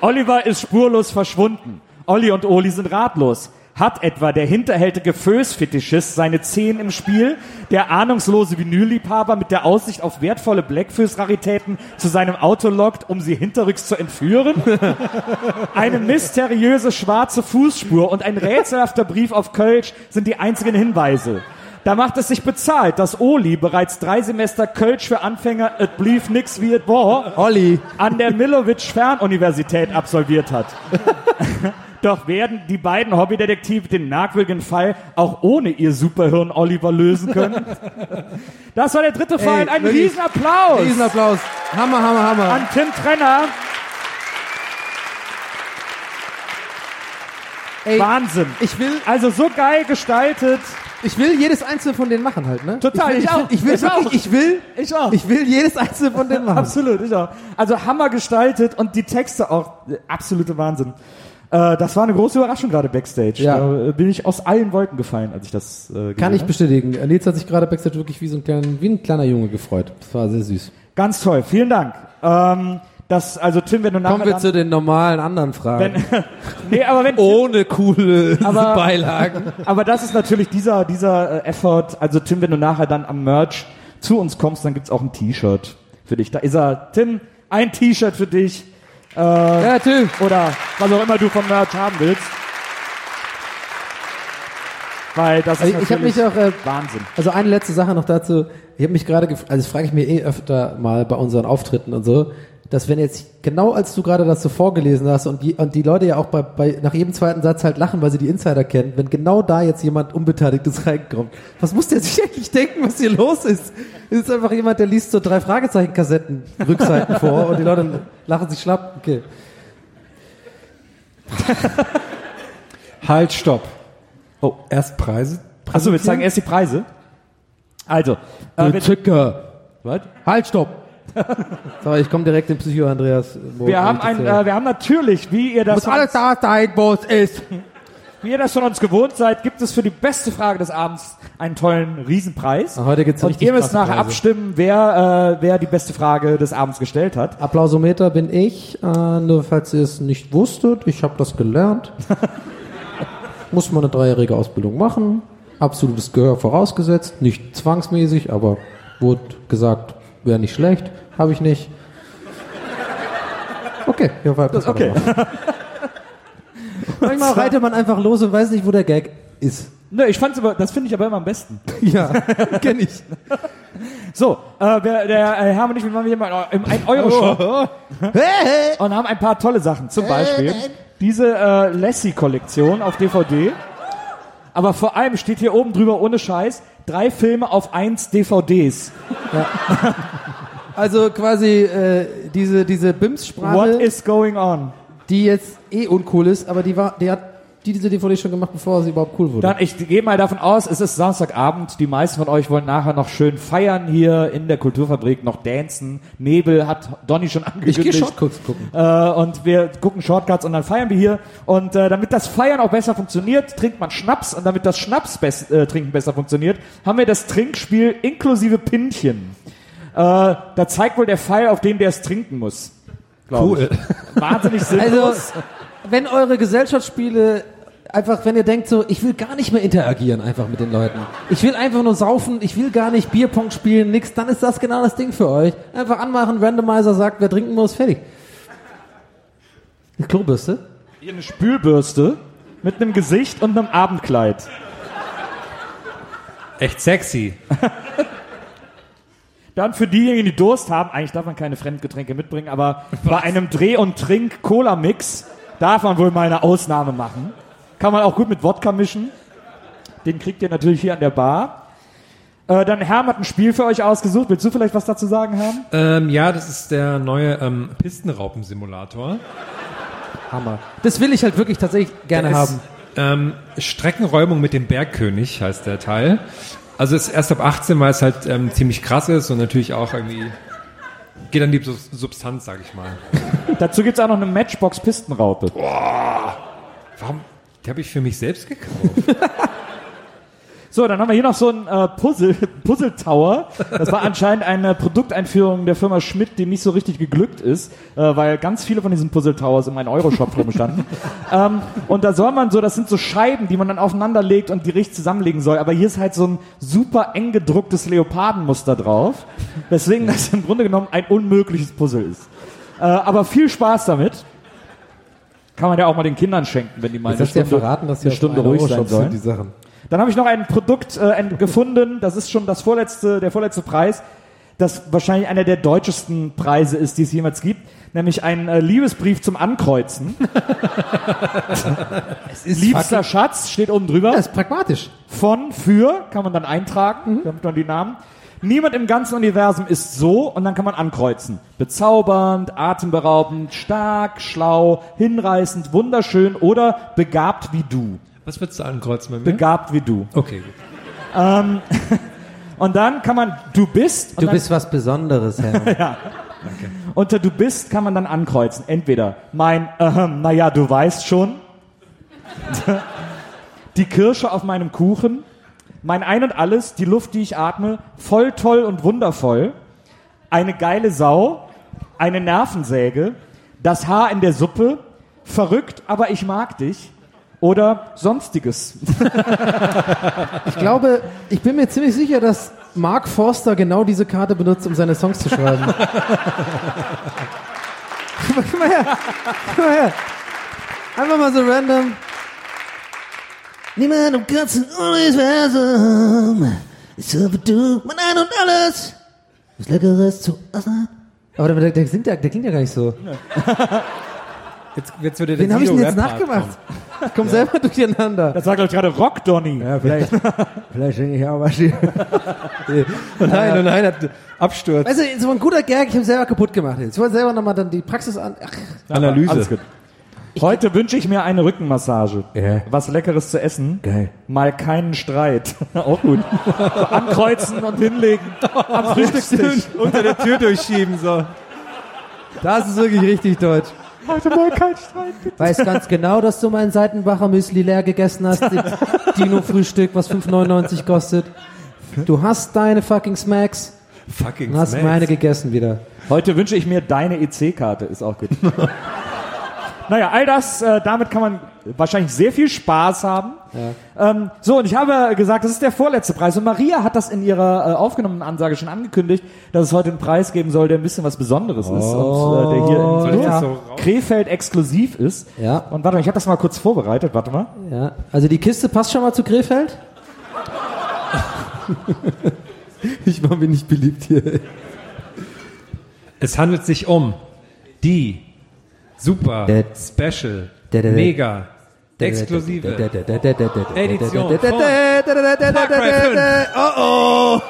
D: Oliver ist spurlos verschwunden. Olli und Oli sind ratlos. Hat etwa der hinterhältige Föß-Fetischist seine Zehen im Spiel, der ahnungslose Vinylliebhaber mit der Aussicht auf wertvolle Blackfoes-Raritäten zu seinem Auto lockt, um sie hinterrücks zu entführen? Eine mysteriöse schwarze Fußspur und ein rätselhafter Brief auf Kölsch sind die einzigen Hinweise. Da macht es sich bezahlt, dass Oli bereits drei Semester Kölsch für Anfänger et blieb nix wie et war
C: Olli.
D: an der Millowitsch Fernuniversität absolviert hat. Doch werden die beiden Hobbydetektive den merkwürdigen Fall auch ohne ihr Superhirn Oliver lösen können? Das war der dritte Fall.
C: Ey,
D: Ein
C: wirklich.
D: Riesenapplaus
C: Riesenapplaus. Hammer, Hammer, Hammer.
D: an Tim Trenner.
C: Ey,
D: Wahnsinn.
C: ich will,
D: Also so geil gestaltet.
C: ich will jedes einzelne von denen machen halt, ne?
D: Total,
C: ich, will,
D: ich auch.
C: Ich will,
D: Ich
C: wirklich,
D: auch.
C: ich will,
D: Ich auch.
C: ich will jedes einzelne von denen machen.
D: Absolut, ich auch. Also Hammer gestaltet und die Texte auch äh, absolute Wahnsinn. Äh, das war eine große Überraschung gerade Backstage.
C: Ja.
D: Da bin ich aus allen Wolken gefallen, als ich das äh,
C: Kann ich bestätigen. Nils hat sich gerade Backstage wirklich wie so ein kleiner, wie ein kleiner Junge gefreut. Das war sehr süß.
D: Ganz toll, vielen Dank. Ähm, das, also Tim, wenn du nachher
C: Kommen wir
D: dann-
C: zu den normalen anderen Fragen.
D: wenn, nee, aber wenn
C: Ohne coole
D: Aber-
C: Beilagen.
D: Aber das ist natürlich dieser, dieser äh, Effort. Also Tim, wenn du nachher dann am Merch zu uns kommst, dann gibt's auch ein T-Shirt für dich. Da ist er. Tim, ein T-Shirt für dich. Äh,
C: Ja, Tim.
D: Oder was auch immer du vom Merch haben willst. Weil das ist
C: Also ich habe mich auch, äh,
D: Wahnsinn.
C: also eine letzte Sache noch dazu. Ich habe mich gerade, also das frage ich mir eh öfter mal bei unseren Auftritten und so, dass wenn jetzt genau als du gerade das so vorgelesen hast und die, und die Leute ja auch bei, bei nach jedem zweiten Satz halt lachen, weil sie die Insider kennen, wenn genau da jetzt jemand Unbeteiligtes reinkommt, was muss der sich eigentlich denken, was hier los ist? Es ist einfach jemand, der liest so drei Fragezeichen-Kassetten Rückseiten vor und die Leute lachen sich schlapp. Okay.
B: Halt, stopp. Oh, erst Preise.
D: Achso, wir zeigen erst die Preise. Also, äh, wir,
C: Zücker.
D: was?
C: Halt, stopp. so, ich komme direkt in Psycho Andreas.
D: wir haben ein, äh, wir haben natürlich, wie ihr das
C: muss
D: von
C: alles da sein, wo es ist.
D: Wie ihr das von uns gewohnt seid, gibt es für die beste Frage des Abends einen tollen Riesenpreis.
C: Ah, heute gibt's
D: Und ihr müsst nachher
C: Preise.
D: abstimmen, wer, äh, wer die beste Frage des Abends gestellt hat.
C: Applausometer bin ich, äh, nur falls ihr es nicht wusstet, ich habe das gelernt. Muss man eine dreijährige Ausbildung machen, absolutes Gehör vorausgesetzt, nicht zwangsmäßig, aber wurde gesagt, wäre nicht schlecht, habe ich nicht. Okay, ja, war das
D: Okay.
C: Manchmal reitet man einfach los und weiß nicht, wo der Gag ist.
D: Ne, ich fand's aber, das finde ich aber immer am besten.
C: Ja, kenne ich.
D: So, äh, der, der äh, Hermann und ich, wir waren hier mal im 1-Euro-Shop und haben ein paar tolle Sachen. Zum Beispiel diese äh, Lassie-Kollektion auf DVD. Aber vor allem steht hier oben drüber, ohne Scheiß, drei Filme auf eins DVDs.
C: Also quasi äh, diese, diese BIMS-Sprache.
D: What is going on?
C: die jetzt eh uncool ist, aber die war, die hat diese DVD schon gemacht, bevor sie überhaupt cool wurde.
D: Dann, ich gehe mal davon aus, es ist Samstagabend. Die meisten von euch wollen nachher noch schön feiern hier in der Kulturfabrik, noch dancen. Nebel hat Donny schon
C: ich
D: angekündigt.
C: gehe Shortcuts gucken.
D: Äh, und wir gucken Shortcuts und dann feiern wir hier. Und äh, damit das Feiern auch besser funktioniert, trinkt man Schnaps. Und damit das Schnaps bess äh, trinken besser funktioniert, haben wir das Trinkspiel inklusive Pinchen. Äh, da zeigt wohl der Pfeil, auf den der es trinken muss.
B: Cool.
D: Ich. Wahnsinnig sinnlos.
C: Also, wenn eure Gesellschaftsspiele einfach, wenn ihr denkt so, ich will gar nicht mehr interagieren einfach mit den Leuten. Ich will einfach nur saufen, ich will gar nicht Bierpong spielen, nix, dann ist das genau das Ding für euch. Einfach anmachen, Randomizer sagt, wer trinken muss, fertig. Eine Klobürste?
D: Hier eine Spülbürste mit einem Gesicht und einem Abendkleid.
B: Echt sexy.
D: Dann für diejenigen, die Durst haben, eigentlich darf man keine Fremdgetränke mitbringen, aber bei einem Dreh- und Trink-Cola-Mix darf man wohl mal eine Ausnahme machen. Kann man auch gut mit Wodka mischen. Den kriegt ihr natürlich hier an der Bar. Äh, dann Herm hat ein Spiel für euch ausgesucht. Willst du vielleicht was dazu sagen, Herm?
B: Ähm, ja, das ist der neue ähm, Pistenraupensimulator.
C: Hammer. Das will ich halt wirklich tatsächlich gerne
B: Der
C: haben.
B: Ist, ähm, Streckenräumung mit dem Bergkönig heißt der Teil. Also ist erst ab 18, weil es halt ähm, ziemlich krass ist und natürlich auch irgendwie geht an die Sub- Substanz, sag ich mal.
D: Dazu gibt's auch noch eine Matchbox-Pistenraupe.
B: Warum? Die habe ich für mich selbst gekauft.
D: So, dann haben wir hier noch so ein äh, Puzzle, Puzzle Tower. Das war anscheinend eine Produkteinführung der Firma Schmidt, die nicht so richtig geglückt ist, äh, weil ganz viele von diesen Puzzle Towers in meinem Euroshop rumstanden. ähm, und da soll man so, das sind so Scheiben, die man dann aufeinander legt und die richtig zusammenlegen soll. Aber hier ist halt so ein super eng gedrucktes Leopardenmuster drauf, weswegen das im Grunde genommen ein unmögliches Puzzle ist. Äh, aber viel Spaß damit. Kann man ja auch mal den Kindern schenken, wenn die mal
C: Jetzt
D: eine Stunde,
C: verraten, dass
D: eine Stunde ruhig sein sollen.
C: die Sachen.
D: Dann habe ich noch ein Produkt äh, gefunden, das ist schon das vorletzte, der vorletzte Preis, das wahrscheinlich einer der deutschesten Preise ist, die es jemals gibt, nämlich ein äh, Liebesbrief zum Ankreuzen. Liebster Schatz steht oben drüber.
C: Das ist pragmatisch.
D: Von, für, kann man dann eintragen, damit man die Namen. Niemand im ganzen Universum ist so und dann kann man ankreuzen. Bezaubernd, atemberaubend, stark, schlau, hinreißend, wunderschön oder begabt wie du.
B: Was würdest du ankreuzen bei mir?
D: Begabt wie du.
B: okay, gut.
D: Und dann kann man, du bist.
C: Du
D: dann,
C: bist was Besonderes, Herr.
D: Unter du bist kann man dann ankreuzen. Entweder mein, ähm, naja, du weißt schon. die Kirsche auf meinem Kuchen. Mein Ein und Alles, die Luft, die ich atme. Voll toll und wundervoll. Eine geile Sau. Eine Nervensäge. Das Haar in der Suppe. Verrückt, aber ich mag dich. Oder sonstiges.
C: Ich glaube, ich bin mir ziemlich sicher, dass Mark Forster genau diese Karte benutzt, um seine Songs zu schreiben. Guck mal, her. Komm mal her. Einfach mal so random.
G: Niemand im ganzen Universum ist so wie du, mein Ein und Alles. Was Leckeres zu essen.
C: Aber der, der, singt ja, der klingt ja gar nicht so.
B: Jetzt, jetzt würde
C: Den habe ich denn jetzt nachgemacht. Ich komm selber durcheinander.
D: Das glaube ich, gerade Rock, Donny.
C: Ja, vielleicht. vielleicht singe ich auch was hier.
B: Oh nein, oh nein, hat Absturz.
C: Weißt du, so ein guter Gag, ich habe selber kaputt gemacht jetzt. Ich wollte selber nochmal dann die Praxis an. Ach,
B: Analyse.
D: Alles gut. Heute wünsche ich mir eine Rückenmassage.
C: Ja.
D: Was Leckeres zu essen.
C: Geil.
D: Mal keinen Streit. Auch gut. So ankreuzen und hinlegen. Am Frühstückstisch.
B: Unter der Tür durchschieben, so.
C: das ist wirklich richtig deutsch.
D: Heute mal kein Streit. bitte.
C: Weiß ganz genau, dass du mein Seitenbacher Müsli leer gegessen hast. Dino-Frühstück, was 5,99 kostet. Du hast deine fucking Smacks
B: Fucking
C: und hast
B: Smacks.
C: meine gegessen wieder.
D: Heute wünsche ich mir deine EC-Karte. Ist auch gut. naja, all das, äh, damit kann man wahrscheinlich sehr viel Spaß haben. Ähm, so, und ich habe gesagt, das ist der vorletzte Preis. Und Maria hat das in ihrer äh, aufgenommenen Ansage schon angekündigt, dass es heute einen Preis geben soll, der ein bisschen was Besonderes ist. Und äh, der hier in
B: so raus-
D: Krefeld exklusiv ist.
C: Ja.
D: Und warte mal, ich habe das mal kurz vorbereitet. Warte mal.
C: Ja. Also die Kiste passt schon mal zu Krefeld? ich war mir nicht beliebt hier.
B: Es handelt sich um die super
C: Der-
B: special
C: der- der-
B: mega exklusive Edition.
C: Oh oh.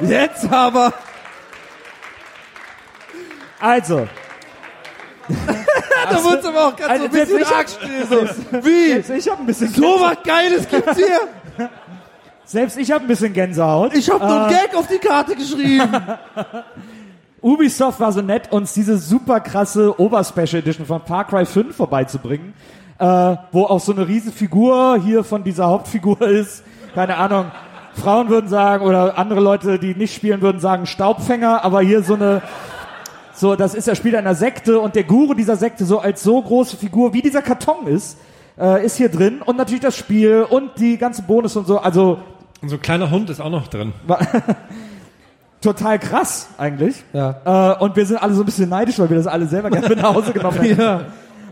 C: Jetzt aber.
D: Also,
C: Da wurde es aber auch gerade so ein
D: Also, jetzt
C: bisschen
D: ich-
C: arg still. So. Wie?
D: selbst ich habe ein bisschen
C: So was Geiles gibt's hier.
D: selbst ich habe ein bisschen Gänsehaut.
C: Ich hab nur einen Gag auf die Karte geschrieben.
D: Ubisoft war so nett, uns diese super krasse Oberspecial Edition von Far Cry 5 vorbeizubringen, äh, wo auch so eine Riesenfigur hier von dieser Hauptfigur ist. Keine Ahnung. Frauen würden sagen, oder andere Leute, die nicht spielen, würden sagen Staubfänger, aber hier so eine, so, das ist, er spielt in einer Sekte und der Guru dieser Sekte so als so große Figur, wie dieser Karton ist, äh, ist hier drin und natürlich das Spiel und die ganzen Bonus und so, also
B: Und so ein kleiner Hund ist auch noch drin.
D: total krass eigentlich.
C: Ja.
D: Äh, und wir sind alle so ein bisschen neidisch, weil wir das alle selber gerne mit nach Hause genommen hätten.
C: Ja.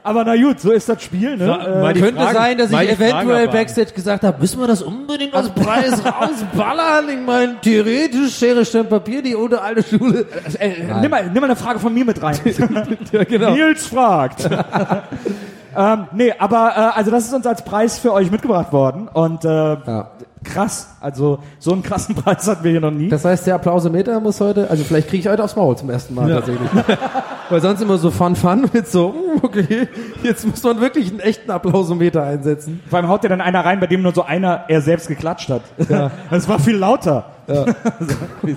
D: Aber na gut, so ist das Spiel. Ne?
B: Mal die
C: Könnte
B: Fragen-
C: sein, dass ich eventuell. Backstage gesagt habe, müssen wir das unbedingt als Preis rausballern? Ich meine, theoretisch Schere, Stein, Papier, die ohne alte Schule.
D: äh, äh, nimm, mal, nimm mal eine Frage von mir mit rein.
C: Ja, genau.
D: Nils fragt. ähm, nee, aber äh, also das ist uns als Preis für euch mitgebracht worden. Und äh,
C: Ja.
D: Krass, also so einen krassen Preis hatten wir hier noch nie.
C: Das heißt, der Applausometer muss heute, also vielleicht kriege ich heute aufs Maul zum ersten Mal tatsächlich. Weil sonst immer so fun fun mit so, mm, okay, jetzt muss man wirklich einen echten Applausometer einsetzen.
D: Vor allem haut dir dann einer rein, bei dem nur so einer er selbst geklatscht hat.
C: Ja.
D: Das war viel lauter.
C: Gut,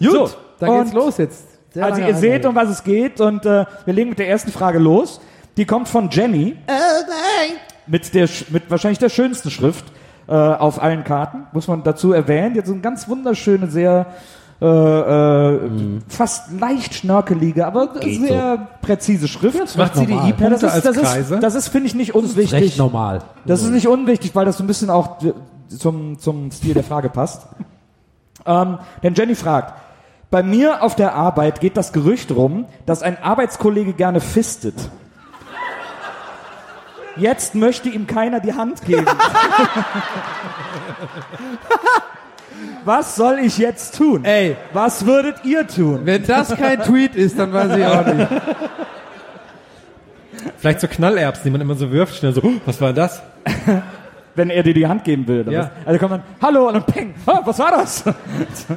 D: So,
C: dann geht's los jetzt. Sehr
D: Also ihr seht, um was es geht und äh, wir legen mit der ersten Frage los. Die kommt von Jenny mit der mit wahrscheinlich der schönsten Schrift äh, auf allen Karten, muss man dazu erwähnen. Hat so eine ganz wunderschöne, sehr äh, äh, fast leicht schnörkelige, aber sehr präzise Schrift.
B: Macht sie die. I-Punkte
D: Ja, das ist,
B: als
D: das
B: Kreise?
D: ist, das ist finde ich nicht
C: recht
D: unwichtig.
C: normal.
D: Das ist nicht unwichtig, weil das so ein bisschen auch zum, zum Stil der Frage passt. Ähm, denn Jenny fragt, bei mir auf der Arbeit geht das Gerücht rum, dass ein Arbeitskollege gerne fistet. Jetzt möchte ihm keiner die Hand geben. Was soll ich jetzt tun?
C: Ey.
D: Was würdet ihr tun?
C: Wenn das kein Tweet ist, dann weiß ich auch nicht.
B: Vielleicht so Knallerbsen, die man immer so wirft, schnell so, oh, was war das?
D: Wenn er dir die Hand geben will. Oder
B: Ja.
D: was? Also kommt man, hallo und dann peng, ah, was war das?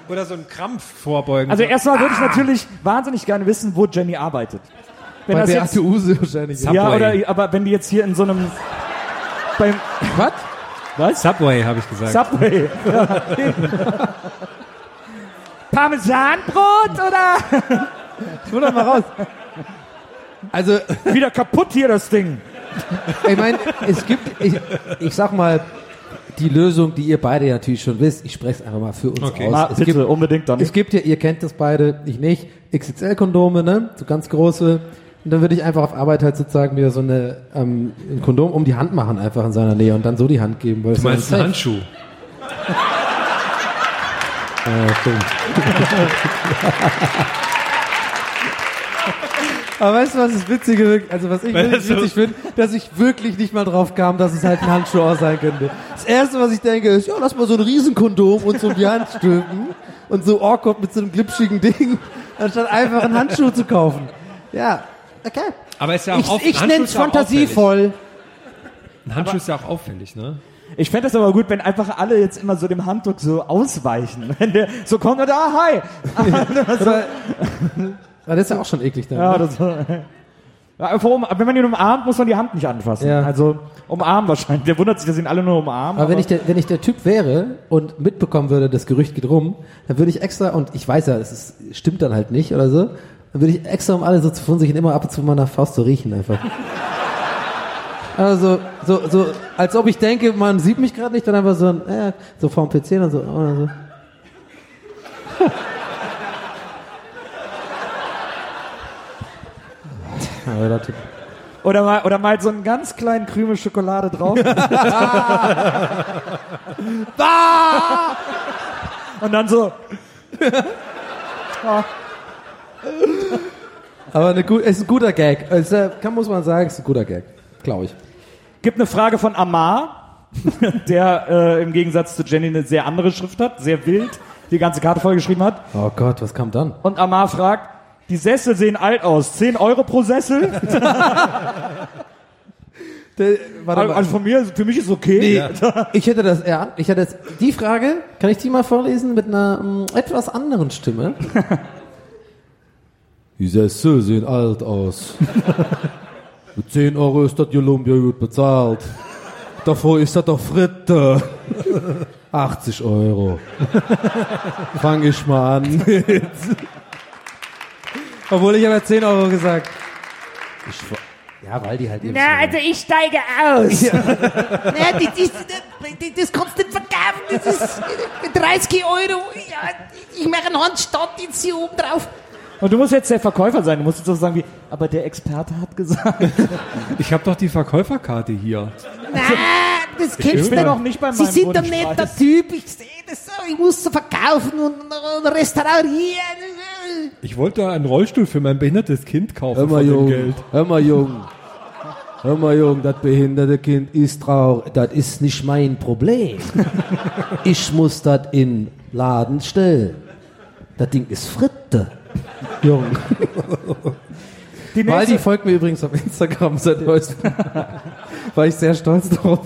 B: Oder so ein Krampf vorbeugen.
D: Also
B: so.
D: erstmal würde ich natürlich wahnsinnig gerne wissen, wo Jenny arbeitet. Wenn
C: Bei
D: das jetzt,
C: Use wahrscheinlich.
D: ja, oder, aber wenn die jetzt hier in so einem, beim,
C: Was?
D: was?
B: Subway, habe ich gesagt.
D: Subway. Ja. Parmesanbrot oder?
C: Ich will doch mal raus. Also,
D: Wieder kaputt hier das Ding.
C: ich meine, es gibt, ich, ich sag mal, die Lösung, die ihr beide ja natürlich schon wisst, ich spreche es einfach mal für uns
B: Okay.
C: aus.
D: Na,
C: es
D: bitte,
C: gibt,
D: unbedingt dann.
C: es gibt ja, ihr kennt das beide, ich nicht, XXL-Kondome, ne? So ganz große. Und dann würde ich einfach auf Arbeit halt sozusagen wieder so eine, ähm, ein Kondom um die Hand machen, einfach in seiner Nähe und dann so die Hand geben. Weil es
B: Du meinst einen Handschuh?
C: Ja, stimmt. Aber weißt du, was das Witzige also was ich wirklich
B: so-
C: witzig finde, dass ich wirklich nicht mal drauf kam, dass es halt ein Handschuh auch sein könnte. Das erste, was ich denke, ist, ja, lass mal so ein Riesenkondom und so um die Hand stülpen und so awkward mit so einem glitschigen Ding, anstatt einfach einen Handschuh zu kaufen. Ja, okay.
B: Aber ist ja auch
C: Ich,
B: auf,
C: ich
B: ja auch
C: fantasievoll.
B: auffällig. Ein Handschuh ist ja auch auffällig, ne?
D: Ich fände das aber gut, wenn einfach alle jetzt immer so dem Handdruck so ausweichen. Wenn der so kommt und ah, hi.
C: Oder, das ist ja auch schon eklig dann.
D: Ja,
C: ne?
D: das, wenn man ihn umarmt, muss man die Hand nicht anfassen.
C: Ja.
D: Also umarmen wahrscheinlich. Der wundert sich, dass ihn alle nur umarmen.
C: Aber wenn ich, der, wenn ich der Typ wäre und mitbekommen würde, das Gerücht geht rum, dann würde ich extra, und ich weiß ja, es ist, stimmt dann halt nicht oder so, dann würde ich extra, um alle so zu verunsichern, immer ab und zu mal nach Faust zu riechen einfach. Also, so, so, als ob ich denke, man sieht mich gerade nicht, dann einfach so, ein, äh, so vorm PC und so, oder so.
D: Oder, mal, oder mal so einen ganz kleinen Krümel Schokolade drauf. Und dann so,
C: Aber eine gut, es ist ein guter Gag. Es, äh, kann, muss man sagen, es ist ein guter Gag. Glaube ich.
D: gibt eine Frage von Amar, der äh, im Gegensatz zu Jenny eine sehr andere Schrift hat, sehr wild, die ganze Karte vollgeschrieben hat.
C: Oh Gott, was kam dann?
D: Und Amar fragt, die Sessel sehen alt aus. 10 Euro pro Sessel?
C: Der.
D: Also von mir, für mich ist okay.
C: Ich hätte das an- ich hätte jetzt, die Frage, kann ich die mal vorlesen mit einer ähm, etwas anderen Stimme? Die Sessel sehen alt aus. mit 10 Euro ist das Jolumbia gut bezahlt. Davor ist das doch Fritte. 80 Euro. Fang ich mal an. Obwohl ich aber 10 Euro gesagt. Ich, ja, weil die halt eben.
G: Na, also ich steige aus. Na, das, ist, das kannst du nicht verkaufen. Das ist 30 Euro. Ja, ich mache einen Handstand jetzt hier oben drauf.
D: Und du musst jetzt der Verkäufer sein. Du musst jetzt so sagen wie, aber der Experte hat gesagt.
B: Ich habe doch die Verkäuferkarte hier.
G: Na, das kennst du
D: noch nicht bei
G: Sie sind ein netter Typ. Ich sehe das so. Ich muss so verkaufen und, und restaurieren.
B: Ich wollte einen Rollstuhl für mein behindertes Kind kaufen
C: Hör mal, Jung.
B: Geld.
C: Hör mal, Jung. Hör mal, Jung, das behinderte Kind ist traurig. Das ist nicht mein Problem. Ich muss das in Laden stellen. Das Ding ist Fritte. Jung.
D: Die
C: Waldi
D: nächste,
C: folgt mir übrigens auf Instagram seit neuestem. War ich sehr stolz drauf.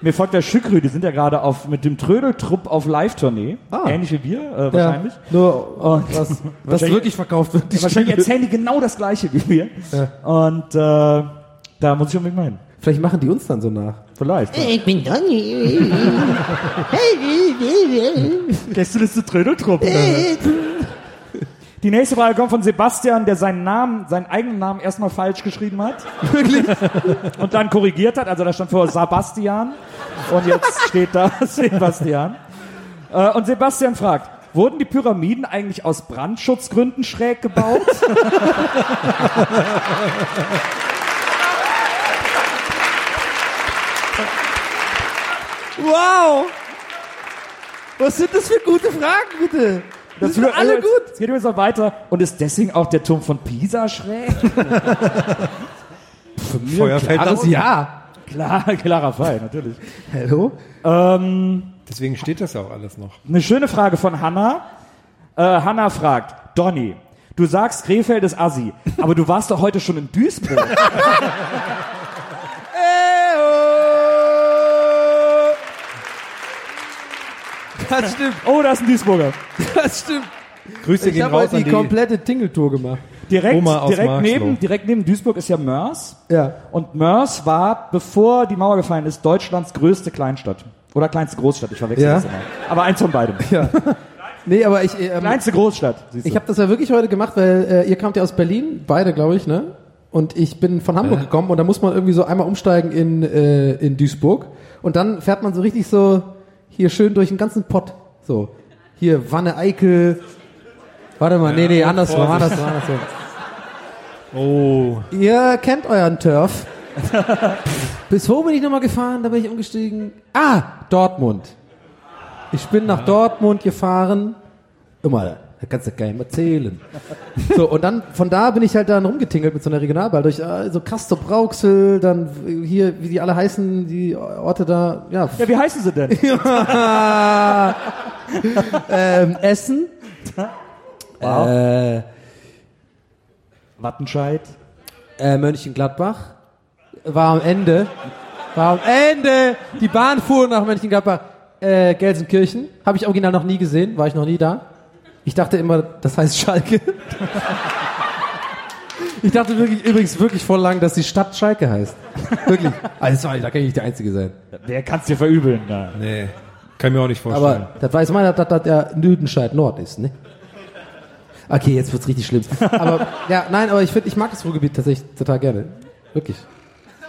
D: mir folgt der Schückrü, die sind ja gerade auf mit dem Trödeltrupp auf Live-Tournee.
C: Ah.
D: Ähnlich wie wir, äh, wahrscheinlich.
C: nur,
D: Und
C: was, was
D: Wahrscheinlich-
C: wirklich verkauft wird. die
D: wahrscheinlich
C: Stücke.
D: erzählen die genau das gleiche wie wir. Und äh, da muss ich unbedingt mal hin.
C: Vielleicht machen die uns dann so nach.
D: Vielleicht. Ja.
G: Ich bin Donny.
D: Kennst du das zu Trödeltrupp? Die nächste Frage kommt von Sebastian, der seinen Namen, seinen eigenen Namen erstmal falsch geschrieben hat. Wirklich? Und dann korrigiert hat. Also da stand vor Sebastian. Und jetzt steht da Sebastian. Äh, Und Sebastian fragt, wurden die Pyramiden eigentlich aus Brandschutzgründen schräg gebaut?
C: Wow! Was sind das für gute Fragen, bitte? Das sind alle
D: also
C: gut.
D: jetzt- Es geht übrigens noch weiter. Und ist deswegen auch der Turm von Pisa schräg?
B: Feuerfeld
C: Klares Ja.
D: Klar, klarer Fall, natürlich.
C: Hallo?
D: Ähm,
B: Deswegen steht das ja auch alles noch.
D: Eine schöne Frage von Hanna. Äh, Hanna fragt, Donny, du sagst Krefeld ist Assi, aber du warst doch heute schon in Duisburg.
C: Das stimmt,
D: oh, da ist ein Duisburger.
C: das stimmt.
B: Grüße
C: Ich
B: gehen
C: habe
B: raus
C: heute
B: an
C: die
B: die
C: komplette Tingeltour gemacht.
D: Direkt, direkt, neben, direkt neben Duisburg ist ja Mörs.
C: Ja.
D: Und Mörs war, bevor die Mauer gefallen ist, Deutschlands größte Kleinstadt. Oder kleinste Großstadt, ich verwechsel
C: Ja.
D: das immer. Aber eins von beidem.
C: Ja. Nee, aber ich, ähm,
D: Kleinste Großstadt.
C: ich habe das ja wirklich heute gemacht, weil äh, ihr kamt ja aus Berlin, beide, glaube ich, ne? Und ich bin von Hamburg gekommen und da muss man irgendwie so einmal umsteigen in, äh, in Duisburg und dann fährt man so richtig so hier schön durch den ganzen Pott. So, hier Wanne Eickel. Warte mal, nee, nee, andersrum, andersrum, andersrum.
B: Oh.
C: Ihr kennt euren Turf. Bis wo bin ich nochmal gefahren? Da bin ich umgestiegen. Ah, Dortmund. Ich bin nach Dortmund gefahren. Immer, da kannst du gar nicht mehr erzählen. So, und dann, von da bin ich halt dann rumgetingelt mit so einer Regionalbahn durch äh, so Castor Brauxel, dann hier, wie die alle heißen, die Orte da, ja.
D: Ja, wie heißen sie denn?
C: ähm, Essen.
D: Wow.
C: Äh,
D: Wattenscheid.
C: äh, Mönchengladbach. War am Ende. War am Ende. Die Bahn fuhr nach Mönchengladbach. Äh, Gelsenkirchen. Habe ich original noch nie gesehen. War ich noch nie da. Ich dachte immer, das heißt Schalke. ich dachte wirklich, übrigens wirklich voll lang, dass die Stadt Schalke heißt. Wirklich. Also, sorry, da kann ich nicht der Einzige sein.
D: Wer kann's dir verübeln? Ja.
B: Nee. Kann ich mir auch nicht vorstellen.
C: Aber das weiß man, dass das der Nüdenscheid Nord ist, ne? Okay, jetzt wird's richtig schlimm. Aber ja, nein, aber ich finde, ich mag das Ruhrgebiet tatsächlich total gerne. Wirklich.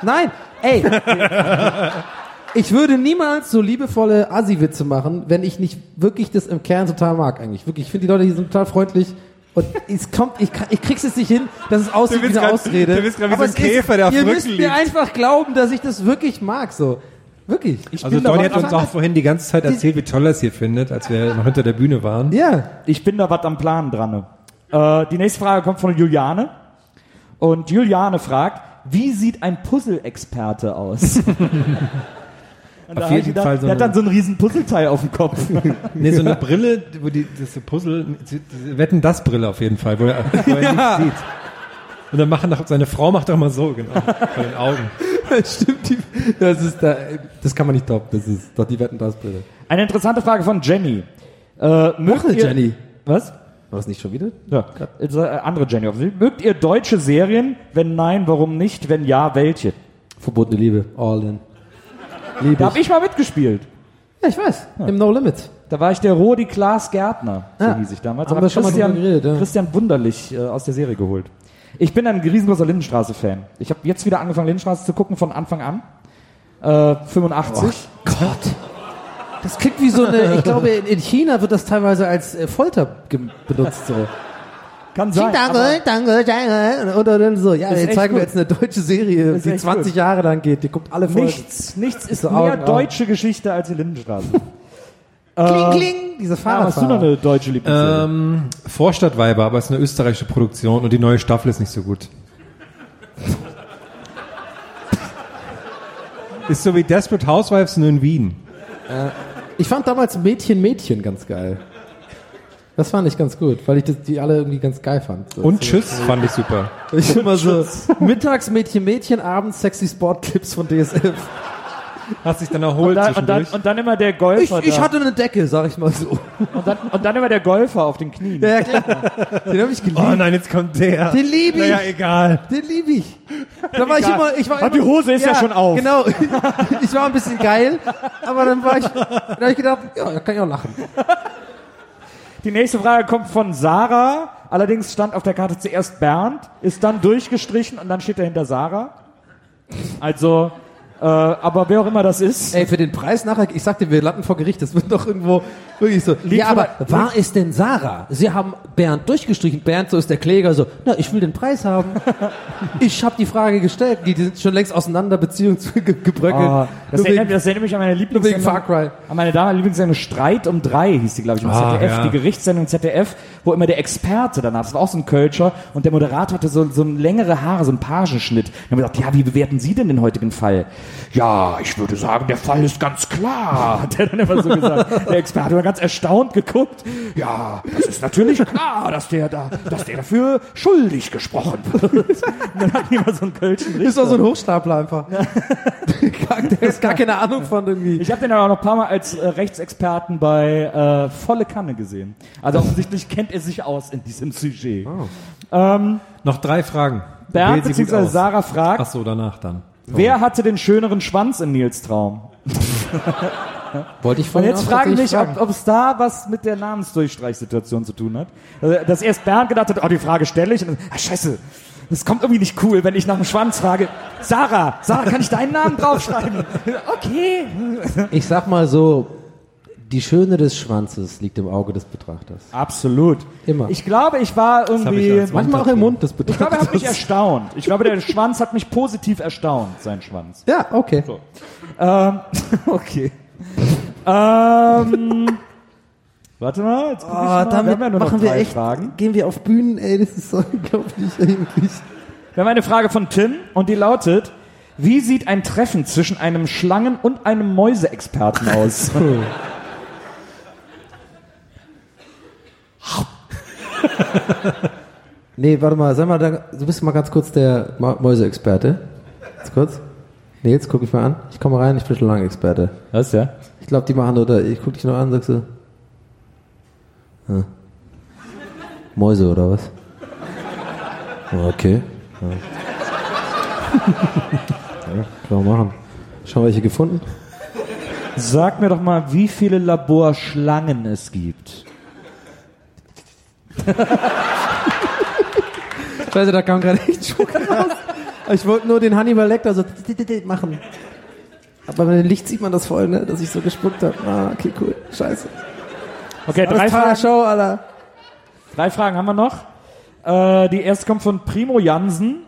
C: Nein, ey. Ich würde niemals so liebevolle Assi-Witze machen, wenn ich nicht wirklich das im Kern total mag eigentlich. Wirklich, ich finde die Leute hier sind total freundlich. Und es kommt, ich, kann- ich krieg's jetzt nicht hin, dass es aussieht wie eine
B: grad-
C: Ausrede.
B: du bist grad wie so ein Käfer, der auf
C: Ihr müsst
B: Rücken
C: mir
B: liegt.
C: einfach glauben, dass ich das wirklich mag, so. Wirklich. Ich
B: also Donny hat uns auch vorhin die ganze Zeit erzählt, wie toll er es hier findet, als wir noch hinter der Bühne waren.
C: Ja.
D: Ich bin da was am Plan dran. Äh, die nächste Frage kommt von Juliane. Und Juliane fragt, wie sieht ein Puzzle-Experte aus? Und
B: Auf jeden
D: gedacht,
B: Fall so
D: Der hat dann so ein riesen Puzzleteil auf dem Kopf.
B: Nee, so eine Brille, wo die, das Puzzle, Wetten das Brille auf jeden Fall, wo er, wo er nichts sieht. Und dann machen doch, seine Frau macht doch mal so, genau, von den Augen.
C: Stimmt, die, das ist da, das kann man nicht toppen, das ist doch die Wetten das Brille.
D: Eine interessante Frage von Jenny. Äh, mögt ihr,
C: Jenny.
D: Was?
C: War das nicht schon wieder?
D: Ja, äh, andere Jenny. Mögt ihr deutsche Serien? Wenn nein, warum nicht? Wenn ja, welche?
C: Verbotene Liebe, all in. Liebe
D: Da habe ich mal mitgespielt.
C: Ja, ich weiß, im No Limit.
D: Da war ich der Rodi Klaas Gärtner, so
C: Ja.
D: hieß ich damals.
C: Wir
D: hab
C: schon mal geredet, ja.
D: Christian Wunderlich äh, aus der Serie geholt. Ich bin ein riesengroßer Lindenstraße-Fan. Ich habe jetzt wieder angefangen, Lindenstraße zu gucken von Anfang an. Äh, 85.
C: Gott. Das klingt wie so eine, ich glaube, in in China wird das teilweise als äh, Folter benutzt, so.
D: Kann sein.
C: Danke, danke, danke. Oder dann so, ja, jetzt zeigen wir
D: gut.
C: jetzt eine deutsche Serie,
D: Ist
C: die
D: echt
C: 20
D: gut.
C: Jahre lang geht. Die guckt alle Folgen.
D: Nichts, nichts ist
C: So
D: mehr
C: Augen
D: deutsche Geschichte als die Lindenstraße.
C: Kling, kling, diese
D: Ah, hast du noch
C: Fahrradfahrer.
D: eine deutsche Lieblingsserie?
B: Ähm, Vorstadtweiber, aber es ist eine österreichische Produktion und die neue Staffel ist nicht so gut. ist so wie Desperate Housewives nur in Wien.
C: Ich fand damals Mädchen, Mädchen ganz geil. Das fand ich ganz gut, weil ich das, die alle irgendwie ganz geil fand. So,
B: Und
C: so,
B: Tschüss fand ich super.
C: Ich immer so, mittags Mädchen, Mädchen, abends sexy Sportclips von DSF.
B: Hast dich dann erholt
D: und, dann, und, dann, und dann immer der
C: Ich,
D: Golfer.
C: ich
D: da.
C: hatte eine Decke, sag ich mal so.
D: und, dann, und dann immer der Golfer auf den Knien.
C: Ja, ja klar. Den hab ich geliebt.
B: oh nein, jetzt kommt der.
C: Den lieb ich.
B: Naja, egal.
C: Den liebe ich. Da war ich
D: Egal.
C: immer, ich war
D: Und
C: immer,
D: die Hose ist ja schon auf.
C: Genau. Ich war ein bisschen geil, aber dann war ich, dann habe ich gedacht, ja, da kann ich auch lachen.
D: Die nächste Frage kommt von Sarah. Allerdings stand auf der Karte zuerst Bernd, ist dann durchgestrichen und dann steht dahinter Sarah. Also, äh, aber wer auch immer das ist.
C: Ey, für den Preis nachher, ich sagte, wir landen vor Gericht, das wird doch irgendwo wirklich so. Ja, aber war es denn Sarah? Sie haben Bernd durchgestrichen. Bernd, so ist der Kläger, so, na, ich will den Preis haben. ich habe die Frage gestellt, die, die sind schon längst auseinander, Beziehung zu ge gebröckelt.
D: Oh, das, erinnert,
C: wegen-
D: das erinnert mich an meine Lieblingssendung.
C: Far Cry.
D: An meine damalige Lieblingssendung Streit um drei hieß die, glaube ich, im
B: Ah,
D: ZDF.
B: ja.
D: Die Gerichtssendung ZDF, wo immer der Experte danach, das war auch so ein Kölscher, und der Moderator hatte so, so längere Haare, so einen Pagenschnitt. Dann haben wir gesagt, ja, wie bewerten Sie denn den heutigen Fall? Ja, ich würde sagen, der Fall ist ganz klar, hat er dann immer so gesagt. Der Experte war ganz erstaunt geguckt. Ja, das ist natürlich klar, dass der da, dass der dafür schuldig gesprochen wird. Und dann die immer so einen Kölschen Richter.
C: Ist doch so ein Hochstapler einfach. der ist gar keine Ahnung von irgendwie.
D: Ich habe den aber auch noch ein paar Mal als äh, Rechtsexperten bei äh, Volle Kanne gesehen. Also offensichtlich kennt er sich aus in diesem Sujet. Ähm,
B: Noch drei Fragen.
D: Bernd bzw. Sarah fragt,
B: Ach so, danach dann.
D: wer hatte den schöneren Schwanz in Nils Traum?
I: Wollte ich
D: Und
I: vorhin
D: jetzt
I: auch
D: frage ich mich, ob, es da was mit der Namensdurchstreichsituation zu tun hat. Also, Dass erst Bernd gedacht hat, oh, die Frage stelle ich. Und dann, ah, scheiße, das kommt irgendwie nicht cool, wenn ich nach dem Schwanz frage. Sarah, Sarah, kann ich deinen Namen draufschreiben? Okay.
C: Ich sag mal so, die Schöne des Schwanzes liegt im Auge des Betrachters.
D: Absolut.
C: Immer.
D: Ich glaube, ich war
B: ich
D: irgendwie...
B: als
C: Manchmal auch im Mund des
D: Ich glaube, er hat mich
C: Betrachters.
D: erstaunt. Ich glaube, der Schwanz hat mich positiv erstaunt, sein Schwanz.
C: Ja, okay.
D: Ähm, okay. Ähm, warte mal, jetzt guck ich
C: Oh,
D: mal.
C: damit
D: wir haben ja nur noch
C: machen wir
D: drei
C: echt,
D: Fragen.
C: gehen wir auf Bühnen, ey, das ist so unglaublich eigentlich.
D: Wir haben eine Frage von Tim und die lautet, wie sieht ein Treffen zwischen einem Schlangen- und einem Mäuseexperten aus?
C: Nee, warte mal, sag mal, da- du bist mal ganz kurz der Ma Mäuseexperte. Ganz kurz. Nee, jetzt guck ich mal an. Ich komme rein, ich bin schon lange Experte.
D: Was, ja?
C: Ich glaube, die machen oder ich guck dich nur an, sagst du. Ah. Mäuse oder was? Okay. Ja. ja, kann man machen. Schauen, welche gefunden.
D: Sag mir doch mal, wie viele Laborschlangen es gibt.
C: Scheiße, da kam gerade echt Schuck raus. Ich wollte nur den Hannibal Lecter so machen. Aber mit dem Licht sieht man das voll, ne? Dass ich so gespuckt habe. Ah, okay, cool. Scheiße.
D: Okay, drei Fragen,
C: Show, Alter.
D: drei Fragen haben wir noch. Äh, die erste kommt von Primo Jansen,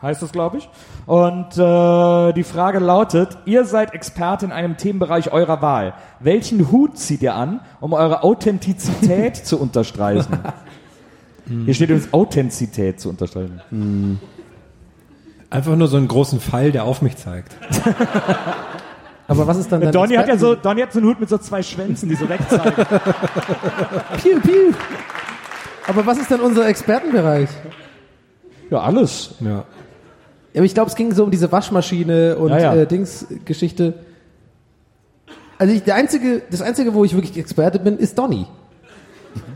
D: heißt das, glaube ich. Und äh, die Frage lautet, ihr seid Experte in einem Themenbereich eurer Wahl. Welchen Hut zieht ihr an, um eure Authentizität zu unterstreichen? Hier steht übrigens Authentizität zu unterstreichen.
B: Einfach nur so einen großen Pfeil, der auf mich zeigt.
C: Aber was ist dann dein
D: Donny hat ja so, Donny hat so einen Hut mit so zwei Schwänzen, die so wegzeigen.
C: Piu, piu. Aber was ist denn unser Expertenbereich?
D: ja, alles.
B: Ja.
C: Ja, aber ich glaube, es ging so um diese Waschmaschine und
D: Ja, ja.
C: Äh, Dings-Geschichte. Also ich, der einzige, das einzige, wo ich wirklich Experte bin, ist Donny.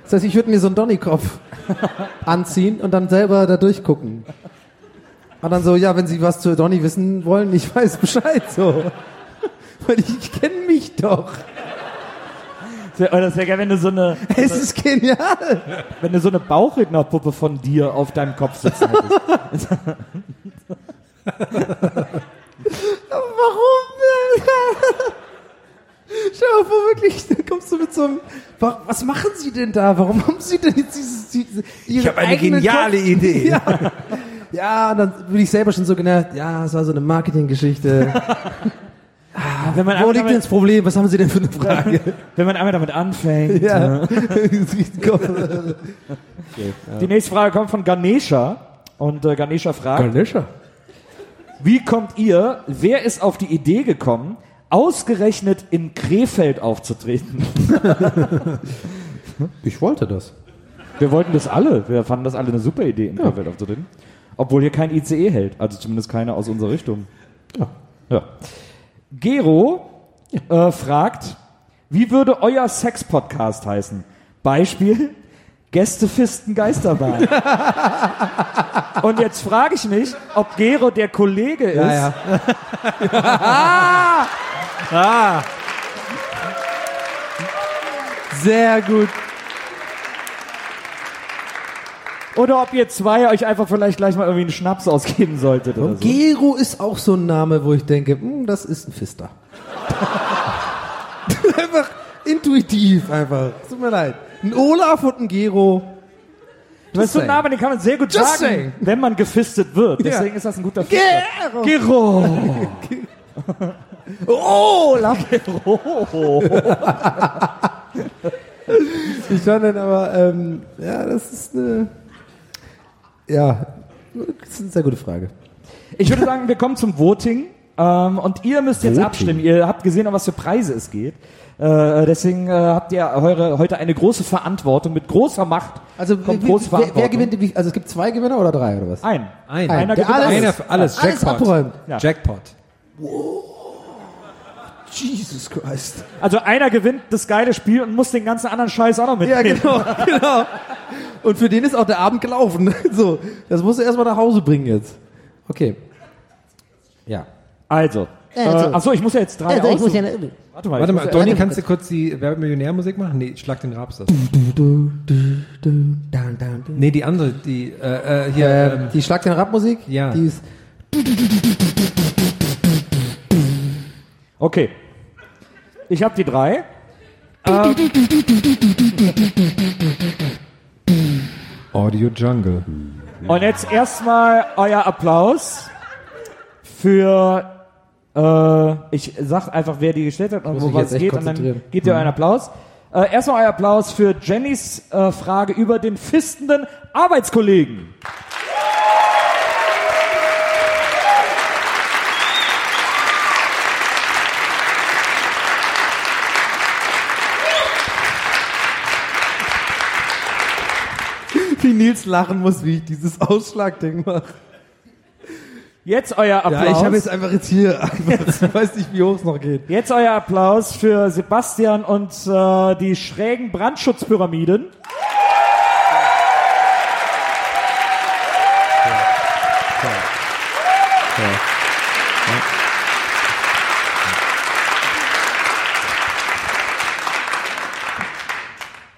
C: Das heißt, ich würde mir so einen Donny-Kopf anziehen und dann selber da durchgucken. Und dann so, ja, wenn Sie was zu Donny wissen wollen, ich weiß Bescheid, so. Weil ich, ich kenne mich doch.
D: Das wäre geil, wenn du so eine,
C: Es ist genial.
D: wenn du so eine Bauchrednerpuppe von dir auf deinem Kopf sitzen hättest.
C: Warum? Schau mal vor, wirklich, da kommst du mit so einem, wa- was machen Sie denn da? Warum haben Sie denn jetzt dieses, diese,
H: Ich habe eine geniale
C: Kopf-
H: Idee.
C: Ja. Ja, dann bin ich selber schon so genervt, ja, es war so eine Marketinggeschichte.
D: Wenn man,
C: Wo liegt denn das Problem? Was haben Sie denn für eine Frage?
D: wenn man einmal damit anfängt.
C: ja.
D: Die nächste Frage kommt von Ganesha. Und äh, Ganesha fragt,
C: Ganesha.
D: wie kommt ihr, wer ist auf die Idee gekommen, ausgerechnet in Krefeld aufzutreten?
C: Ich wollte das.
D: Wir wollten das alle. Wir fanden das alle eine super Idee, in Krefeld aufzutreten. Obwohl hier kein ICE hält. Also zumindest keiner aus unserer Richtung.
C: Ja.
D: Ja. Gero äh, fragt, wie würde euer Sex-Podcast heißen? Beispiel, Gästefisten Geisterbahn. Und jetzt frage ich mich, ob Gero der Kollege ist,
C: Ja, ja. Sehr gut.
D: Oder ob ihr zwei euch einfach vielleicht gleich mal irgendwie einen Schnaps ausgeben solltet oder so.
C: Gero ist auch so ein Name, wo ich denke, hm, das ist ein Fister. einfach intuitiv einfach. Tut mir leid. Ein Olaf und ein Gero.
D: Das ist so ein. Name, den kann man sehr gut
C: Just
D: sagen,
C: saying.
D: wenn man gefistet wird. Deswegen ist das ein guter Fister.
C: Gero.
D: Gero!
C: Olaf. ich fand dann aber, ähm, ja, das ist eine, ja, das ist eine sehr gute Frage.
D: Ich würde sagen, wir kommen zum Voting. Ähm, und ihr müsst jetzt
C: Voting.
D: abstimmen. Ihr habt gesehen, um was für Preise es geht. Äh, deswegen äh, habt ihr eure, heute eine große Verantwortung. Mit großer Macht
C: Also,
D: kommt
C: wie,
D: große
C: wer, wer gewinnt, wie- also es gibt zwei Gewinner oder drei oder was?
D: Ein.
B: Ein.
D: Einer
C: Der
D: gewinnt
C: alles-
B: Einer für alles.
C: Alles
B: Jackpot.
C: abräumt.
D: Ja.
B: Jackpot.
C: Jesus Christ.
D: Also einer gewinnt das geile Spiel und muss den ganzen anderen Scheiß auch noch
C: Ja,
D: mitnehmen.
C: genau, genau. Und für den ist auch der Abend gelaufen. So, das musst du erstmal nach Hause bringen jetzt. Okay. Ja.
D: Also, Äh, achso, ich muss ja jetzt drei
G: Also, ich muss ja,
D: Warte mal.
B: Warte
D: ich
B: mal, Donny, kannst du kurz die Werbemillionärmusik machen? Nee, schlag den Raps das. Nee, die andere, die, äh, äh, hier,
C: Äh,
B: ähm,
C: die Schlag den Rap-Musik,
B: Ja.
C: die ist
D: Okay. Ich habe die drei.
B: Audio Jungle.
D: Und jetzt erstmal euer Applaus für, äh, ich sag einfach, wer die gestellt hat und
C: muss
D: wo
C: mich
D: was
C: jetzt echt
D: geht und dann gebt ihr euren Applaus. Äh, erstmal euer Applaus für Jennys äh, Frage über den fistenden Arbeitskollegen.
C: Wie Nils lachen muss, wie ich dieses Ausschlagding mache.
D: Jetzt euer Applaus.
C: Ja, ich habe jetzt einfach jetzt hier, einfach, ich weiß nicht, wie hoch es noch geht.
D: Jetzt euer Applaus für Sebastian und äh, die schrägen Brandschutzpyramiden.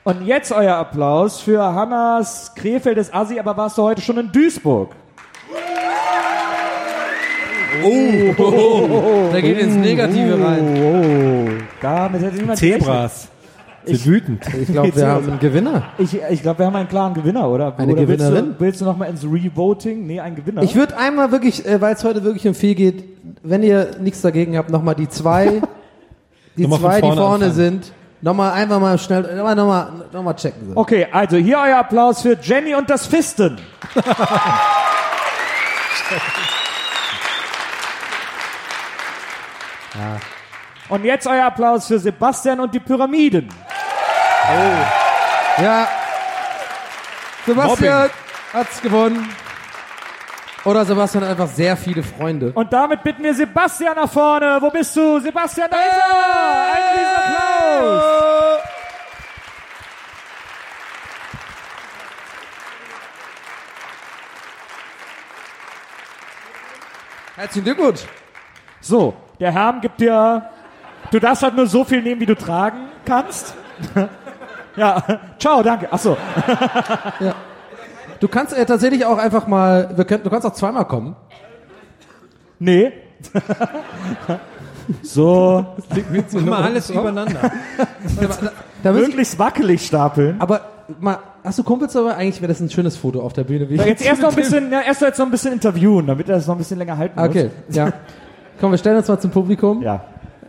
D: Und jetzt euer Applaus für Hannas Krefeldes Assi, aber warst du heute schon in Duisburg?
C: Da geht ins Negative rein.
D: Oh, damit hätte niemand.
B: Zebras. Sind
D: Ich-
B: wütend.
C: Ich glaube, wir haben einen Gewinner.
D: Ich, ich glaube, wir haben einen klaren Gewinner, oder?
C: Eine
D: oder willst
C: Gewinnerin?
D: du, willst du noch mal ins Revoting? Nee, ein Gewinner.
C: Ich würde einmal wirklich, äh, weil es heute wirklich um viel geht, wenn ihr nichts dagegen habt, nochmal die zwei, die
B: Nochmal
C: zwei, die
B: vorne
C: vorne
B: anfangen.
C: sind, nochmal einfach mal schnell, nochmal, nochmal, nochmal checken. So.
D: okay, also hier euer Applaus für Jenny und das Fisten. Und jetzt euer Applaus für Sebastian und die Pyramiden.
C: Ja. Sebastian hat's gewonnen. Oder Sebastian hat einfach sehr viele Freunde.
D: Und damit bitten wir Sebastian nach vorne. Wo bist du? Sebastian, da ist er! Einen Riesenapplaus!
C: Herzlichen Glückwunsch.
D: So, der Herr gibt dir. Du darfst halt nur so viel nehmen, wie du tragen kannst. ja, ciao, danke. Achso.
C: Du kannst äh, tatsächlich auch einfach mal, wir können, du kannst auch zweimal kommen.
D: Nee. so,
B: Mach mal alles übereinander.
C: Da muss ich,
D: möglichst wackelig stapeln.
C: aber mal, hast du Kumpels dabei? Eigentlich wäre das ein schönes Foto auf der Bühne. Wie
D: Ja, Jetzt erst noch ein bisschen, ja, erst jetzt noch ein bisschen interviewen, damit er das noch ein bisschen länger halten muss.
C: Okay, ja. Komm, wir stellen uns mal zum Publikum.
D: Ja.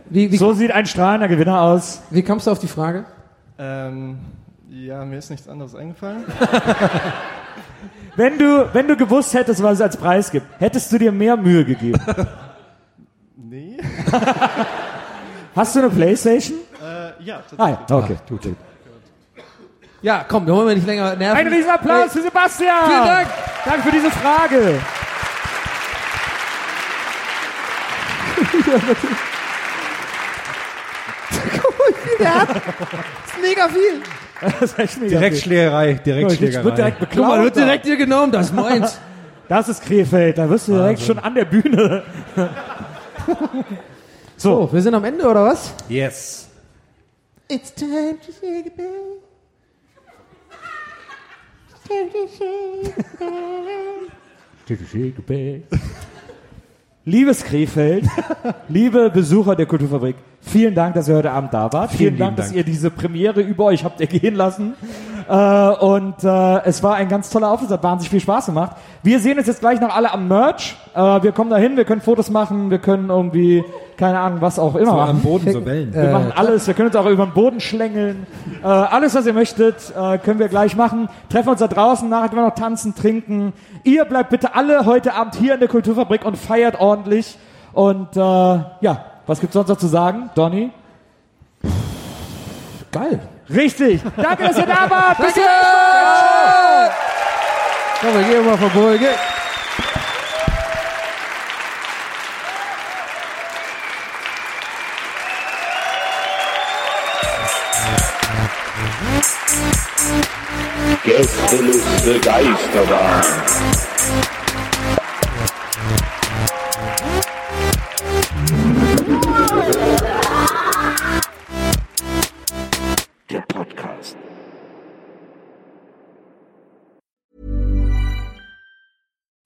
C: Wie, wie,
D: So sieht ein strahlender Gewinner aus.
C: wie kommst du auf die Frage?
J: Ähm, ja, mir ist nichts anderes eingefallen.
D: Wenn du, wenn du gewusst hättest, was es als Preis gibt, hättest du dir mehr Mühe gegeben. Hast du eine Playstation?
J: Äh, ja,
D: Ah,
J: tatsächlich.
D: ja. okay, gut.
C: Ja, komm, wir wollen wir nicht länger nerven.
D: Ein Riesenapplaus für Sebastian!
C: Vielen Dank.
D: Danke für diese Frage.
C: Das ist mega viel.
D: Das ist echt mega
B: Direktschlägerei,
D: viel.
B: Direktschlägerei.
D: Wird direkt
C: Guck
D: beklaut.
C: mal, wird direkt hier genommen, das ist meins.
D: Das ist Krefeld, da wirst du direkt schon an der Bühne.
C: So, wir sind am Ende, oder was?
B: Yes.
G: It's time to say goodbye. Time to say goodbye.
D: Liebes Krefeld, liebe Besucher der Kulturfabrik, vielen Dank, dass ihr heute Abend da wart. Vielen,
B: Vielen
D: Dank, dass
B: Dank.
D: ihr diese Premiere über euch habt ergehen lassen. Äh, und äh, es war ein ganz toller Auftritt, hat wahnsinnig viel Spaß gemacht. Wir sehen uns jetzt gleich noch alle am Merch. Äh, wir kommen dahin, wir können Fotos machen, wir können irgendwie, keine Ahnung, was auch immer
B: So
D: machen.
B: am Boden so Wellen.
D: Wir machen alles, wir können uns auch über den Boden schlängeln. Äh, alles, was ihr möchtet, äh, können wir gleich machen. Treffen uns da draußen, nachher können wir noch tanzen, trinken. Ihr bleibt bitte alle heute Abend hier in der Kulturfabrik und feiert ordentlich. Und äh, ja, was gibt's sonst noch zu sagen, Donny?
C: Geil.
D: Richtig. Danke, dass ihr da wart. Bis
C: Danke. Komm, wir gehen mal vorbei. Geh.
E: Gästeliste Geisterbahn.